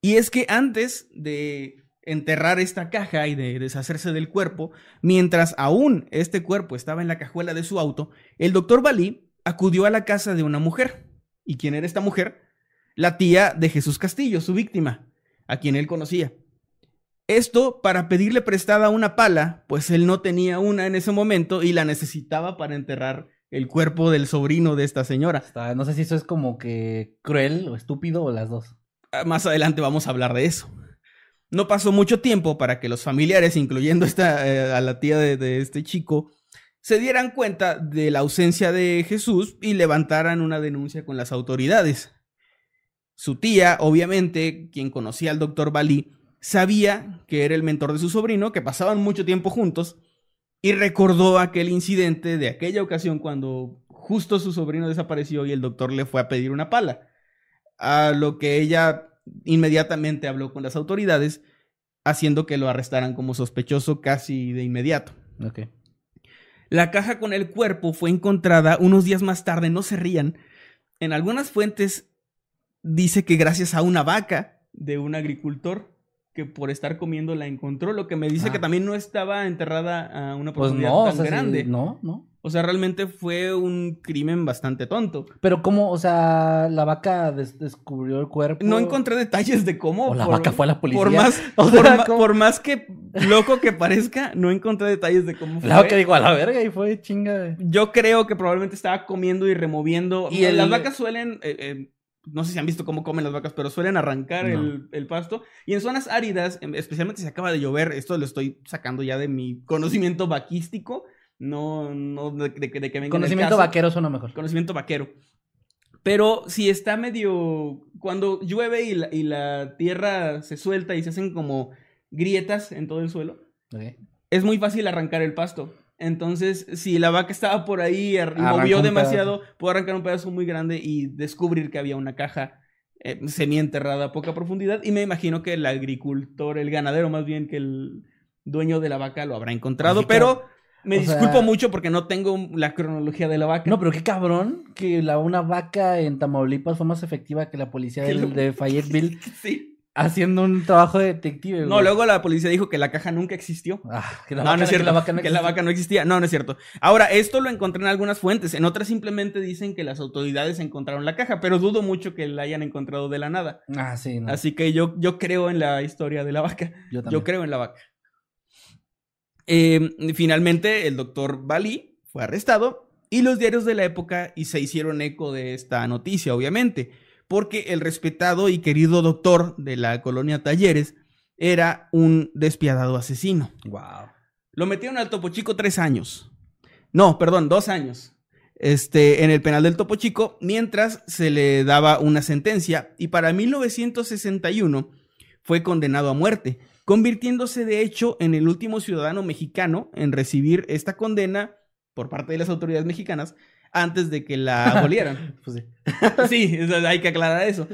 Y es que antes de enterrar esta caja y de deshacerse del cuerpo, mientras aún este cuerpo estaba en la cajuela de su auto, el doctor Balí acudió a la casa de una mujer. ¿Y quién era esta mujer? La tía de Jesús Castillo, su víctima, a quien él conocía. Esto para pedirle prestada una pala, pues él no tenía una en ese momento y la necesitaba para enterrar el cuerpo del sobrino de esta señora. Está- no sé si eso es como que cruel o estúpido o las dos. Ah, Más adelante vamos a hablar de eso. No pasó mucho tiempo para que los familiares, incluyendo esta, eh, a la tía de, de este chico, se dieran cuenta de la ausencia de Jesús y levantaran una denuncia con las autoridades. Su tía, obviamente, quien conocía al doctor Balí, sabía que era el mentor de su sobrino, que pasaban mucho tiempo juntos, y recordó aquel incidente de aquella ocasión cuando justo su sobrino desapareció y el doctor le fue a pedir una pala. A lo que ella inmediatamente habló con las autoridades, haciendo que lo arrestaran como sospechoso casi de inmediato. Ok. La caja con el cuerpo fue encontrada unos días más tarde, no se rían. En algunas fuentes dice que gracias a una vaca de un agricultor que por estar comiendo la encontró, lo que me dice Ah. que también no estaba enterrada a una Pues profundidad no, o tan sea, grande. no, no. O sea, realmente fue un crimen bastante tonto. Pero cómo, o sea, la vaca des- descubrió el cuerpo. No encontré detalles de cómo. O la vaca fue a la policía. Por más, O por, más que loco que parezca, no encontré detalles de cómo fue. La vaca dijo a la verga y fue chinga. Yo creo que probablemente estaba comiendo y removiendo. Y el- Las vacas suelen. eh, eh, no sé si han visto cómo comen las vacas, pero suelen arrancar No. el, el pasto. Y en zonas áridas, em, especialmente si acaba de llover, esto lo estoy sacando ya de mi conocimiento vaquístico. No, no de, de que- de que venga el Conocimiento vaquero suena mejor. Conocimiento vaquero. Pero si está medio. Cuando llueve y la, y la tierra se suelta y se hacen como grietas en todo el suelo, es muy fácil arrancar el pasto. Entonces, si la vaca estaba por ahí y movió demasiado, pudo arrancar un pedazo muy grande y descubrir que había una caja eh, semienterrada a poca profundidad. Y me imagino que el agricultor, el ganadero más bien que el dueño de la vaca lo habrá encontrado. Que- pero me sea- disculpo mucho porque no tengo la cronología de la vaca. No, pero qué cabrón que la una vaca en Tamaulipas fue más efectiva que la policía del- lo- de Fayetteville Sí. Haciendo un trabajo de detective. No, luego la policía dijo que la caja nunca existió. Ah, que la no, vaca, no es cierto. Que la vaca no que la vaca no existía. No, no es cierto. Ahora, esto lo encontré en algunas fuentes. En otras simplemente dicen que las autoridades encontraron la caja, pero dudo mucho que la hayan encontrado de la nada. Ah, sí, no. Así que yo, yo creo en la historia de la vaca. yo también. Yo creo en la vaca. Eh, finalmente, el doctor Bali fue arrestado y los diarios de la época y se hicieron eco de esta noticia, obviamente, porque el respetado y querido doctor de la colonia Talleres era un despiadado asesino. Wow. Lo metieron al Topo Chico tres años. No, perdón, dos años. Este, en el penal del Topo Chico, mientras se le daba una sentencia, y para 1961 fue condenado a muerte, convirtiéndose de hecho en el último ciudadano mexicano en recibir esta condena por parte de las autoridades mexicanas antes de que la abolieran. Pues sí. Sí, eso hay que aclarar eso.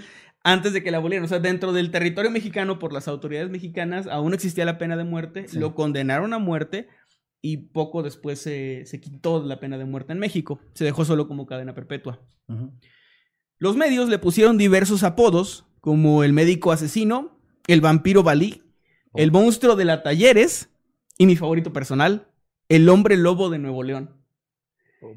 Antes de que la abolieran, o sea, dentro del territorio mexicano, por las autoridades mexicanas, aún existía la pena de muerte, Sí. lo condenaron a muerte y poco después se, se quitó la pena de muerte en México. Se dejó solo como cadena perpetua. Los medios le pusieron diversos apodos, como el médico asesino, el vampiro Balí, el monstruo de la Talleres y mi favorito personal, el hombre lobo de Nuevo León.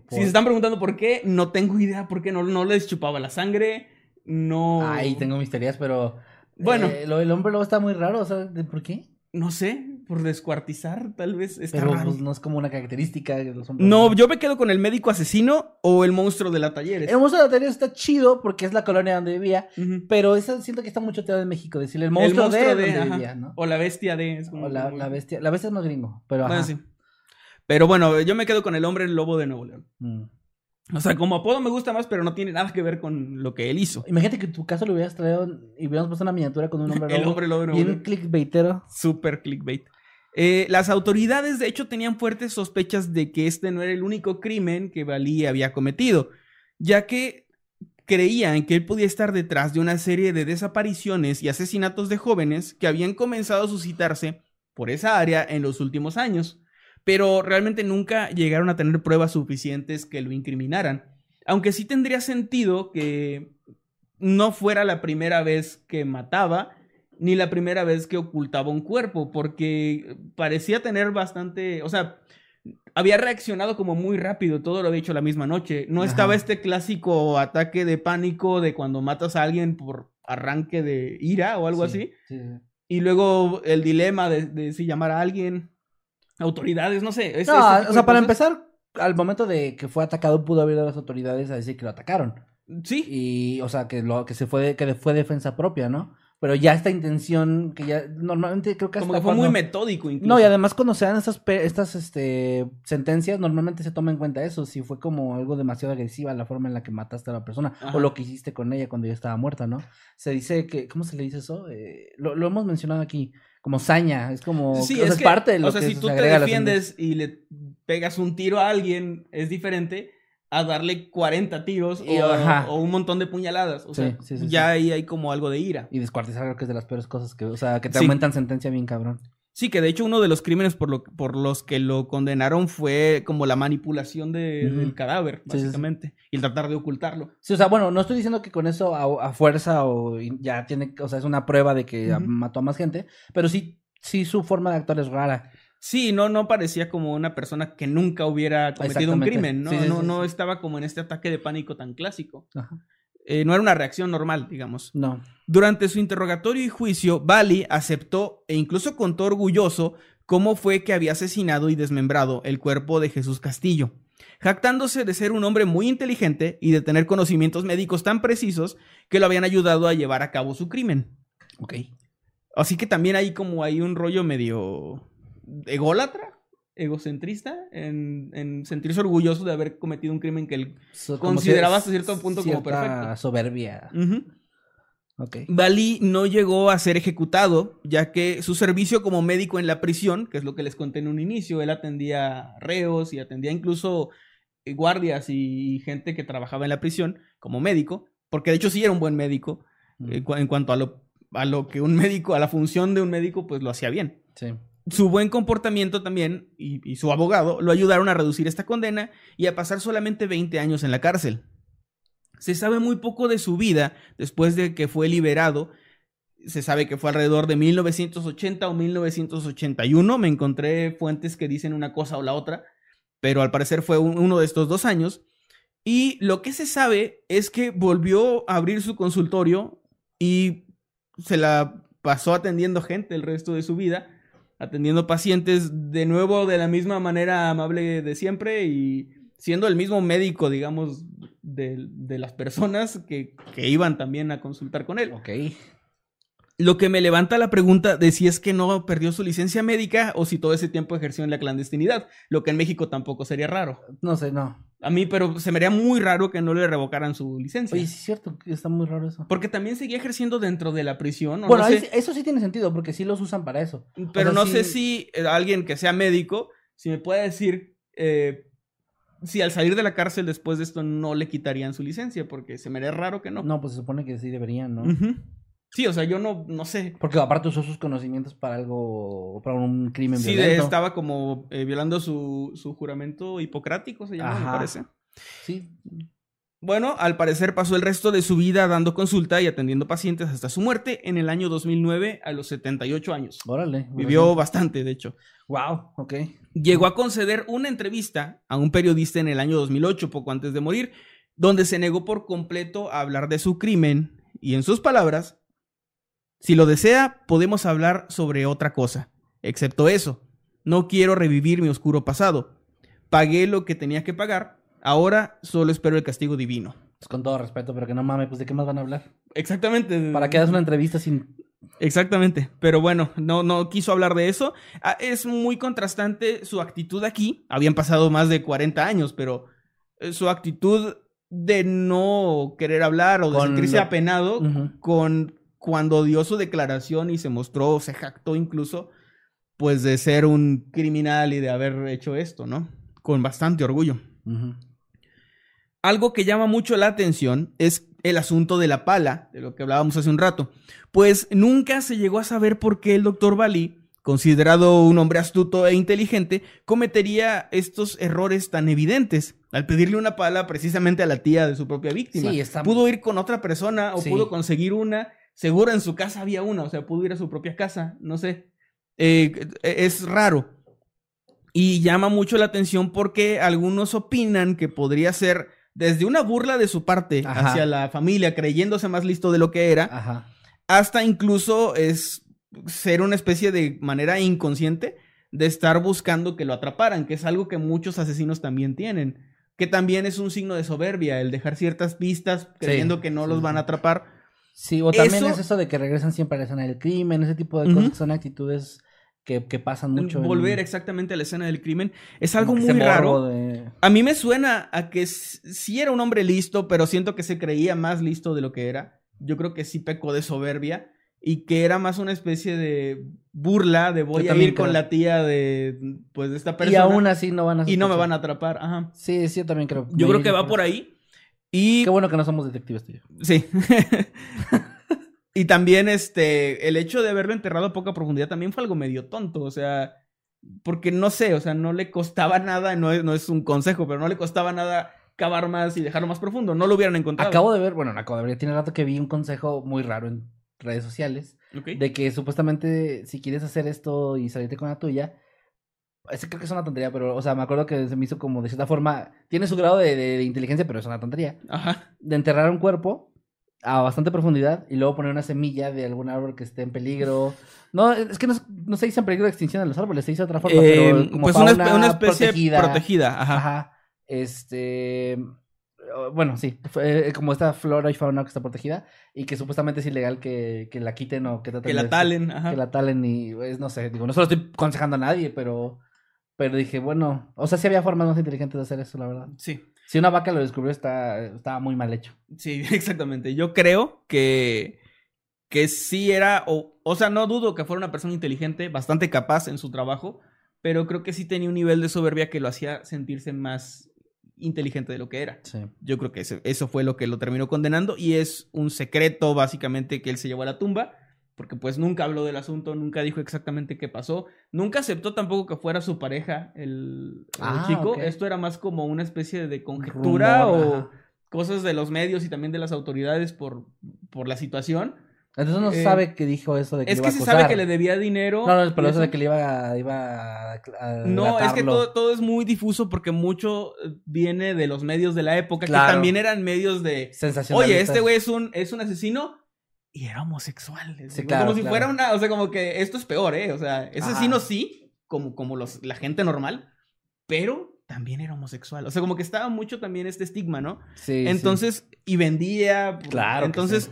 Si se están preguntando por qué, no tengo idea por qué no, no les chupaba la sangre, no... Ay, tengo mis teorías, pero. Bueno. eh, lo del hombre lobo está muy raro, ¿de ¿por qué? No sé, por descuartizar, tal vez está Pero raro. pues, no es como una característica de los hombres. No, yo me quedo con el médico asesino o el monstruo de la Talleres. El monstruo de la teoría está chido porque es la colonia donde vivía, Ujú. pero eso siento que está mucho teoría en México, decirle el monstruo, el monstruo de, de, donde ajá. vivía, ¿no? O la bestia de... es como O la, bestia. La bestia es más gringo, pero Bueno, ajá. sí. Pero bueno, yo me quedo con el hombre lobo de Nuevo León. Mm. O sea, como apodo me gusta más, pero no tiene nada que ver con lo que él hizo. Imagínate que en tu caso lo hubieras traído y hubiéramos puesto una miniatura con un hombre El lobo hombre lobo de Nuevo bien León. clickbaitero. Super clickbait. Eh, las autoridades, de hecho, tenían fuertes sospechas de que este no era el único crimen que Balí había cometido, ya que creían que él podía estar detrás de una serie de desapariciones y asesinatos de jóvenes que habían comenzado a suscitarse por esa área en los últimos años, pero realmente nunca llegaron a tener pruebas suficientes que lo incriminaran. Aunque sí tendría sentido que no fuera la primera vez que mataba, ni la primera vez que ocultaba un cuerpo, porque parecía tener bastante, o sea, había reaccionado como muy rápido, todo lo había hecho la misma noche. No Ajá. estaba este clásico ataque de pánico de cuando matas a alguien por arranque de ira o algo Sí, así. sí, sí. Y luego el dilema de, de si llamar a alguien, autoridades, no sé. ese- No, ese o sea, para cosas. empezar, al momento de que fue atacado, pudo haber ido a las autoridades a decir que lo atacaron. Sí, Y, o sea, que lo que se fue, que fue defensa propia, ¿no? Pero ya esta intención, que ya normalmente creo que como hasta que fue muy metódico incluso. No, y además cuando se dan estas, estas este, sentencias, normalmente se toma en cuenta eso, si fue como algo demasiado agresiva la forma en la que mataste a la persona Ajá. o lo que hiciste con ella cuando ya estaba muerta, ¿no? Se dice que, ¿cómo se le dice eso? Eh, lo, lo hemos mencionado aquí, como saña, es como, Sí, o sea, es, es, que, parte de lo o sea, que si tú te defiendes y le pegas un tiro a alguien, es diferente a darle 40 tiros Y- o, un montón de puñaladas. O Sí, sea, sí, ya ahí hay como algo de ira. Y descuartizar creo que es de las peores cosas que, o sea, que te aumentan sentencia bien cabrón. Sí, que de hecho uno de los crímenes por, lo, por los que lo condenaron fue como la manipulación de- del cadáver, Sí, sí, sí. básicamente, y el tratar de ocultarlo. Sí, o sea, bueno, no estoy diciendo que con eso a, a fuerza o ya tiene, o sea, es una prueba de que mató a más gente, pero sí, sí su forma de actuar es rara. Sí, no, no parecía como una persona que nunca hubiera cometido un crimen, ¿no? Sí, no, no estaba como en este ataque de pánico tan clásico. Ajá. Eh, no era una reacción normal, digamos. No. Durante su interrogatorio y juicio, Bali aceptó e incluso contó orgulloso cómo fue que había asesinado y desmembrado el cuerpo de Jesús Castillo, jactándose de ser un hombre muy inteligente y de tener conocimientos médicos tan precisos que lo habían ayudado a llevar a cabo su crimen. Ok. Así que también hay como hay un rollo medio ególatra, egocentrista, en, en sentirse orgulloso de haber cometido un crimen que él... So- Consideraba hasta cierto punto como perfecto. soberbia. Ujú. Ok. Bali no llegó a ser ejecutado, ya que su servicio como médico en la prisión, que es lo que les conté en un inicio, él atendía reos y atendía incluso eh, guardias y gente que trabajaba en la prisión como médico, porque de hecho sí era un buen médico, eh, cu- en cuanto a lo, a lo que un médico, a la función de un médico, pues lo hacía bien. Sí. Su buen comportamiento también y, su abogado lo ayudaron a reducir esta condena y a pasar solamente 20 años en la cárcel. Se sabe muy poco de su vida después de que fue liberado. Se sabe que fue alrededor de 1980 o 1981. Me encontré fuentes que dicen una cosa o la otra, pero al parecer fue un- uno de estos dos años. Y lo que se sabe es que volvió a abrir su consultorio y se la pasó atendiendo gente el resto de su vida, atendiendo pacientes de nuevo de la misma manera amable de siempre y siendo el mismo médico, digamos, de, de las personas que, que iban también a consultar con él. Ok. Lo que me levanta la pregunta de si es que no perdió su licencia médica o si todo ese tiempo ejerció en la clandestinidad, lo que en México tampoco sería raro. No sé, no. A mí, pero se me haría muy raro que no le revocaran su licencia. Oye, sí es cierto, está muy raro eso. Porque también seguía ejerciendo dentro de la prisión. o Bueno, no sé. eso sí tiene sentido, porque sí los usan para eso. Pero O sea, no sí- sé si eh, alguien que sea médico, si me puede decir eh, si al salir de la cárcel después de esto no le quitarían su licencia, porque se me haría raro que no. No, pues se supone que sí deberían, ¿no? Ujú. Sí, o sea, yo no, no sé. Porque aparte usó sus conocimientos para algo, para un crimen Sí, violento. estaba como eh, violando su, su juramento hipocrático, se llama, me parece. Sí. Bueno, al parecer pasó el resto de su vida dando consulta y atendiendo pacientes hasta su muerte en el año 2009 a los 78 años. Órale. Vivió bastante, de hecho. Wow, ok. Llegó a conceder una entrevista a un periodista en el año 2008, poco antes de morir, donde se negó por completo a hablar de su crimen y en sus palabras, si lo desea, podemos hablar sobre otra cosa, excepto eso. No quiero revivir mi oscuro pasado. Pagué lo que tenía que pagar, ahora solo espero el castigo divino. Pues con todo respeto, pero que no mames, pues de qué más van a hablar. Exactamente. ¿Para qué das una entrevista sin Exactamente, pero bueno, no, no quiso hablar de eso. Ah, es muy contrastante su actitud aquí. Habían pasado más de 40 años, pero eh, su actitud de no querer hablar o de Con sentirse lo- apenado con cuando dio su declaración y se mostró, se jactó incluso, pues de ser un criminal y de haber hecho esto, ¿no? Con bastante orgullo. Algo que llama mucho la atención es el asunto de la pala, de lo que hablábamos hace un rato, pues nunca se llegó a saber por qué el doctor Bali, considerado un hombre astuto e inteligente, cometería estos errores tan evidentes al pedirle una pala precisamente a la tía de su propia víctima. Sí, está- Pudo ir con otra persona o Sí. pudo conseguir una, seguro en su casa había una, o sea, pudo ir a su propia casa, no sé. Eh, es raro. Y llama mucho la atención porque algunos opinan que podría ser desde una burla de su parte Ajá. hacia la familia, creyéndose más listo de lo que era, Ajá. hasta incluso es ser una especie de manera inconsciente de estar buscando que lo atraparan, que es algo que muchos asesinos también tienen, que también es un signo de soberbia, el dejar ciertas pistas creyendo que no los sí. van a atrapar. Sí, o también Eso- es eso de que regresan siempre a la escena del crimen, ese tipo de Ujú. cosas que son actitudes que, que pasan mucho. en- Volver exactamente a la escena del crimen es algo muy raro. de- A mí me suena a que sí era un hombre listo, pero siento que se creía más listo de lo que era. Yo creo que sí pecó de soberbia y que era más una especie de burla de voy a ir con la tía de pues de esta Y persona aún así no van a y no me van a atrapar. Ajá. Sí, sí, yo también creo. Yo Me creo que va por ahí. Y Qué bueno que no somos detectives yo. sí. y también este el hecho de haberlo enterrado a poca profundidad también fue algo medio tonto, o sea, porque no sé, o sea, no le costaba nada, no es, no es un consejo, pero no le costaba nada cavar más y dejarlo más profundo, no lo hubieran encontrado. Acabo de ver, bueno, no acabo de ver, tiene rato que vi un consejo muy raro en redes sociales de que supuestamente si quieres hacer esto y salirte con la tuya, ese creo que es una tontería, pero, o sea, me acuerdo que se me hizo como de cierta forma, tiene su grado de, de- de inteligencia, pero es una tontería, Ajá. de enterrar un cuerpo a bastante profundidad y luego poner una semilla de algún árbol que esté en peligro. No, es que no, no se dice en peligro de extinción de los árboles, se dice de otra forma, Eh, pero como pues una, espe- fauna una especie protegida. protegida. Ajá. Ajá. Este. Bueno, sí. eh, como esta flora y fauna que está protegida. Y que supuestamente es ilegal que, que la quiten o que traten Que la de- talen. Ajá. Que la talen y. pues, no sé. Digo, no se lo estoy aconsejando a nadie, pero. Pero dije, bueno. O sea, sí había formas más inteligentes de hacer eso, la verdad. Sí. Si una vaca lo descubrió, está, estaba muy mal hecho. Sí, exactamente. Yo creo que, que sí era, o, o sea, no dudo que fuera una persona inteligente, bastante capaz en su trabajo, pero creo que sí tenía un nivel de soberbia que lo hacía sentirse más inteligente de lo que era. Sí. Yo creo que eso fue lo que lo terminó condenando y es un secreto básicamente que él se llevó a la tumba, porque pues nunca habló del asunto, nunca dijo exactamente qué pasó, nunca aceptó tampoco que fuera su pareja el, el Ah, chico, esto era más como una especie de conjetura Rumor, o ajá. cosas de los medios y también de las autoridades por, por la situación. Entonces no Eh, sabe que dijo eso de que Es le que iba a se sabe que le debía dinero. No, no, pero eso de que le iba, a- iba a, a No, es que todo, todo es muy difuso porque mucho eh, viene de los medios de la época, que también eran medios de, oye, este güey es un, es un asesino y era homosexual. Sí, como claro, si claro. fuera una, o sea, como que esto es peor, ¿eh? O sea, es Ajá. asesino sí, como, como los, la gente normal, pero también era homosexual. O sea, como que estaba mucho también este estigma, ¿no? Sí, sí. Entonces, y vendía. Claro Entonces, sí.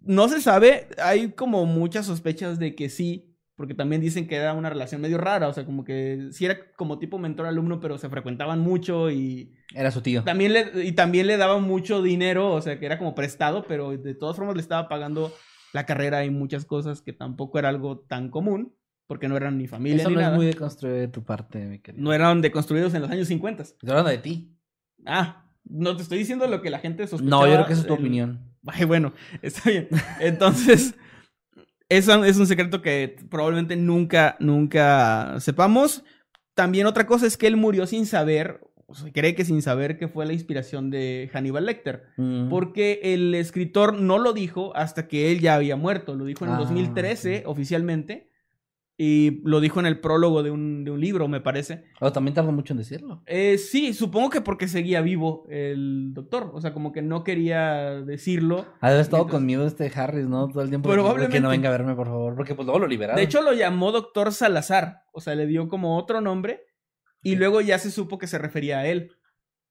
no se sabe. Hay como muchas sospechas de que sí. Porque también dicen que era una relación medio rara. O sea, como que sí era como tipo mentor-alumno, pero se frecuentaban mucho y Era su tío. también, le, y también le daban mucho dinero. O sea, que era como prestado, pero de todas formas le estaba pagando la carrera y muchas cosas que tampoco era algo tan común. Porque no eran ni familia Eso ni no nada. es muy de construir de tu parte, mi querido. No eran deconstruidos en los años 50. Estoy hablando de ti. Ah, no te estoy diciendo lo que la gente sospechaba. No, yo creo que esa es tu el- opinión. Ay, bueno, está bien. Entonces, Eso es un secreto que probablemente nunca, nunca sepamos. También otra cosa es que él murió sin saber, o sea, cree que sin saber que fue la inspiración de Hannibal Lecter. Mm. Porque el escritor no lo dijo hasta que él ya había muerto. Lo dijo en el Ah, 2013 oficialmente. Y lo dijo en el prólogo de un, de un libro, me parece. Oh, también tardó mucho en decirlo. Eh, sí, supongo que porque seguía vivo el doctor. O sea, como que no quería decirlo. Ha de estado conmigo este Harris, ¿no? Todo el tiempo. Probablemente. Que no venga a verme, por favor. Porque pues luego lo liberaron. De hecho, lo llamó doctor Salazar. O sea, le dio como otro nombre. Y luego ya se supo que se refería a él.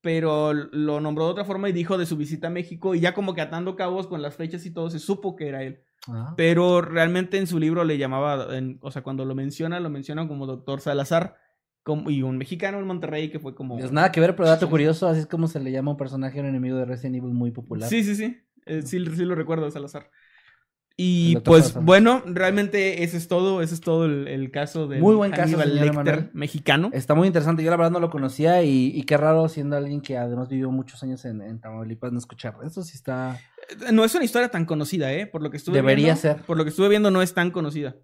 Pero lo nombró de otra forma y dijo de su visita a México. Y ya como que atando cabos con las fechas y todo, se supo que era él. Ah. Pero realmente en su libro le llamaba, en- o sea, cuando lo menciona, lo menciona como doctor Salazar. como- y un mexicano en Monterrey que fue como... Pues nada que ver, pero dato curioso, así es como se le llama a un personaje, un enemigo de Resident Evil muy popular. Sí, sí, sí. Eh, sí, sí lo recuerdo, Salazar. Y pues bueno, realmente ese es todo, ese es todo el, el caso de Muy buen caso, Lecter mexicano. Está muy interesante. Yo la verdad no lo conocía y, y qué raro siendo alguien que además vivió muchos años en, en Tamaulipas no escuchar. Eso sí está... No es una historia tan conocida, ¿eh? Por lo que estuve Debería viendo. ser. Por lo que estuve viendo, no es tan conocida.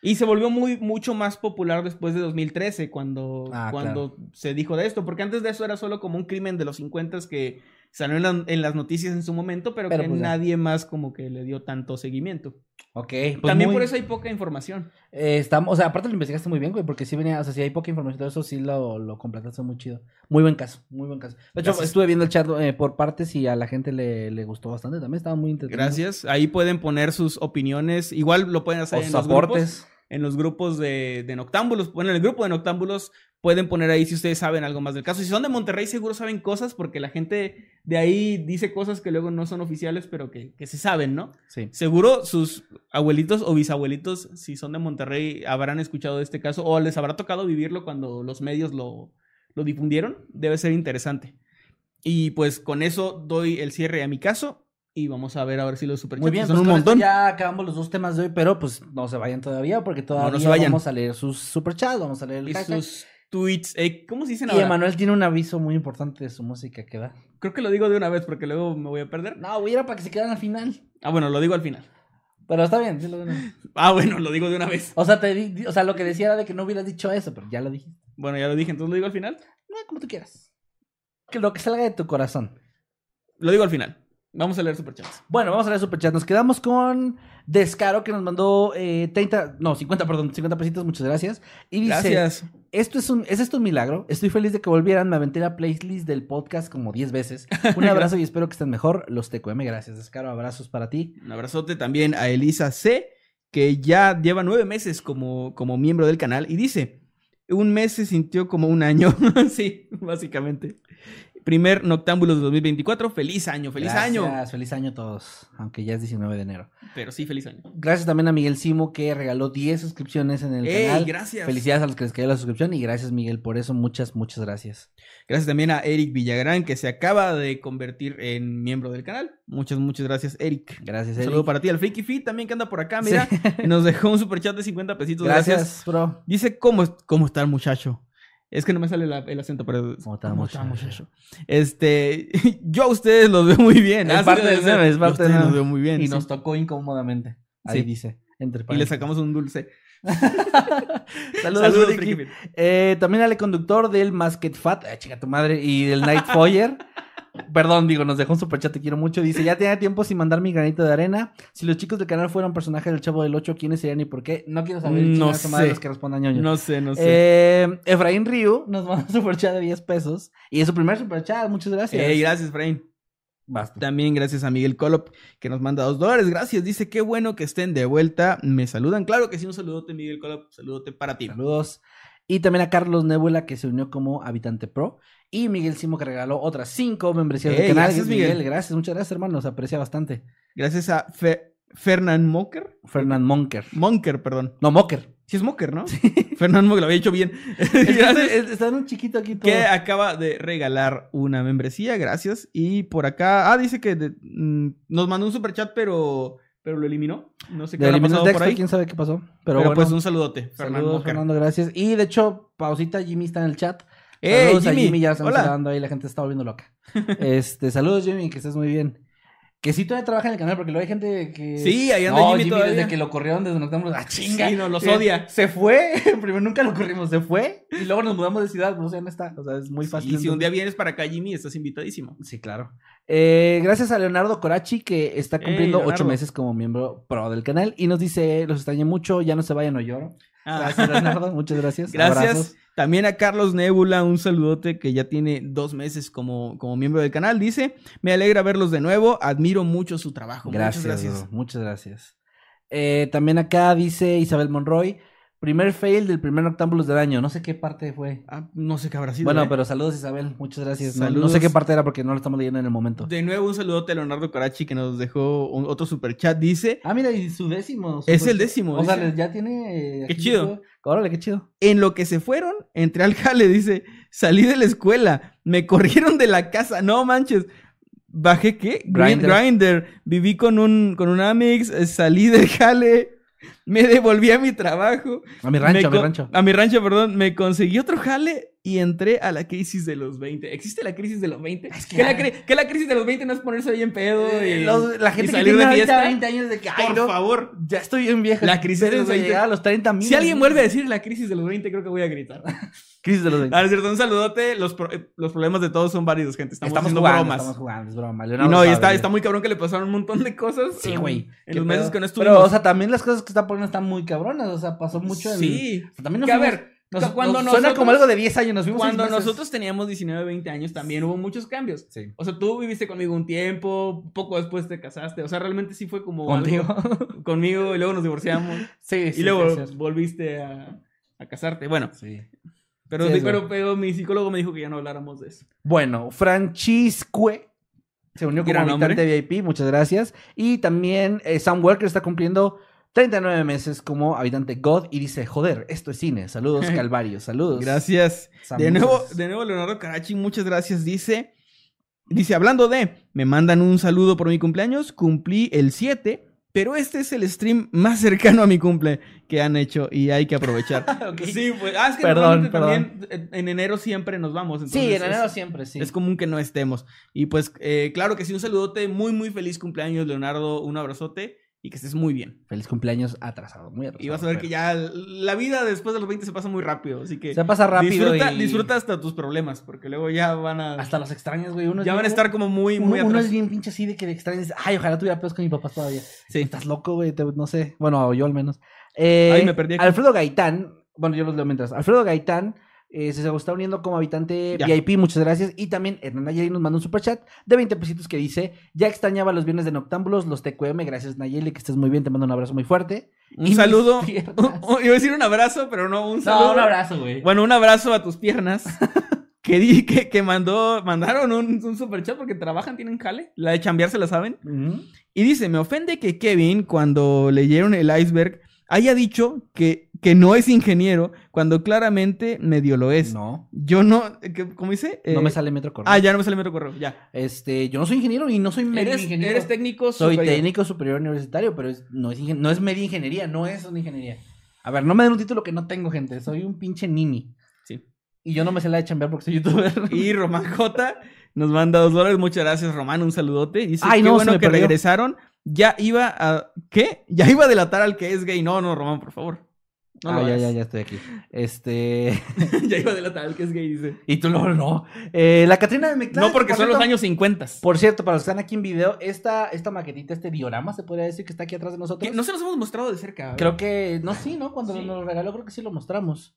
Y se volvió muy, mucho más popular después de 2013, cuando, Ah, cuando se dijo de esto. Porque antes de eso era solo como un crimen de los 50 que salió en, la- en las noticias en su momento, pero, Pero que pues nadie más como que le dio tanto seguimiento. Ok. pues También muy- por eso hay poca información. eh, está- o sea, aparte lo investigaste muy bien, güey, porque sí venía, o sea, si hay poca información de eso, sí lo, lo completaste muy chido. Muy buen caso, muy buen caso. De hecho, Gracias. estuve viendo el chat eh, por partes y a la gente le, le gustó bastante. También estaba muy entretenido. Gracias. Ahí pueden poner sus opiniones. Igual lo pueden hacer O en los grupos. en los grupos de, de Noctámbulos. Bueno, en el grupo de Noctámbulos pueden poner ahí si ustedes saben algo más del caso. Si son de Monterrey, seguro saben cosas porque la gente de ahí dice cosas que luego no son oficiales, pero que, que se saben, ¿no? Sí. Seguro sus abuelitos o bisabuelitos, si son de Monterrey, habrán escuchado de este caso o les habrá tocado vivirlo cuando los medios lo, lo difundieron. Debe ser interesante. Y pues con eso doy el cierre a mi caso y vamos a ver a ver si los superchats Muy bien, son pues un montón. ya acabamos los dos temas de hoy, pero pues no se vayan todavía porque todavía se vayan. vamos a leer sus superchats, vamos a leer el Y hashtag. sus tweets. eh, ¿Cómo se dicen Y ahora? Emanuel tiene un aviso muy importante de su música que da. Creo que lo digo de una vez porque luego me voy a perder. No, güey, era para que se quedaran al final. Ah, bueno, lo digo al final. Pero está bien, dilo de una vez. Ah, bueno, lo digo de una vez. O sea, te di- o sea, lo que decía era de que no hubieras dicho eso, pero ya lo dijiste. Bueno, ya lo dije, entonces lo digo al final. No, como tú quieras. Que lo que salga de tu corazón. Lo digo al final. Vamos a leer superchats. Bueno, vamos a leer superchat. Nos quedamos con Descaro que nos mandó eh, 30, no, 50, perdón, 50 pesitos, muchas gracias. Y dice, Gracias. Esto es un, ¿es esto un milagro? Estoy feliz de que volvieran, me aventé la playlist del podcast como 10 veces. Un abrazo y espero que estén mejor. Los TQM, gracias, Descaro, abrazos para ti. Un abrazote también a Elisa C, que ya lleva nueve meses como, como miembro del canal y dice, un mes se sintió como un año. sí, básicamente. Primer Noctámbulos de 2024. Feliz año, feliz año. Gracias, Feliz año a todos, aunque ya es 19 de enero. Pero sí, feliz año. Gracias también a Miguel Simo que regaló 10 suscripciones en el ¡Ey, canal. gracias! Felicidades a los que les cayó la suscripción y gracias Miguel por eso, muchas, muchas gracias. Gracias también a Eric Villagrán, que se acaba de convertir en miembro del canal. Muchas, muchas gracias, Eric. Gracias, Un Eric. saludo para ti, al Freaky Fit también que anda por acá, mira. Nos dejó un superchat de 50 pesitos. Gracias, Gracias. bro. Dice, ¿cómo, ¿cómo está el muchacho? Es que no me sale la- el acento, pero... ¿Cómo está el muchacho? Este, yo a ustedes los veo muy bien. Es Así parte del meme, es parte del los veo muy bien. Y sí. nos tocó incómodamente. Ahí Sí. dice, entre Y le sacamos un dulce. Saludos, Saludos, Ricky. Eh, también al conductor del Masket Fat, ah, chica tu madre, y del Night Foyer. Perdón, digo, nos dejó un superchat, te quiero mucho. Dice, ya tenía tiempo sin mandar mi granito de arena. Si los chicos del canal fueran personajes del Chavo del 8, ¿quiénes serían y por qué? No quiero saber. No chinga su madre sé. los que respondan ñoño. No sé, no sé. Eh, Efraín Ryu nos manda un superchat de 10 pesos. Y es su primer superchat, muchas gracias. Ey, gracias, Frain. Basta. También gracias a Miguel Colop, que nos manda dos dólares. Gracias. Dice, qué bueno que estén de vuelta. Me saludan. Claro que sí, un saludote, Miguel Colop. Saludote para ti. Saludos. Y también a Carlos Nebula, que se unió como habitante pro. Y Miguel Simo, que regaló otras 5 membresías del Ey, canal. gracias, Miguel. Miguel. Gracias, muchas gracias, hermano. Se aprecia bastante. Gracias a Fe- Fernand Mocker. Fernand Monker. Monker, perdón. No, Mocker. Sí es Mocker, ¿no? Fernand Mocker, lo había hecho bien. Gracias. está- está en un chiquito aquí todo. Que acaba de regalar una membresía, gracias. Y por acá, ah, dice que de- mm, nos mandó un superchat, pero, pero lo eliminó. No sé qué Le habrá pasado por ahí. quién sabe qué pasó. Pero, Pero, bueno, pues un saludote, Fernando saludos. Fernando, gracias. Y de hecho, pausita, Jimmy está en el chat. ¡Ey, Saludos Jimmy! a Jimmy, ya estamos Hola. grabando ahí, la gente está volviendo loca. Este, saludos Jimmy, que estés muy bien. Que sí todavía trabaja en el canal, porque luego hay gente que. Sí, ahí anda no, Jimmy todavía. desde que lo corrieron desde Noctámbulos. ¡Ah, chinga! Sí, no, los Eh, odia. Se fue. Primero nunca lo corrimos, se fue. Y luego nos mudamos de ciudad, no sé dónde está. O sea, es muy fácil. Y si un día vienes para acá, Jimmy, estás invitadísimo. Sí, claro. Eh, gracias a Leonardo Corachi, que está Ey, cumpliendo ocho meses como miembro pro del canal. Y nos dice: Los extrañé mucho, ya no se vayan o lloro. Ah. Gracias, Leonardo. Muchas gracias. Gracias. Abrazos. También a Carlos Nebula, un saludote que ya tiene dos meses como, como miembro del canal. Dice, me alegra verlos de nuevo, admiro mucho su trabajo. Gracias, Muchas gracias. bro, Muchas gracias. Eh, también acá dice Isabel Monroy. Primer fail del primer Noctámbulos del año. No sé qué parte fue. Ah, no sé qué habrá sido. bueno, ¿eh? pero saludos Isabel. Muchas gracias. No- No, Saludos. sé qué parte era porque no lo estamos leyendo en el momento. De nuevo un saludote a Leonardo Corachi que nos dejó un- otro super chat. Dice, Ah, mira, y su décimo. Es el décimo, O sea, ya tiene. Qué chido. Órale, qué chido. en lo que se fueron, entré al jale, dice, salí de la escuela, me corrieron de la casa, no manches. ¿Bajé qué? Grindr. Grinder. Viví con un, con un Amix, eh, salí del jale, me devolví a mi trabajo. A mi rancho, a mi rancho. A mi rancho, perdón. Me conseguí otro jale y entré a la crisis de los 20. ¿Existe la crisis de los 20? Es que que, la, que la crisis de los 20 no es ponerse bien pedo y, Eh, los- la y gente que salir tiene de fiesta. 20 años de que, ay, Por no, favor. ya estoy bien vieja. La crisis de los Espérense 20. llegar a los 30 mil. Si alguien vuelve a decir la crisis de los 20, creo que voy a gritar. Crisis de los 20. Ah, es cierto, un saludote. Los, pro- los problemas de todos son válidos, gente. Estamos, haciendo jugando, bromas. Estamos jugando, es broma. Y Leonardo no, y está, está muy cabrón que le pasaron un montón de cosas. Sí, güey. En los meses pedo. que no estuvimos. Pero, o sea, también las cosas que está poniendo están muy cabronas. O sea, pasó mucho sí. o sea, también nos Que a fuimos- ver, nos- cuando nos suena como algo de 10 años. Nos fuimos Cuando nosotros teníamos 19, 20 años, también hubo muchos cambios. Sí. O sea, tú viviste conmigo un tiempo, poco después te casaste. O sea, realmente sí fue como. Contigo. algo- conmigo y luego nos divorciamos. sí, sí. y luego sí, volviste a, a casarte. Bueno, Sí. pero, Sí, pero, pero mi psicólogo me dijo que ya no habláramos de eso. Bueno, Francisque se unió como Gran habitante VIP, muchas gracias. Y también eh, Sam Walker está cumpliendo 39 meses como habitante God y dice, joder, esto es cine. Saludos, Calvario, saludos. Gracias. De nuevo, de nuevo, Leonardo Carachi, muchas gracias. Dice, dice, hablando de, me mandan un saludo por mi cumpleaños, cumplí el 7, pero este es el stream más cercano a mi cumple que han hecho y hay que aprovechar. Sí, pues, ah, es que Perdón, también en- en enero siempre nos vamos. Sí, en enero es- siempre, sí. Es común que no estemos. Y pues, eh, claro que sí, un saludote, muy, muy feliz cumpleaños, Leonardo, un abrazote y que estés muy bien. Feliz cumpleaños atrasado, muy atrasado. Y vas a ver pero- que ya la vida después de los 20 se pasa muy rápido, así que... Se pasa rápido Disfruta, y... disfruta hasta tus problemas, porque luego ya van a. Hasta los extraños, güey. Uno ya van a estar como muy, Uno, muy uno atrás. es bien pinche así de que de extrañas. Ay, ojalá tuviera pedos con mi papá todavía. Sí. Estás loco, güey. te- No sé. Bueno, yo al menos. Eh, Ay, me perdí aquí. Alfredo Gaitán. Bueno, yo los leo mientras. Alfredo Gaitán eh, se está uniendo como habitante Ya. VIP. Muchas gracias. Y también Hernán Nayeli nos manda un superchat de 20 pesitos que dice: Ya extrañaba los viernes de Noctámbulos, los TQM. Gracias, Nayeli, que estés muy bien. Te mando un abrazo muy fuerte. Un Y saludo. Iba a decir un abrazo, pero no, un saludo. No, un abrazo, güey. Bueno, un abrazo a tus piernas. que, di, que, que mandó, mandaron un, un superchat porque trabajan, tienen jale. La de chambear se la saben. Y dice: Me ofende que Kevin, cuando leyeron el iceberg, haya dicho que, que no es ingeniero, cuando claramente medio lo es. No, Yo no. ¿qué- ¿Cómo dice? no Eh, me sale metro correo. Ah, ya no me sale metro correo. Ya. Este, yo no soy ingeniero y no soy medio Eres, ingeniero. eres técnico Soy superior. técnico superior universitario, pero es- no, es ingen- no es media ingeniería, no es una ingeniería. A ver, no me den un título que no tengo, gente. Soy un pinche nini. Sí. Y yo no me sé la de chambear porque soy youtuber. Y Román J nos manda dos dólares. Muchas gracias, Román. Un saludote. Dice, Ay, qué no, bueno que perdió. regresaron. Ya iba a... ¿Qué? Ya iba a delatar al que es gay. No, no, Román, por favor. No ah, ya, ya, ya estoy aquí. Este. ya iba a delatar que es gay, dice. y tú no, no. Eh, la Catrina de Meclán. No, porque por son los años 50. Por cierto, para los que están aquí en video, esta, esta maquetita, este diorama, se podría decir que está aquí atrás de nosotros. No se los hemos mostrado de cerca. Creo que. No, sí, ¿no? Cuando Sí. nos lo regaló, creo que sí lo mostramos.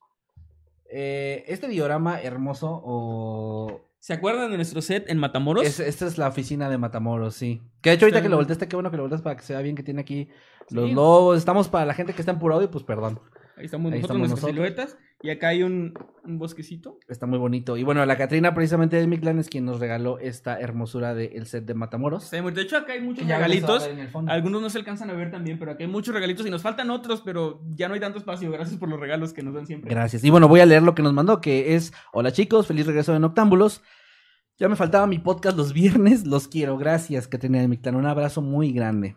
Eh, este diorama hermoso o ¿Se acuerdan de nuestro set en Matamoros? Es- esta es la oficina de Matamoros, sí. Que de hecho ahorita que lo volteaste, qué bueno que lo volteas para que se vea bien que tiene aquí los Sí. logos. Estamos para la gente que está en puro audio, pues perdón. Ahí estamos Ahí nosotros, estamos nuestras nosotros. siluetas. Y acá hay un, un bosquecito. Está muy bonito. Y bueno, la Catrina precisamente de mi clan es quien nos regaló esta hermosura del set de Matamoros. De hecho, acá hay muchos ya regalitos. ver en el fondo. Algunos no se alcanzan a ver también, pero aquí hay muchos regalitos y nos faltan otros, pero ya no hay tanto espacio. Gracias por los regalos que nos dan siempre. Gracias. Y bueno, voy a leer lo que nos mandó, que es, hola chicos, feliz regreso de Noctámbulos. Ya me faltaba mi podcast los viernes, los quiero. Gracias, Catrina de mi clan. Un abrazo muy grande.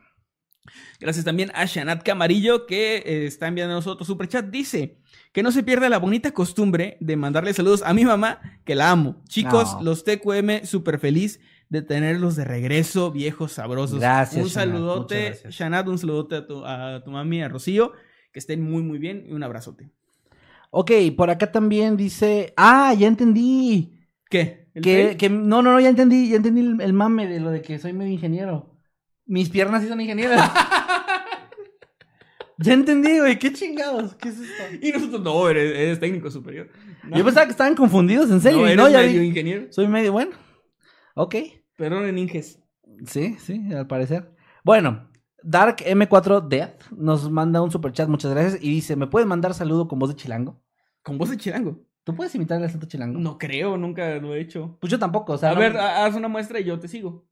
Gracias también a Shanat Camarillo que eh, está enviando a nosotros super chat. Dice que no se pierda la bonita costumbre de mandarle saludos a mi mamá, que la amo. Chicos, No. los TQM súper feliz de tenerlos de regreso, viejos sabrosos. Gracias, Un Shanat, saludote. Shanat, un saludote a tu, a tu mami, a Rocío. Que estén muy, muy bien y un abrazote. Ok, por acá también dice. Ah, ya entendí. ¿Qué? ¿El Que, que no, no, no, ya entendí, ya entendí el, el mame de lo de que soy medio ingeniero. Mis piernas sí son ingenieras. ya entendí, güey, qué chingados, ¿qué es esto? Y nosotros, no, eres, eres técnico superior. No. Yo pensaba que estaban confundidos, en serio. No, eres no, ya medio vi- ingeniero. Soy medio, bueno. Ok. Perdón en Inges. Sí, sí, al parecer. Bueno, Dark M4 Death nos manda un super chat, muchas gracias. Y dice: ¿Me puedes mandar saludo con voz de chilango? Con voz de chilango. ¿Tú puedes imitar el acento chilango? No creo, nunca lo he hecho. Pues yo tampoco, o sea. A no- ver, ha- haz una muestra y yo te sigo.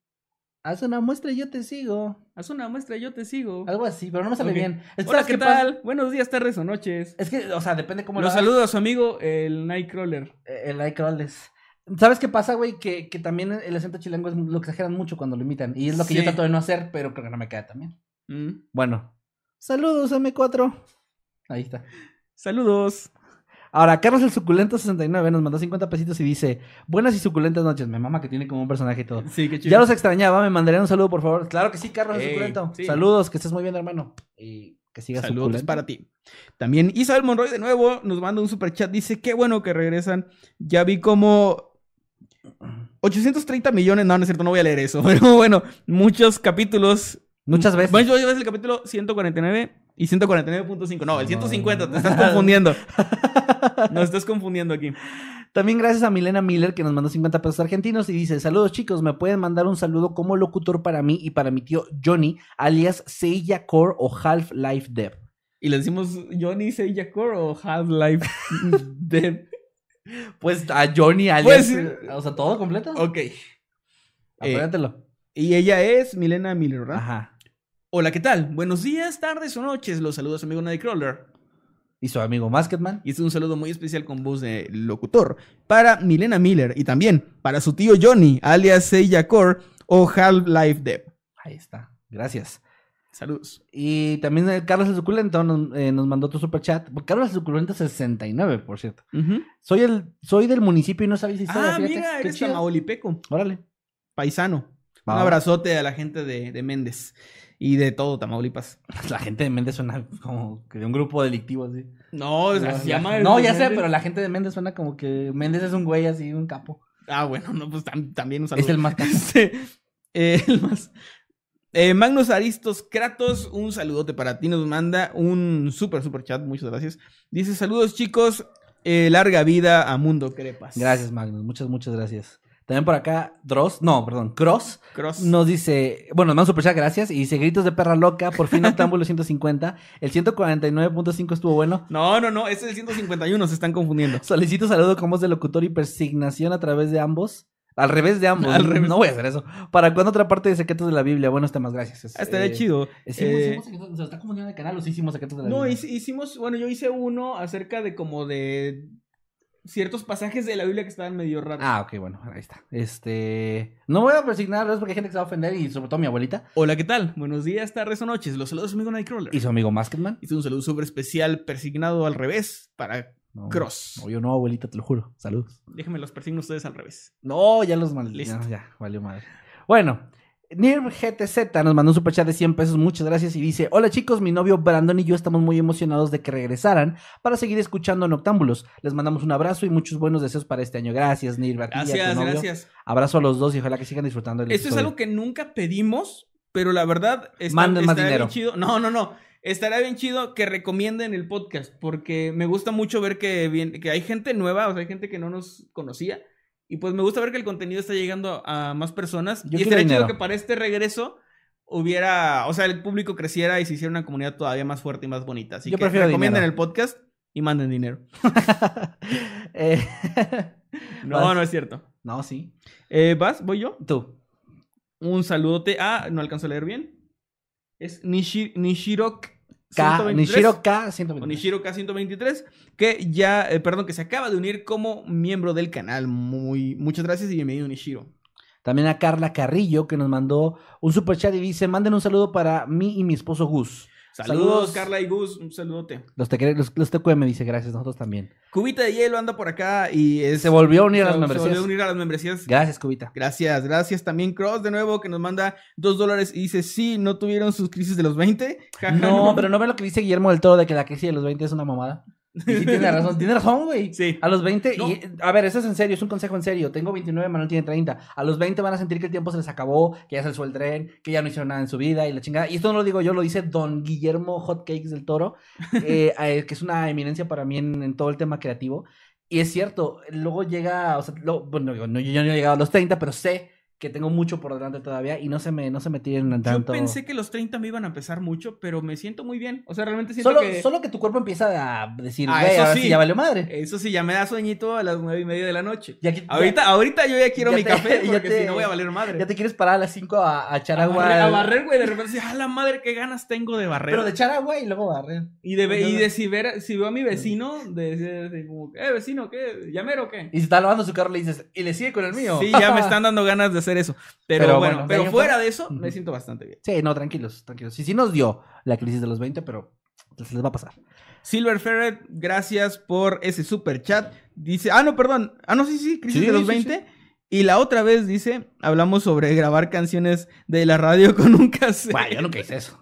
Haz una muestra y yo te sigo. Haz una muestra y yo te sigo. Algo así, pero no me sale bien. Es Hola, ¿sabes ¿qué pasa? tal? Buenos días, tardes o noches. Es que, o sea, depende cómo lo Los hagas. saludo a su amigo, el Nightcrawler. Eh, El iCrawlers. ¿Sabes qué pasa, güey? Que, que también el acento chilango es, lo exageran mucho cuando lo imitan. Y es lo que yo trato de no hacer, pero creo que no me queda también. Mm. Bueno. Saludos, M4. Ahí está. Saludos. Ahora, Carlos el Suculento 69 nos mandó 50 pesitos y dice: Buenas y suculentas noches. Me mama que tiene como un personaje y todo. Sí, qué chido. Ya los extrañaba, me mandarían un saludo, por favor. Claro que sí, Carlos el Ey, Suculento. sí. Saludos, que estés muy bien, hermano. Y que sigas Saludos suculento. para ti. También Isabel Monroy de nuevo nos manda un super chat. Dice, qué bueno que regresan. Ya vi como 830 millones. No, no es cierto, no voy a leer eso. Pero bueno, muchos capítulos. Muchas veces. Bueno, yo el capítulo 149 y 149.5. No, el 150, te estás confundiendo. Nos estás confundiendo aquí. También gracias a Milena Miller que nos mandó 50 pesos argentinos y dice, saludos chicos, me pueden mandar un saludo como locutor para mí y para mi tío Johnny, alias Seiya Core o Half-Life Dev. Y le decimos Johnny Seiya Core o Half-Life Dead. Pues a Johnny, alias... Pues, eh, o sea, todo completo. Ok. Apréndatelo. Y ella es Milena Miller, ¿verdad? Ajá. Hola, ¿qué tal? Buenos días, tardes o noches. Los saludos a su amigo Nightcrawler. Y su amigo Masketman. Y este es un saludo muy especial con voz de locutor para Milena Miller y también para su tío Johnny, alias Seiya Core o Half-Life Dev. Ahí está. Gracias. Saludos. Y también eh, Carlos el Suculento nos, eh, nos mandó otro super chat. Carlos el Suculento 69, por cierto. Soy el soy del municipio y no sabéis historia. Ah, fíjate. mira, eres tamaulipeco, Órale. paisano. Va. Un abrazote a la gente de, de Méndez y de todo Tamaulipas. La gente de Méndez suena como que de un grupo delictivo así. No, o sea, No, se la- llama. No, el ya sé, pero la gente de Méndez suena como que Méndez es un güey así, un capo. Ah, bueno, no, pues tam- también un saludo. Es el más capo. Sí. Eh, el más. Eh, Magnus Aristos Kratos, un saludote para ti. Nos manda un súper, súper chat. Muchas gracias. Dice: Saludos, chicos. eh, larga vida a Mundo Crepas. Gracias, Magnus. Muchas, muchas gracias. También por acá, Dross, no, perdón, Cross, Cross. nos dice, bueno, nos manda un superchat, gracias, y dice, gritos de perra loca, por fin Octámbulo 150, el 149.5 estuvo bueno, No, no, no. Ese es el 151. Se están confundiendo. solicito saludo con voz de locutor y persignación a través de ambos, al revés de ambos, Al revés. no voy a hacer eso, ¿para cuándo otra parte de Secretos de la Biblia? Buenos temas, gracias. Es- Ah, estaría eh, chido. Hicimos, Eh, hicimos Secretos- se está confundiendo el canal, o sí hicimos Secretos de la No, Biblia. hice- hicimos, bueno, yo hice uno acerca de como de ciertos pasajes de la Biblia que estaban medio raros. Ah, ok, bueno, ahí está. Este. No voy a persignar a porque hay gente que se va a ofender y sobre todo mi abuelita Hola, ¿qué tal? Buenos días, tardes o noches. Los saludos a su amigo Nightcrawler. y su amigo Masketman. Hice un saludo súper especial persignado al revés para No, Cross. No, yo no, abuelita, te lo juro. Saludos. Déjenme los persigno ustedes al revés. No, ya los mal. Listo. Ya, ya, valió madre. Bueno, Nirv GTZ nos mandó un superchat de 100 pesos, muchas gracias, y dice, hola chicos, mi novio Brandon y yo estamos muy emocionados de que regresaran para seguir escuchando Noctámbulos. Les mandamos un abrazo y muchos buenos deseos para este año. Gracias, Nirv. a ti y a tu Gracias, novio. gracias. Abrazo a los dos y ojalá que sigan disfrutando el Esto es algo que nunca pedimos, pero la verdad está, estaría bien chido. No, no, no. Estaría bien chido que recomienden el podcast, porque me gusta mucho ver que, bien, que hay gente nueva, o sea, hay gente que no nos conocía. Y pues me gusta ver que el contenido está llegando a más personas. Yo y estaría chido que para este regreso hubiera, o sea, el público creciera y se hiciera una comunidad todavía más fuerte y más bonita. Así Yo que prefiero recomienden dinero. el podcast y manden dinero. Eh, No, vas. no es cierto. No, sí. Eh, ¿Vas? ¿Voy yo? Tú. Un saludote. Ah, no alcanzo a leer bien. Es Nishi, Nishiro K, 123, Nishiro K, o 123. Nishiro K123, que ya, eh, perdón, que se acaba de unir como miembro del canal. Muy, muchas gracias y bienvenido, Nishiro. También a Carla Carrillo, que nos mandó un super chat y dice, manden un saludo para mí y mi esposo Gus. Saludos, Carla y Gus, un saludote. Los, te, los, los TQM dice gracias, nosotros también. Cubita de hielo anda por acá y es- Se volvió a unir a se- las Se membresías. volvió a unir a las membresías. Gracias, Cubita. Gracias, gracias también Cross de nuevo que nos manda dos dólares y dice, sí, no tuvieron sus crisis de los 20. Jaja, No, pero no ve lo que dice Guillermo del Toro de que la crisis de los 20 es una mamada. Y sí tiene razón, tiene razón, güey. Sí. A los 20, No. y a ver, eso es en serio, es un consejo en serio. Tengo 29, Manuel tiene 30. A los 20 van a sentir que el tiempo se les acabó, que ya se les fue el tren, que ya no hicieron nada en su vida y la chingada. Y esto no lo digo yo, lo dice don Guillermo Hotcakes del Toro, eh, que es una eminencia para mí en, en todo el tema creativo. Y es cierto, luego llega, o sea, lo- bueno, yo no, yo no he llegado a los 30, pero sé que tengo mucho por delante todavía y no se me, no se me tiren Yo tanto. pensé que los 30 me iban a pesar mucho, pero me siento muy bien. O sea, realmente siento Solo, que... solo que tu cuerpo empieza a decir, Ah, eso ahora sí. sí ya valió madre. Eso sí, ya me da sueñito a las nueve y media de la noche. Ya Ahorita, ahorita yo ya quiero ya mi te- café ya porque te- si no voy a valer madre. Ya te quieres parar a las 5 a, a echar a agua. barrer, a barrer, güey, de repente decir, ah, la madre, qué ganas tengo de barrer. Pero de echar agua y luego barrer. Y de, y de si, ver, si veo a mi vecino, de decir así como, eh, vecino, ¿qué? ¿Llamero o qué? Y si está lavando su carro le dices, y le sigue con el mío. Sí, ya me están dando ganas de hacer eso. Pero, Pero bueno, bueno, pero fuera de eso, me siento bastante bien. Sí, no, tranquilos, tranquilos. Y sí nos dio la crisis de los 20, pero se les va a pasar. Silver Ferret, gracias por ese super chat. Dice, ah, no, perdón. Ah, no, sí, sí, crisis Sí, de los sí, 20. Y la otra vez dice, hablamos sobre grabar canciones de la radio con un cassette. Bueno, yo nunca hice eso.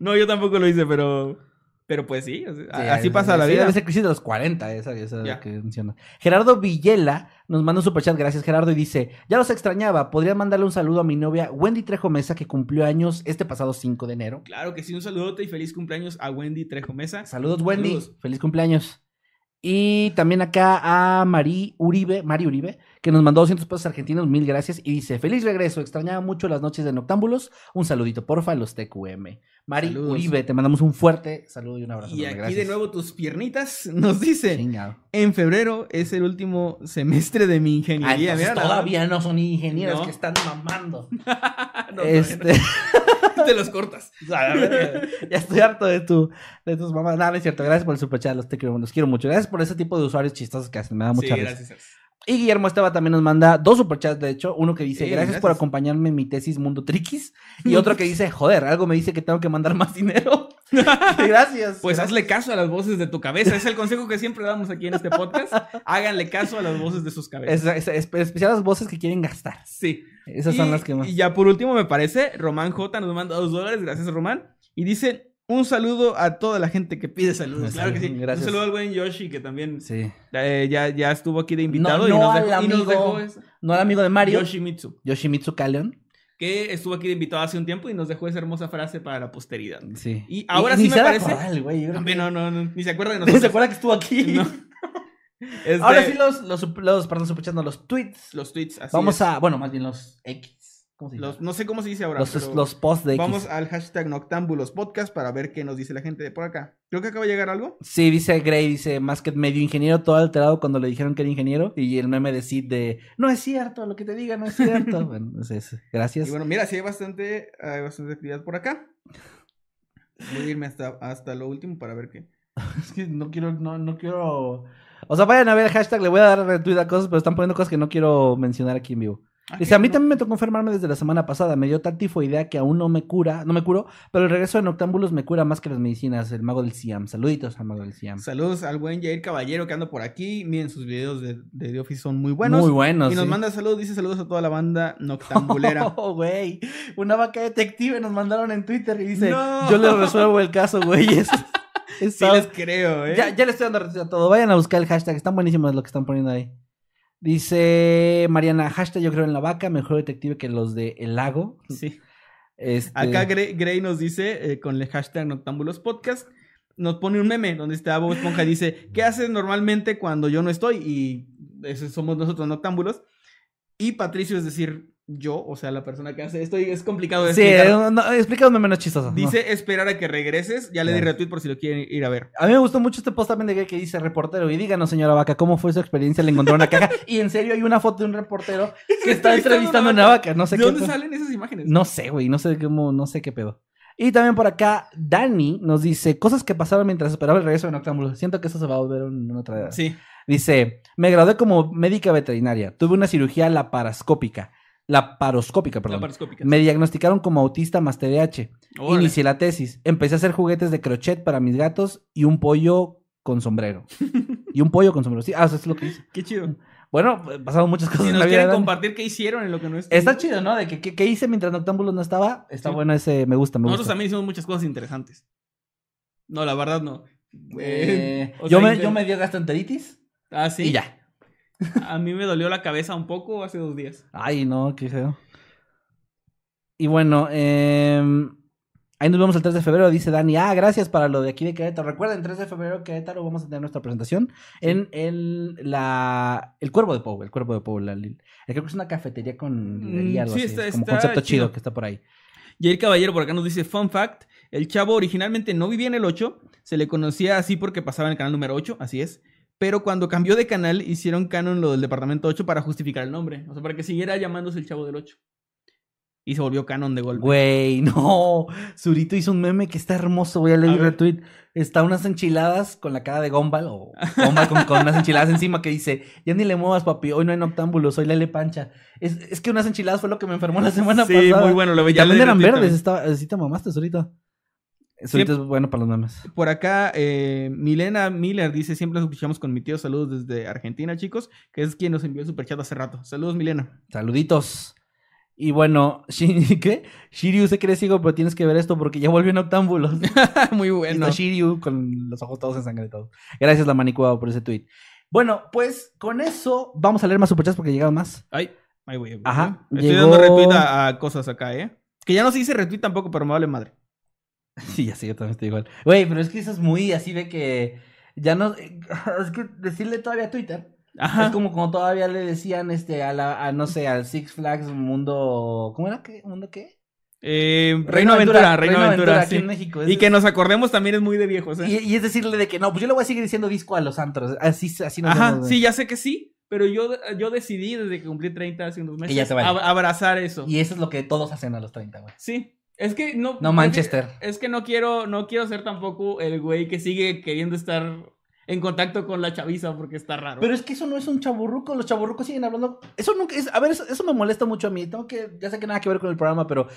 No, yo tampoco lo hice, pero. Pero pues sí, sea, Sí, así pasa la sí, vida. Debe ser crisis de los 40, esa, esa Ya. que menciona. Gerardo Villela nos manda un superchat, gracias Gerardo, y dice, ya los extrañaba, podría mandarle un saludo a mi novia Wendy Trejo Mesa, que cumplió años este pasado 5 de enero. Claro que sí, un saludote y feliz cumpleaños a Wendy Trejo Mesa. Saludos Wendy, Saludos. feliz cumpleaños. Y también acá a Mari Uribe, Mari Uribe, que nos mandó 200 pesos argentinos, mil gracias, y dice, feliz regreso, extrañaba mucho las noches de Noctámbulos, un saludito, porfa, a los TQM. Mari Saludos. Uribe, te mandamos un fuerte saludo y un abrazo. Y enorme, aquí gracias. de nuevo tus piernitas nos dice, Chingado. en febrero es el último semestre de mi ingeniería. Mira, todavía no son ingenieros No. que están mamando. No, este, no, te los cortas. ya estoy harto de tu, de tus mamás. Nada, es cierto. Gracias por el superchat, los, te quiero, los quiero mucho. Gracias por ese tipo de usuarios chistosos que hacen. Me da mucha sí, risa. gracias. Y Guillermo Esteba también nos manda dos superchats, de hecho. Uno que dice, Sí, gracias, por acompañarme en mi tesis Mundo Triquis. Y otro que dice, joder, algo me dice que tengo que mandar más dinero. gracias. Pues Gracias. hazle caso a las voces de tu cabeza. Es el consejo que siempre damos aquí en este podcast. Háganle caso a las voces de sus cabezas. Es, es- es- especial las voces que quieren gastar. Sí. Esas y, son las que más. Y ya por último, me parece, Román J nos manda dos dólares. Gracias, Román. Y dice, un saludo a toda la gente que pide saludos. Claro que sí. Gracias. Un saludo al buen Yoshi, que también Sí. eh, ya, ya estuvo aquí de invitado No, y, no nos al dejó, y nos amigo dejó eso. No al amigo de Mario, Yoshimitsu. Yoshimitsu Kaleon. Que estuvo aquí de invitado hace un tiempo y nos dejó esa hermosa frase para la posteridad. Sí. Y ahora ni sí me parece- güey, También que- no, no, no, ni se acuerda de ¿No nosotros. se acuerda que estuvo aquí? No. Este, Ahora sí los, los, los, perdón, no, los tweets. Los tweets, así Vamos es. a, bueno, más bien los X. ¿Cómo se llama? Los- no sé cómo se dice ahora. Los, pero los posts de X. Vamos al hashtag Noctámbulos Podcast para ver qué nos dice la gente de por acá. Creo que acaba de llegar algo. Sí, dice Gray, dice más que medio ingeniero, todo alterado cuando le dijeron que era ingeniero. Y el meme de Sid de, no es cierto, lo que te diga no es cierto. bueno, pues es- gracias. Y bueno, mira, sí hay bastante, hay bastante actividad por acá. Voy a irme hasta, hasta lo último para ver qué. Es que no quiero, no, no quiero... O sea, vayan a ver el hashtag, le voy a dar retweet a cosas, pero están poniendo cosas que no quiero mencionar aquí en vivo. Ah, Dice, a mí No. también me tocó enfermarme desde la semana pasada. Me dio tal idea que aún no me cura, no me curo, pero el regreso de Noctámbulos me cura más que las medicinas. El mago del Siam. Saluditos al mago del Siam. Saludos al buen Jair Caballero que anda por aquí. Miren, sus videos de, de The Office son muy buenos. Muy buenos. Y nos sí. manda saludos, dice saludos a toda la banda noctambulera. Oh, güey. Una vaca detective nos mandaron en Twitter y dice, No. yo les resuelvo el caso, güey. Es- sí les creo, ¿eh? ya, ya le estoy dando a todo. Vayan a buscar el hashtag. Están buenísimos lo que están poniendo ahí. Dice Mariana, hashtag yo creo en la vaca, mejor detective que los de El Lago. Sí. Este... Acá Gray, Gray nos dice, eh, con el hashtag Noctámbulos Podcast, nos pone un meme donde está Bob Esponja y dice, ¿qué haces normalmente cuando yo no estoy? Y somos nosotros Noctámbulos. Y Patricio es decir, yo, o sea, la persona que hace esto, y es complicado de Sí, explicar. no, no, meme menos chistoso. no. Dice esperar a que regreses. Ya le di retweet por si lo quieren ir a ver. A mí me gustó mucho este post también de que dice reportero. Y díganos, señora Vaca, ¿cómo fue su experiencia al encontrar una caja? Y en serio hay una foto de un reportero que está entrevistando a una vaca. No sé ¿De qué. dónde salen esas imágenes? No sé, güey. No sé cómo, no sé qué pedo. Y también por acá, Dani nos dice cosas que pasaron mientras esperaba el regreso de Noctámbulo. Siento que eso se va a volver en en otra edad. Sí. Dice, me gradué como médica veterinaria. Tuve una cirugía laparoscópica. Laparoscópica, perdón. Laparoscópica. Me diagnosticaron como autista más TDAH. Órale. Inicié la tesis. Empecé a hacer juguetes de crochet para mis gatos y un pollo con sombrero. y un pollo con sombrero. Sí, ah, eso es lo que hice. Qué chido. Bueno, pasaron muchas cosas Si en nos la quieren compartir qué hicieron en lo que no es. Está chido, ¿no? De que, que- que hice mientras Noctámbulos no estaba. Está Sí. bueno ese, me gusta, me Nosotros gusta. también hicimos muchas cosas interesantes. No, la verdad no. Eh, yo, sea, me, inter- yo me dio gastroenteritis Ah, sí. y ya. A mí me dolió la cabeza un poco hace dos días. Ay, no, qué feo. Y bueno, eh, ahí nos vemos el 3 de febrero, dice Dani. Ah, gracias para lo de aquí de Querétaro. Recuerden, 3 de febrero, Querétaro, vamos a tener nuestra presentación en el, la, el Cuervo de Pou, el Cuervo de Pou. la- el- creo que es una cafetería con librería, algo sí, así, está- es como está concepto chido. chido. que está por ahí. Jair Caballero por acá nos dice, fun fact, el chavo originalmente no vivía en el 8, se le conocía así porque pasaba en el canal número 8, así es, pero cuando cambió de canal hicieron canon lo del departamento 8 para justificar el nombre, o sea, para que siguiera llamándose el chavo del 8. Y se volvió canon de golpe. Güey, no. Zurito hizo un meme que está hermoso. Voy a leer A el ver. retweet. Está unas enchiladas con la cara de Gombal o Gombal con, con unas enchiladas encima que dice: Ya ni le muevas, papi. Hoy no hay noctámbulos, soy Lele Pancha. Es, es que unas enchiladas fue lo que me enfermó la semana sí, pasada. muy bueno, lo ya también eran verdes. Estaba, sí te mamaste, Zurito. Es bueno para los memes. Por acá, eh, Milena Miller dice, siempre nos escuchamos con mi tío, saludos desde Argentina, chicos, que es quien nos envió el superchat hace rato. Saludos, Milena. Saluditos. Y bueno, ¿qué? Shiryu se cree ciego, pero tienes que ver esto porque ya volvió en octámbulos. muy bueno. Shiryu con los ojos todos ensangrentados. Gracias, la manicuada, por ese tweet. Bueno, pues con eso vamos a leer más superchats porque llegaron más. Ay, ahí voy. Ajá, Estoy llegó- dando retweet a, a cosas acá, ¿eh? Que ya no se dice retweet tampoco, pero me vale madre. Sí, ya sí, yo también estoy igual. Güey, pero es que eso es muy así de que ya no. Es que decirle todavía a Twitter. Ajá. Es como como todavía le decían este a la, a, no sé, al Six Flags Mundo. ¿Cómo era? ¿Qué? ¿Mundo qué? Eh, Reino Aventura, Reino Aventura, aquí sí. en México. Y que nos acordemos también es muy de viejos, ¿eh? y, y es decirle de que no, pues yo le voy a seguir diciendo disco a los antros. Así, así nos Ajá, vemos, sí, ya sé que sí, pero yo, yo decidí desde que cumplí 30 hace unos meses vale. ab- abrazar eso. Y eso es lo que todos hacen a los 30, güey. Sí. Es que no. No Manchester. Es que no quiero, no quiero ser tampoco el güey que sigue queriendo estar en contacto con la chaviza porque está raro. Pero es que eso no es un chaburruco, los chaburrucos siguen hablando. Eso nunca es. A ver, eso, eso me molesta mucho a mí. Tengo que. Ya sé que nada que ver con el programa, pero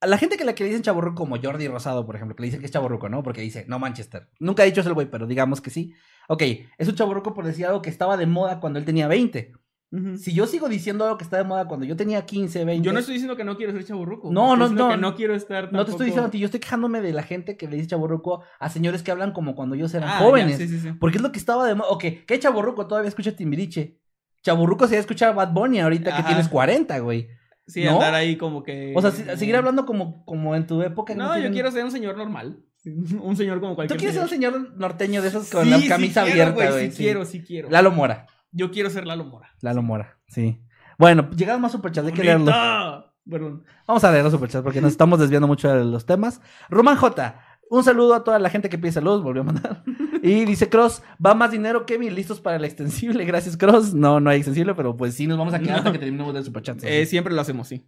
a la gente que la que le dicen chaburruco, como Jordi Rosado, por ejemplo, que le dicen que es chaburruco, ¿no? Porque dice, no Manchester. Nunca ha dicho eso el güey, pero digamos que sí. Ok, es un chaburruco por decir algo que estaba de moda cuando él tenía 20. Si yo sigo diciendo algo que está de moda cuando yo tenía 15, 20. Yo no estoy diciendo que no quiero ser chaburruco. No, no, no. que no quiero estar No te estoy diciendo a ti, yo estoy quejándome de la gente que le dice chaburruco a señores que hablan como cuando ellos eran Ah, jóvenes. ya, sí, sí, sí. Porque es lo que estaba de moda. Ok, ¿qué chaburruco todavía escucha Timbiriche? Chaburruco sería escuchar a Bad Bunny ahorita que tienes 40, güey. Sí, ¿No? andar ahí como que. O sea, si- seguir hablando como, como en tu época. No, yo quiero ser un señor normal. Un señor como ¿Tú cualquier quieres ser un señor. señor norteño de esos con Sí, la sí camisa quiero, abierta, güey, güey? Sí, quiero, sí quiero. Lalo Mora. Yo quiero ser Lalo Mora. Lalo Mora, sí. Bueno, llegaron más superchats, hay que. ¡Bonita! Perdón. Vamos a leer los superchats porque nos estamos desviando mucho de los temas. Roman J. Un saludo a toda la gente que pide saludos, volvió a mandar. Y dice Cross, va más dinero, Kevin, listos para el extensible. Gracias, Cross. No, no hay extensible, pero pues sí nos vamos a quedar hasta No. que terminemos del superchat. Eh, siempre lo hacemos, sí.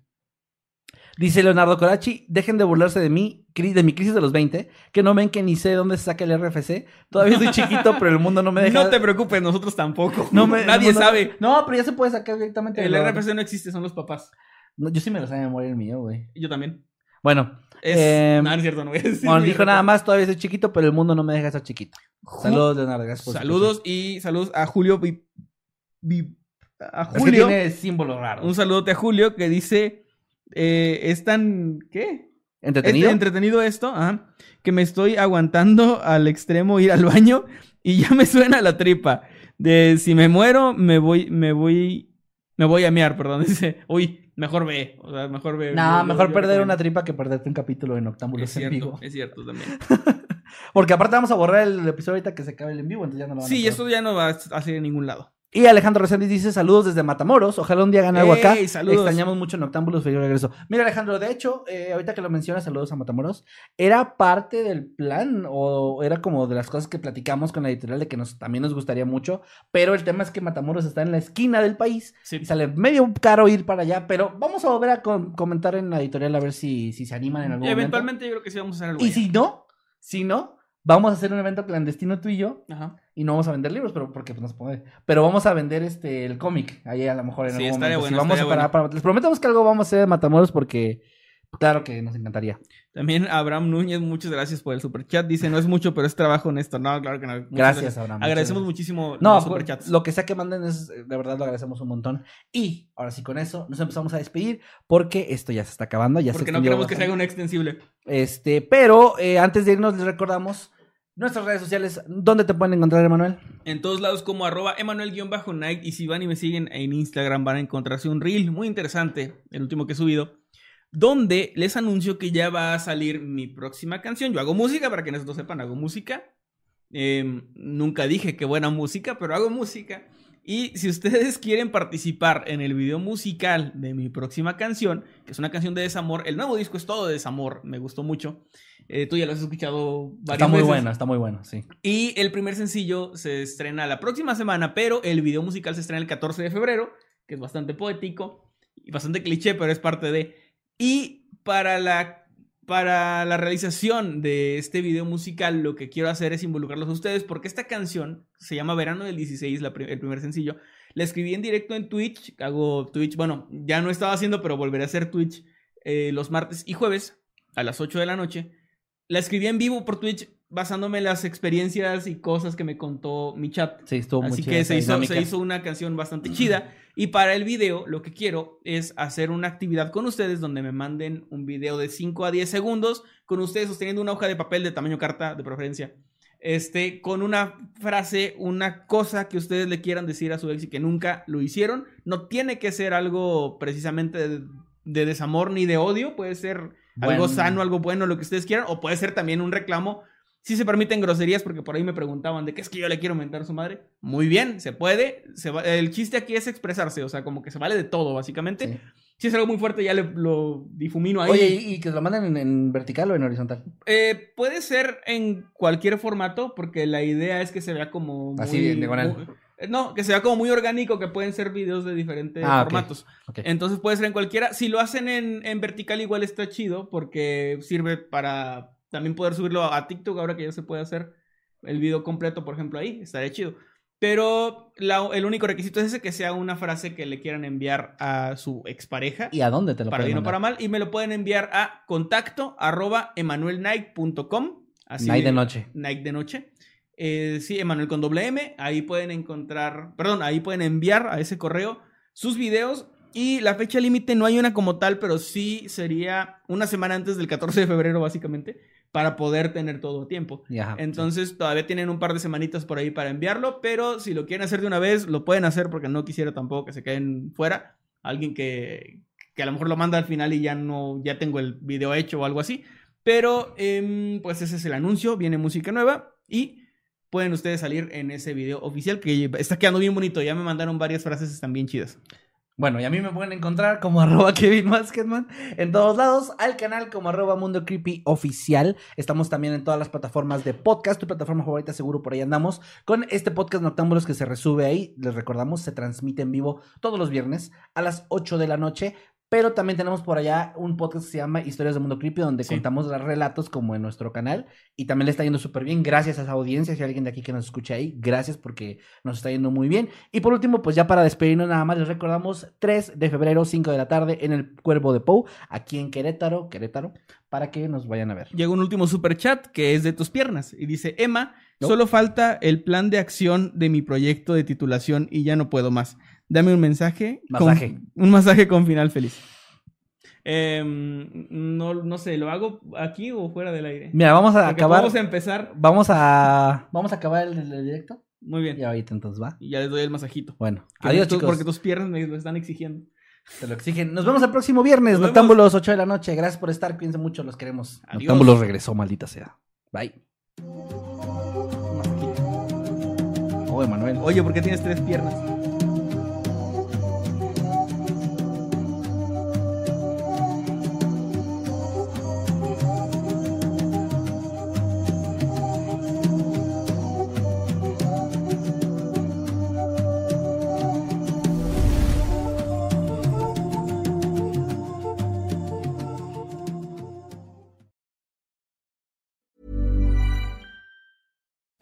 Dice Leonardo Corachi, dejen de burlarse de mí, de mi crisis de los 20, que no ven que ni sé dónde se saca el RFC. Todavía soy chiquito, pero el mundo no me deja. No te preocupes, nosotros tampoco. no me- Nadie sabe. No, pero ya se puede sacar directamente. El RFC no existe, son los papás. No, yo sí me lo sé de memoria el mío, güey. Yo también. Bueno, Es... Eh, no, es cierto, no voy a decir. bueno, dijo nada más, todavía soy chiquito, pero el mundo no me deja ser chiquito. Saludos, Leonardo. Gracias por Saludos y saludos a Julio. A Es que Julio. tiene símbolos raros. Un saludote a Julio que dice: eh, Es tan. ¿Qué? ¿Entretenido? Es entretenido esto, ajá, que me estoy aguantando al extremo ir al baño y ya me suena la tripa. De si me muero, me voy, me voy, me voy a mear, perdón. Dice, uy, mejor ve. O sea, mejor ve. No, mejor yo perder una tripa que perderte un capítulo en Octámbulos Es en cierto, vivo. es cierto también. Porque aparte vamos a borrar el episodio ahorita que se acabe el en vivo, entonces ya no lo van a Sí, poder. esto ya no va a salir en ningún lado. Y Alejandro Reséndiz dice saludos desde Matamoros. Ojalá un día gane algo acá. ¡Ey, saludos! Extrañamos mucho en Octámbulos, feliz regreso. Mira, Alejandro, de hecho, eh, ahorita que lo mencionas, saludos a Matamoros. ¿Era parte del plan o era como de las cosas que platicamos con la editorial de que nos, también nos gustaría mucho? Pero el tema es que Matamoros está en la esquina del país Sí. y sale medio caro ir para allá. Pero vamos a volver a comentar en la editorial a ver si, si se animan en algún Y momento. eventualmente yo creo que sí vamos a hacer algo. Y allá. si no, si no, vamos a hacer un evento clandestino tú y yo Ajá. Y no vamos a vender libros, pero porque pues, no se puede. Pero vamos a vender este el cómic, ahí a lo mejor en Sí, algún momento. Bueno, vamos a parar para- les prometemos que algo vamos a hacer de Matamoros porque claro que nos encantaría. También Abraham Núñez, muchas gracias por el super chat. Dice, no es mucho, pero es trabajo honesto. No, claro que no. Muchas Gracias, Abraham. Agradecemos muchísimo No, los superchats. lo que sea que manden es, de verdad lo agradecemos un montón. Y ahora sí, con eso nos empezamos a despedir porque esto ya se está acabando. Ya se Porque no queremos que se haga un extensible. Este, pero eh, antes de irnos les recordamos nuestras redes sociales. ¿Dónde te pueden encontrar, Emanuel? En todos lados como arroba Emanuel-Night. Y si van y me siguen en Instagram van a encontrarse un reel muy interesante, el último que he subido, donde les anuncio que ya va a salir mi próxima canción. Yo hago música, para que nosotros sepan, hago música. Eh, nunca dije que buena música, pero hago música. Y si ustedes quieren participar en el video musical de mi próxima canción, que es una canción de desamor, el nuevo disco es todo de desamor, me gustó mucho. Eh, tú ya lo has escuchado varias Está muy veces. bueno, está muy bueno, sí. Y el primer sencillo se estrena la próxima semana, pero el video musical se estrena el 14 de febrero, que es bastante poético y bastante cliché, pero es parte de. Y para la, para la realización de este video musical, lo que quiero hacer es involucrarlos a ustedes, porque esta canción se llama Verano del 16, la pri- el primer sencillo. La escribí en directo en Twitch, hago Twitch, bueno, ya no estaba haciendo, pero volveré a hacer Twitch eh, los martes y jueves a las 8 de la noche. La escribí en vivo por Twitch basándome en las experiencias y cosas que me contó mi chat. Sí, estuvo Así que se hizo, dinámica. se hizo una canción bastante chida. Y para el video, lo que quiero es hacer una actividad con ustedes donde me manden un video de 5 a 10 segundos con ustedes sosteniendo una hoja de papel de tamaño carta, de preferencia. Este, con una frase, una cosa que ustedes le quieran decir a su ex y que nunca lo hicieron. No tiene que ser algo precisamente de, de desamor ni de odio. Puede ser algo sano, algo bueno, lo que ustedes quieran. O puede ser también un reclamo si se permiten groserías, porque por ahí me preguntaban de qué es que yo le quiero mentar a su madre. Muy bien, se puede. Se va- el chiste aquí es expresarse, o sea, como que se vale de todo, básicamente. Sí. Si es algo muy fuerte, ya le, lo difumino ahí. Oye, ¿y, y que lo manden en, en vertical o en horizontal? Eh, puede ser en cualquier formato, porque la idea es que se vea como. Muy, Así, en diagonal. muy- no, que se vea como muy orgánico, que pueden ser videos de diferentes Ah, formatos. Entonces puede ser en cualquiera. Si lo hacen en, en vertical, igual está chido, porque sirve para también poder subirlo a TikTok ahora que ya se puede hacer el video completo, por ejemplo, ahí. Estaría chido. Pero la- el único requisito es ese que sea una frase que le quieran enviar a su expareja. ¿Y a dónde te lo para bien o para mal. Y me lo pueden enviar a contacto arroba emanuelnight.com. Night de noche. Night de noche. Eh, sí, Emanuel con doble M. Ahí pueden encontrar, perdón, ahí pueden enviar a ese correo sus videos. Y la fecha límite no hay una como tal, pero sí sería una semana antes del 14 de febrero, básicamente, para poder tener todo a tiempo. Entonces todavía tienen un par de semanitas por ahí para enviarlo, pero si lo quieren hacer de una vez, lo pueden hacer porque no quisiera tampoco que se queden fuera. Alguien que, que a lo mejor lo manda al final y ya no, ya tengo el video hecho o algo así. Pero em, pues ese es el anuncio, viene música nueva y pueden ustedes salir en ese video oficial que está quedando bien bonito. Ya me mandaron varias frases, están bien chidas. Bueno, y a mí me pueden encontrar como arroba Kevin Masketman en todos lados, al canal como arroba Mundo Creepy Oficial. Estamos también en todas las plataformas de podcast, tu plataforma favorita seguro por ahí andamos. Con este podcast Noctámbulos que se resube ahí, les recordamos, se transmite en vivo todos los viernes a las 8 de la noche. Pero también tenemos por allá un podcast que se llama Historias de Mundo Creepy, donde Sí. contamos los relatos como en nuestro canal. Y también le está yendo súper bien. Gracias a esa audiencia. Si hay alguien de aquí que nos escucha ahí, gracias porque nos está yendo muy bien. Y por último, pues ya para despedirnos nada más, les recordamos 3 de febrero, 5 de la tarde, en el Cuervo de Pou, aquí en Querétaro, Querétaro, para que nos vayan a ver. Llega un último super chat que es de tus piernas y dice, Emma, No. solo falta el plan de acción de mi proyecto de titulación y ya no puedo más. Dame un mensaje. con- Masaje. un masaje con final feliz. Em, no, no sé, ¿lo hago aquí o fuera del aire? Mira, vamos a Porque acabar. Vamos a empezar. Vamos a. Vamos a acabar el, el directo. Muy bien. Y ahorita entonces va. Y ya les doy el masajito. Bueno, Que adiós, tú- chicos. Porque tus piernas me lo están exigiendo. Te lo exigen. Nos vemos el próximo viernes. Noctámbulos, 8 de la noche. Gracias por estar. Cuídense mucho, los queremos. Adiós. Noctámbulos regresó, maldita sea. Bye. Un masajito. Oh, Emanuel. Oye, ¿por qué tienes tres piernas?